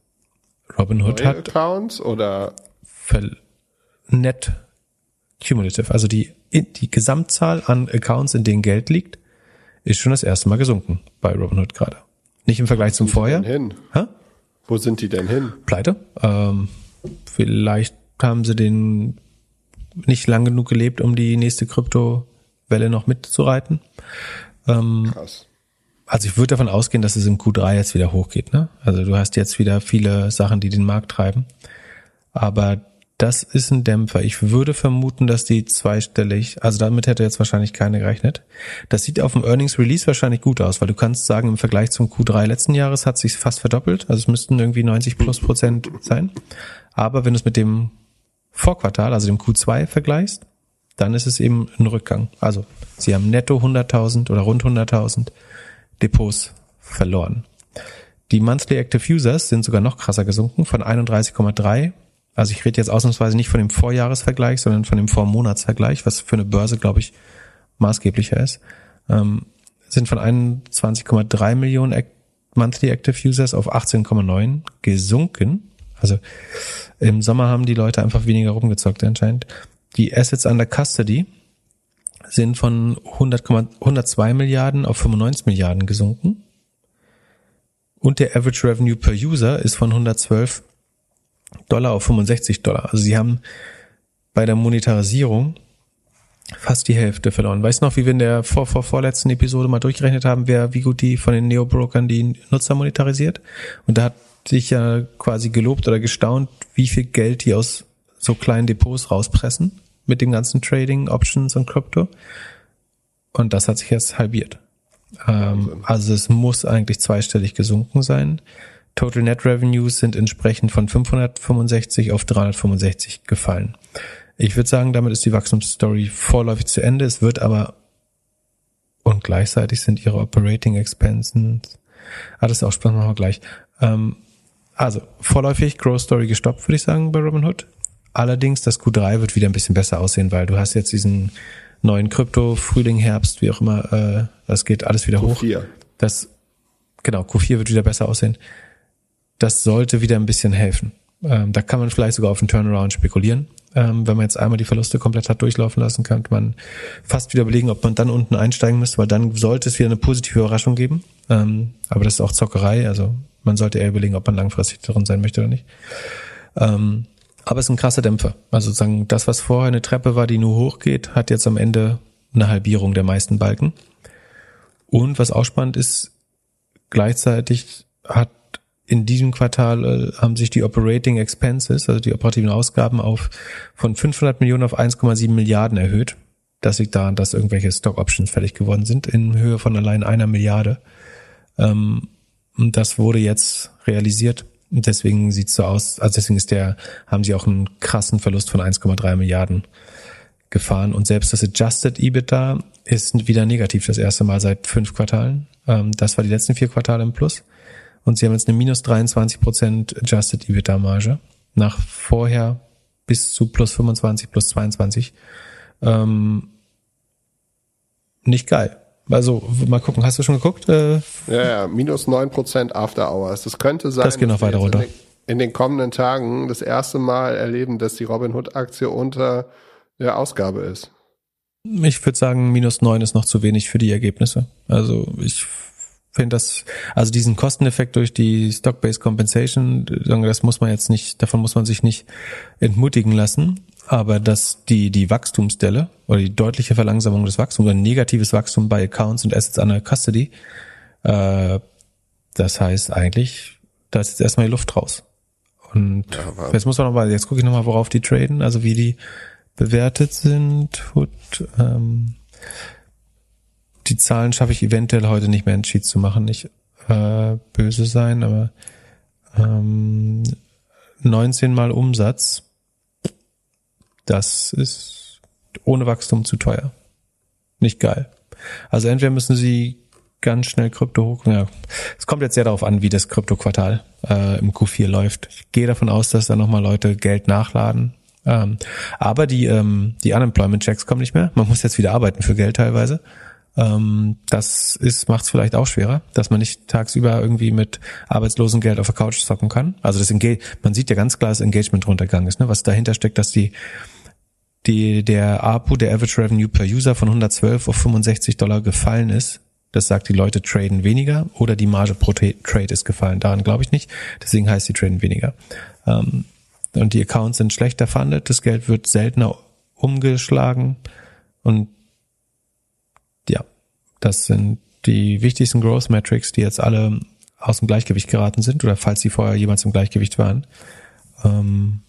Robinhood Neue hat Accounts oder net cumulative, also die die Gesamtzahl an Accounts, in denen Geld liegt, ist schon das erste Mal gesunken bei Robinhood gerade. Nicht im Vergleich zum Vorjahr. Hin? Ha? Wo sind die denn hin? Pleite. Ähm, vielleicht haben sie den nicht lang genug gelebt, um die nächste Kryptowelle noch mitzureiten. Ähm, Krass. Also ich würde davon ausgehen, dass es im Q3 jetzt wieder hochgeht. Ne? Also du hast jetzt wieder viele Sachen, die den Markt treiben. Aber das ist ein Dämpfer. Ich würde vermuten, dass die zweistellig, also damit hätte jetzt wahrscheinlich keine gerechnet. Das sieht auf dem Earnings Release wahrscheinlich gut aus, weil du kannst sagen, im Vergleich zum Q3 letzten Jahres hat sich fast verdoppelt. Also es müssten irgendwie 90 plus Prozent sein. Aber wenn du es mit dem Vorquartal, also dem Q2 vergleichst, dann ist es eben ein Rückgang. Also sie haben netto 100.000 oder rund 100.000 Depots verloren. Die Monthly Active Users sind sogar noch krasser gesunken von 31,3 also ich rede jetzt ausnahmsweise nicht von dem Vorjahresvergleich, sondern von dem Vormonatsvergleich, was für eine Börse, glaube ich, maßgeblicher ist. Ähm, sind von 21,3 Millionen Monthly Active Users auf 18,9 gesunken. Also im Sommer haben die Leute einfach weniger rumgezockt anscheinend. Die Assets under Custody sind von 100, 102 Milliarden auf 95 Milliarden gesunken. Und der Average Revenue per User ist von 112 Dollar auf 65 Dollar. Also sie haben bei der Monetarisierung fast die Hälfte verloren. Weißt du noch, wie wir in der vor, vor, vorletzten Episode mal durchgerechnet haben, wer, wie gut die von den Neo-Brokern die Nutzer monetarisiert? Und da hat sich ja quasi gelobt oder gestaunt, wie viel Geld die aus so kleinen Depots rauspressen mit den ganzen Trading Options und Krypto. Und das hat sich jetzt halbiert. Ähm, also es muss eigentlich zweistellig gesunken sein. Total Net Revenues sind entsprechend von 565 auf 365 gefallen. Ich würde sagen, damit ist die Wachstumsstory vorläufig zu Ende. Es wird aber und gleichzeitig sind ihre Operating Expenses. Ah, das ist auch spannend, machen wir gleich. Ähm, also vorläufig Growth Story gestoppt, würde ich sagen, bei Robinhood. Allerdings das Q3 wird wieder ein bisschen besser aussehen, weil du hast jetzt diesen neuen Krypto, Frühling, Herbst, wie auch immer, äh, das geht alles wieder Q4. hoch. Das, genau, Q4 wird wieder besser aussehen. Das sollte wieder ein bisschen helfen. Ähm, da kann man vielleicht sogar auf einen Turnaround spekulieren. Ähm, wenn man jetzt einmal die Verluste komplett hat durchlaufen lassen, könnte man fast wieder überlegen, ob man dann unten einsteigen müsste, weil dann sollte es wieder eine positive Überraschung geben. Ähm, aber das ist auch Zockerei, also man sollte eher überlegen, ob man langfristig drin sein möchte oder nicht. Ähm, aber es ist ein krasser Dämpfer. Also sozusagen das, was vorher eine Treppe war, die nur hochgeht, hat jetzt am Ende eine Halbierung der meisten Balken. Und was auch spannend ist, gleichzeitig hat in diesem Quartal äh, haben sich die Operating Expenses, also die operativen Ausgaben auf von 500 Millionen auf 1,7 Milliarden erhöht. Das liegt daran, dass irgendwelche Stock Options fällig geworden sind in Höhe von allein einer Milliarde. Ähm, und das wurde jetzt realisiert. Und deswegen sieht es so aus, also deswegen ist der, haben sie auch einen krassen Verlust von 1,3 Milliarden gefahren. Und selbst das Adjusted EBITDA ist wieder negativ, das erste Mal seit fünf Quartalen. Ähm, das war die letzten vier Quartale im Plus. Und sie haben jetzt eine minus 23 Prozent Adjusted EBITDA Marge. Nach vorher bis zu plus 25, plus 22. Ähm, nicht geil. Also mal gucken, hast du schon geguckt? Äh, ja, ja, minus neun Prozent After Hours. Das könnte sein, das geht noch weiter runter. In den, in den, kommenden Tagen das erste Mal erleben, dass die Robinhood-Aktie unter der Ausgabe ist. Ich würde sagen, minus neun ist noch zu wenig für die Ergebnisse. Also ich finde das, also diesen Kosteneffekt durch die Stock-Based Compensation, das muss man jetzt nicht, davon muss man sich nicht entmutigen lassen. Aber dass die, die Wachstumsdelle oder die deutliche Verlangsamung des Wachstums oder negatives Wachstum bei Accounts und Assets under Custody, äh, das heißt eigentlich, da ist jetzt erstmal die Luft raus. Und ja, jetzt muss man nochmal, jetzt gucke ich nochmal, worauf die traden, also wie die bewertet sind. Hood, ähm, die Zahlen schaffe ich eventuell heute nicht mehr Sheets zu machen, nicht äh, böse sein, aber ähm, 19 mal Umsatz, das ist ohne Wachstum zu teuer. Nicht geil. Also entweder müssen sie ganz schnell Krypto hoch. Ja, es kommt jetzt sehr darauf an, wie das Krypto-Quartal äh, im Q4 läuft. Ich gehe davon aus, dass da nochmal Leute Geld nachladen. Ähm, aber die, ähm, die Unemployment-Checks kommen nicht mehr. Man muss jetzt wieder arbeiten für Geld teilweise. Ähm, das ist macht es vielleicht auch schwerer, dass man nicht tagsüber irgendwie mit Arbeitslosengeld auf der Couch zocken kann. Also das Engage man sieht ja ganz klar, dass Engagement runtergegangen ist, ne? was dahinter steckt, dass die die der APU, der Average Revenue per User von 112 auf 65 Dollar gefallen ist. Das sagt, die Leute traden weniger oder die Marge pro Trade ist gefallen. Daran glaube ich nicht. Deswegen heißt, die traden weniger. Ähm, und die Accounts sind schlechter funded. Das Geld wird seltener umgeschlagen. Und das sind die wichtigsten Growth Metrics, die jetzt alle aus dem Gleichgewicht geraten sind oder falls sie vorher jemals im Gleichgewicht waren. Ähm,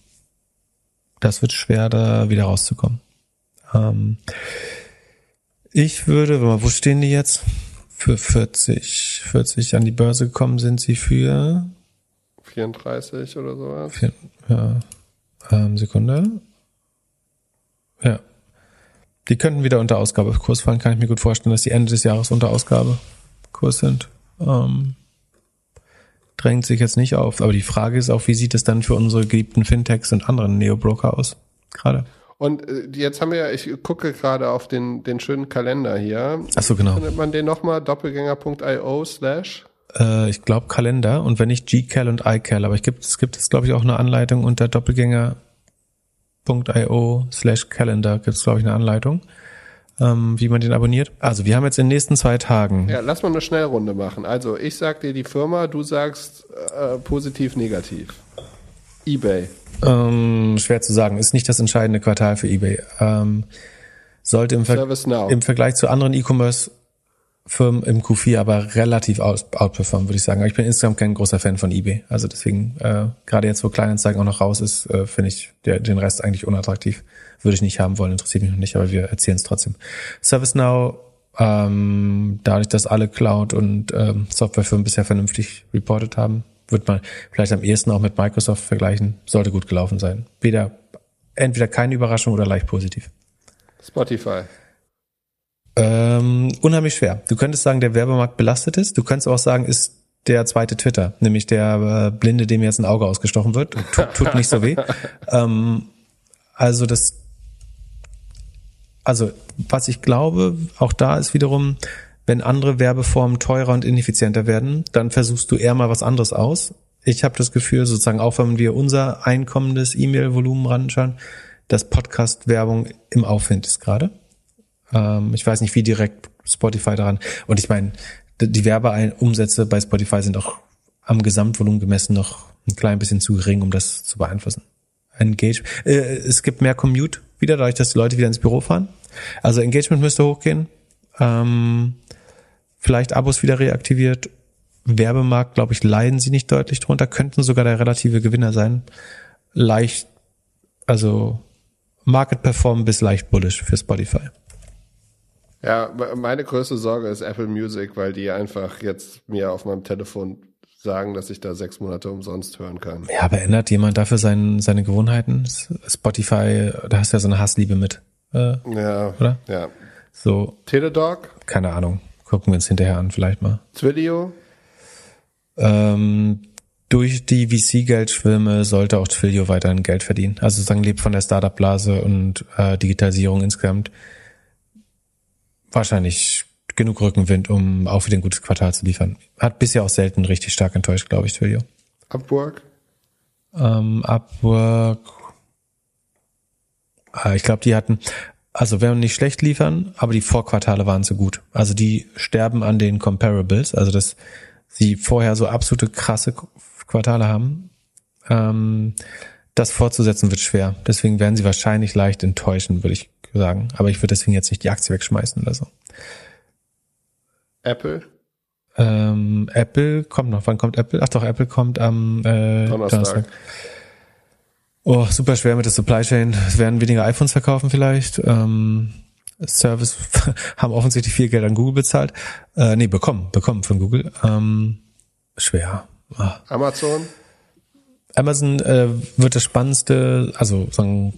das wird schwer, da wieder rauszukommen. Ähm, ich würde, wo stehen die jetzt? Für 40, 40 an die Börse gekommen sind sie für 34 oder sowas. Vier, ja, ähm, Sekunde. Ja, die könnten wieder unter Ausgabekurs fallen, kann ich mir gut vorstellen, dass die Ende des Jahres unter Ausgabekurs sind. Ähm, drängt sich jetzt nicht auf. Aber die Frage ist auch, wie sieht es dann für unsere geliebten Fintechs und anderen Neo-Broker aus? Gerade. Und äh, jetzt haben wir ja, ich gucke gerade auf den, den schönen Kalender hier. Ach so, genau. Findet man den nochmal? Doppelgänger.io slash? Äh, ich glaube Kalender und wenn nicht GCal und iCal, aber ich gibt, es gibt jetzt glaube ich auch eine Anleitung unter Doppelgänger .io slash calendar gibt es, glaube ich, eine Anleitung, ähm, wie man den abonniert. Also wir haben jetzt in den nächsten zwei Tagen. Ja, lass mal eine Schnellrunde machen. Also ich sag dir die Firma, du sagst äh, positiv, negativ. eBay. Ähm, schwer zu sagen, ist nicht das entscheidende Quartal für eBay. Ähm, sollte im, Ver im Vergleich zu anderen E-Commerce Firmen im Q4 aber relativ out, outperformen, würde ich sagen. Ich bin insgesamt kein großer Fan von eBay. Also deswegen, äh, gerade jetzt, wo Kleinanzeigen auch noch raus ist, äh, finde ich der, den Rest eigentlich unattraktiv. Würde ich nicht haben wollen, interessiert mich noch nicht, aber wir erzählen es trotzdem. ServiceNow, ähm, dadurch, dass alle Cloud- und ähm, Softwarefirmen bisher vernünftig reported haben, wird man vielleicht am ehesten auch mit Microsoft vergleichen. Sollte gut gelaufen sein. Weder, entweder keine Überraschung oder leicht positiv. Spotify. Ähm, unheimlich schwer. Du könntest sagen, der Werbemarkt belastet ist. Du könntest auch sagen, ist der zweite Twitter, nämlich der äh, Blinde, dem jetzt ein Auge ausgestochen wird. Tut, tut nicht so weh. ähm, also das, also was ich glaube, auch da ist wiederum, wenn andere Werbeformen teurer und ineffizienter werden, dann versuchst du eher mal was anderes aus. Ich habe das Gefühl, sozusagen auch wenn wir unser einkommendes E-Mail-Volumen ranschauen, dass Podcast-Werbung im Aufwind ist gerade. Ähm, ich weiß nicht, wie direkt Spotify daran. Und ich meine, die Werbeumsätze bei Spotify sind auch am Gesamtvolumen gemessen noch ein klein bisschen zu gering, um das zu beeinflussen. Engage. Äh, es gibt mehr Commute wieder, dadurch, dass die Leute wieder ins Büro fahren. Also Engagement müsste hochgehen. Ähm, vielleicht Abos wieder reaktiviert. Werbemarkt, glaube ich, leiden sie nicht deutlich drunter, könnten sogar der relative Gewinner sein. Leicht, also Market Perform bis leicht bullish für Spotify. Ja, meine größte Sorge ist Apple Music, weil die einfach jetzt mir auf meinem Telefon sagen, dass ich da sechs Monate umsonst hören kann. Ja, aber ändert jemand dafür sein, seine Gewohnheiten? Spotify, da hast du ja so eine Hassliebe mit. Äh, ja, oder? Ja. So. Teledog? Keine Ahnung. Gucken wir uns hinterher an, vielleicht mal. Twilio? Ähm, durch die VC-Geldschwimme sollte auch Twilio weiterhin Geld verdienen. Also sozusagen lebt von der Startup-Blase und äh, Digitalisierung insgesamt wahrscheinlich genug Rückenwind, um auch wieder ein gutes Quartal zu liefern. Hat bisher auch selten richtig stark enttäuscht, glaube ich, Twilio. Upwork? Ähm, Upwork. Äh, ich glaube, die hatten, also werden nicht schlecht liefern, aber die Vorquartale waren zu gut. Also die sterben an den Comparables, also dass sie vorher so absolute krasse Quartale haben. Ähm, das fortzusetzen wird schwer. Deswegen werden sie wahrscheinlich leicht enttäuschen, würde ich sagen. Aber ich würde deswegen jetzt nicht die Aktie wegschmeißen oder so. Apple? Ähm, Apple kommt noch. Wann kommt Apple? Ach doch, Apple kommt am äh, Donnerstag. Donnerstag. Oh, super schwer mit der Supply Chain. Es werden weniger iPhones verkaufen vielleicht. Ähm, Service haben offensichtlich viel Geld an Google bezahlt. Äh, nee, bekommen, bekommen von Google. Ähm, schwer. Ah. Amazon? Amazon äh, wird das spannendste, also sagen,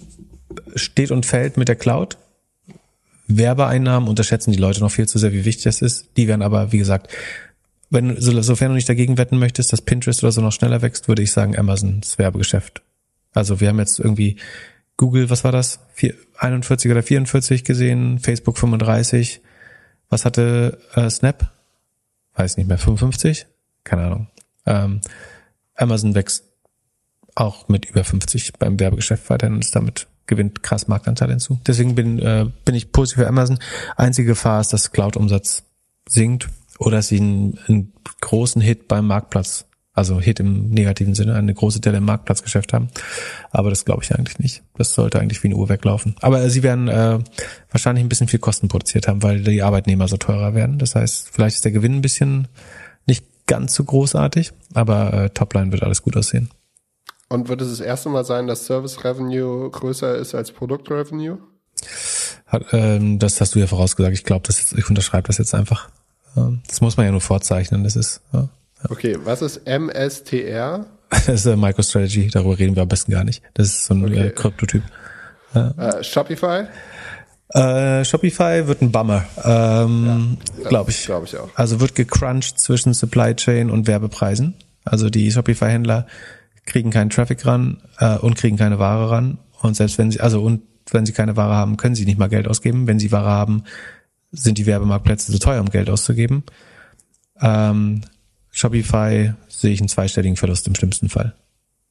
steht und fällt mit der Cloud. Werbeeinnahmen unterschätzen die Leute noch viel zu sehr, wie wichtig das ist. Die werden aber, wie gesagt, wenn, sofern du nicht dagegen wetten möchtest, dass Pinterest oder so noch schneller wächst, würde ich sagen, Amazons Werbegeschäft. Also wir haben jetzt irgendwie Google, was war das? 41 oder 44 gesehen, Facebook 35. Was hatte äh, Snap? Weiß nicht mehr, 55? Keine Ahnung. Ähm, Amazon wächst auch mit über 50 beim Werbegeschäft weiterhin und ist damit gewinnt krass Marktanteil hinzu. Deswegen bin, äh, bin ich positiv für Amazon. Einzige Gefahr ist, dass Cloud-Umsatz sinkt oder sie einen, einen großen Hit beim Marktplatz, also Hit im negativen Sinne, eine große Delle im Marktplatzgeschäft haben. Aber das glaube ich eigentlich nicht. Das sollte eigentlich wie eine Uhr weglaufen. Aber sie werden äh, wahrscheinlich ein bisschen viel Kosten produziert haben, weil die Arbeitnehmer so teurer werden. Das heißt, vielleicht ist der Gewinn ein bisschen nicht ganz so großartig, aber äh, Topline wird alles gut aussehen. Und wird es das erste Mal sein, dass Service Revenue größer ist als Produkt Revenue? Hat, ähm, das hast du ja vorausgesagt. Ich glaube, ich unterschreibe das jetzt einfach. Ähm, das muss man ja nur vorzeichnen. Das ist. Ja, ja. Okay, was ist MSTR? Das ist äh, MicroStrategy. Darüber reden wir am besten gar nicht. Das ist so ein okay. äh, Kryptotyp. Ja. Äh, Shopify? Äh, Shopify wird ein Bummer, ähm, ja, glaube ich. Glaube ich auch. Also wird gecrunched zwischen Supply Chain und Werbepreisen. Also die Shopify-Händler kriegen keinen Traffic ran äh, und kriegen keine Ware ran. Und selbst wenn sie, also und wenn sie keine Ware haben, können sie nicht mal Geld ausgeben. Wenn sie Ware haben, sind die Werbemarktplätze zu teuer, um Geld auszugeben. Ähm, Shopify sehe ich einen zweistelligen Verlust im schlimmsten Fall.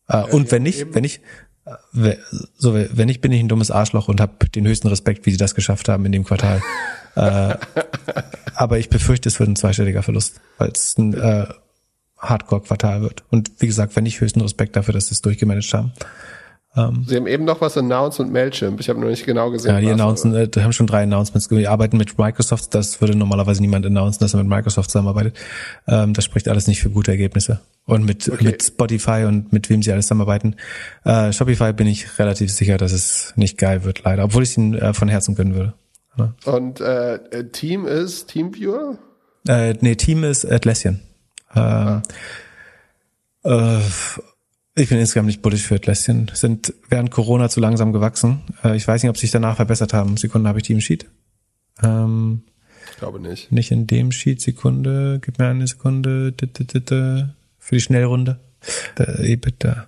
Äh, ja, und wenn nicht, wenn ich, äh, so wenn nicht, bin ich ein dummes Arschloch und habe den höchsten Respekt, wie sie das geschafft haben in dem Quartal. äh, aber ich befürchte, es wird ein zweistelliger Verlust, weil es ein äh, Hardcore-Quartal wird. Und wie gesagt, wenn ich höchsten Respekt dafür, dass sie es durchgemanagt haben. Ähm, Sie haben eben noch was announced mit Mailchimp. Ich habe noch nicht genau gesehen. ja, die announcen, äh, haben schon drei Announcements. Wir arbeiten mit Microsoft. Das würde normalerweise niemand announcen, dass er mit Microsoft zusammenarbeitet. Ähm, das spricht alles nicht für gute Ergebnisse. Und mit, Okay. mit Spotify und mit wem sie alles zusammenarbeiten. Äh, Shopify bin ich relativ sicher, dass es nicht geil wird, leider. Obwohl ich es ihnen äh, von Herzen gönnen würde. Ja. Und äh, äh, Team ist Teamviewer? Äh, nee, Team ist Atlassian. Ähm, äh, ich bin insgesamt nicht bullish für Atlassian. Sind während Corona zu langsam gewachsen. Äh, ich weiß nicht, ob sie sich danach verbessert haben. Sekunde habe ich die im Sheet. Ähm, Ich glaube nicht. nicht in dem Sheet. Sekunde. Gib mir eine Sekunde. Für die Schnellrunde. Da, bitte.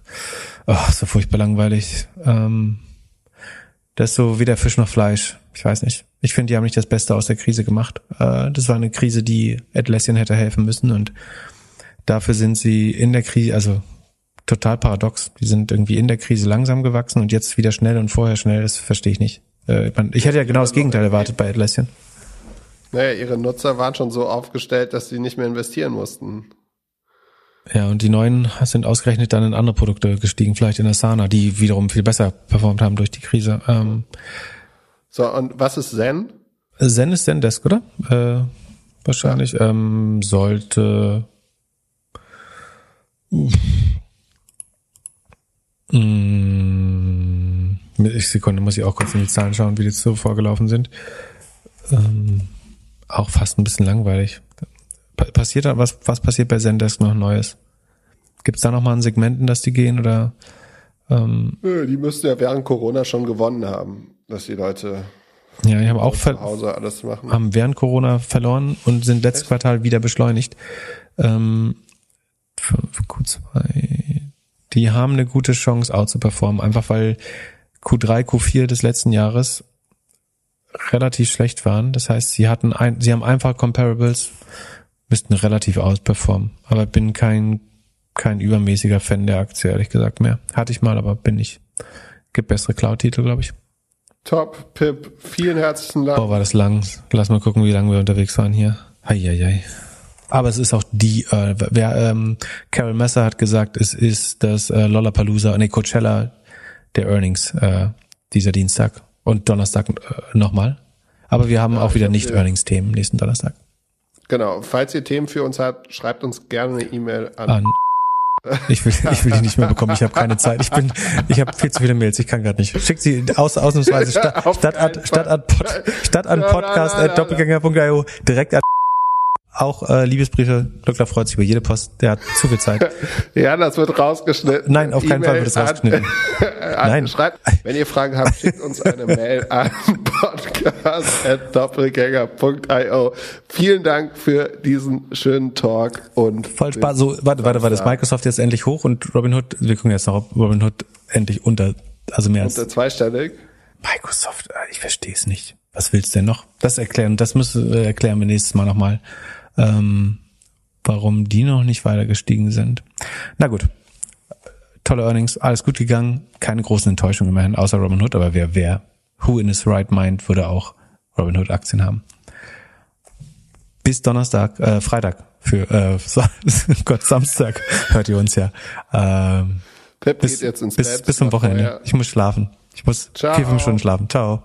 Oh, so furchtbar langweilig. Ähm, das ist so weder Fisch noch Fleisch. Ich weiß nicht. Ich finde, die haben nicht das Beste aus der Krise gemacht. Äh, das war eine Krise, die Atlassian hätte helfen müssen und dafür sind sie in der Krise, also total paradox. Die sind irgendwie in der Krise langsam gewachsen und jetzt wieder schnell und vorher schnell. Das verstehe ich nicht. Äh, ich hätte ja genau das Gegenteil erwartet bei Atlassian. Naja, ihre Nutzer waren schon so aufgestellt, dass sie nicht mehr investieren mussten. Ja, und die neuen sind ausgerechnet dann in andere Produkte gestiegen, vielleicht in Asana, die wiederum viel besser performt haben durch die Krise. Ähm, So, und was ist Zen? Zen ist Zendesk, oder? Äh, wahrscheinlich. Ähm, sollte. Mm, ich Sekunde muss ich auch kurz in die Zahlen schauen, wie die so vorgelaufen sind. Ähm, auch fast ein bisschen langweilig. Pa passiert da was? Was passiert bei Zendesk noch Neues? Gibt es da noch mal ein Segmenten, dass die gehen oder? Ähm, Nö, Die müssten ja während Corona schon gewonnen haben, dass die Leute ja, die haben auch zu Hause alles machen. haben während Corona verloren und sind letztes Quartal wieder beschleunigt. Ähm, Q2, die haben eine gute Chance, out zu performen, einfach weil Q3, Q4 des letzten Jahres relativ schlecht waren. Das heißt, sie hatten ein, sie haben einfach Comparables, müssten relativ outperformen. Aber bin kein, kein übermäßiger Fan der Aktie, ehrlich gesagt mehr. Hatte ich mal, aber bin nicht. Gibt bessere Cloud-Titel, glaube ich. Top, Pip, vielen herzlichen Dank. Boah, war das lang. Lass mal gucken, wie lange wir unterwegs waren hier. Eieiei. Aber es ist auch die, äh, wer, ähm, Carol Messer hat gesagt, es ist das äh, Lollapalooza, nee, Coachella der Earnings äh, dieser Dienstag und Donnerstag äh, nochmal. Aber wir haben auch wieder hab nicht hier- Earnings-Themen nächsten Donnerstag. Genau, falls ihr Themen für uns habt, schreibt uns gerne eine E-Mail an. An ich will, ich will die nicht mehr bekommen. Ich habe keine Zeit. Ich bin, ich habe viel zu viele Mails. Ich kann gerade nicht. Schickt sie aus, ausnahmsweise statt, statt, an, statt, an, statt an Podcast at doppelgänger.io direkt an auch äh, Liebesbriefe. Glückler freut sich über jede Post. Der hat zu viel Zeit. Ja, das wird rausgeschnitten. Nein, auf keinen Fall wird es rausgeschnitten. An, an, Nein. Schreibt, wenn ihr Fragen habt, schickt uns eine Mail an podcast.doppelgänger.io. Vielen Dank für diesen schönen Talk und Voll Spaß. So, warte, warte, warte. Ist Microsoft jetzt endlich hoch und Robinhood, wir gucken jetzt noch, ob Robinhood endlich unter, also mehr als unter zweistellig. Microsoft, äh, ich verstehe es nicht. Was willst du denn noch? Das erklären, das müssen äh, erklären wir nächstes Mal nochmal, ähm, warum die noch nicht weiter gestiegen sind. Na gut. Tolle Earnings, alles gut gegangen, keine großen Enttäuschungen immerhin, außer Robinhood, aber wer, wer, who in his right mind würde auch Robinhood Aktien haben. Bis Donnerstag, äh, Freitag für, äh, so, Gott, Samstag hört ihr uns ja. Ähm, Pip bis, geht jetzt ins bis, Bett. bis zum Wochenende. Ich muss schlafen. Ich muss Ciao. vier, fünf Stunden schlafen. Ciao.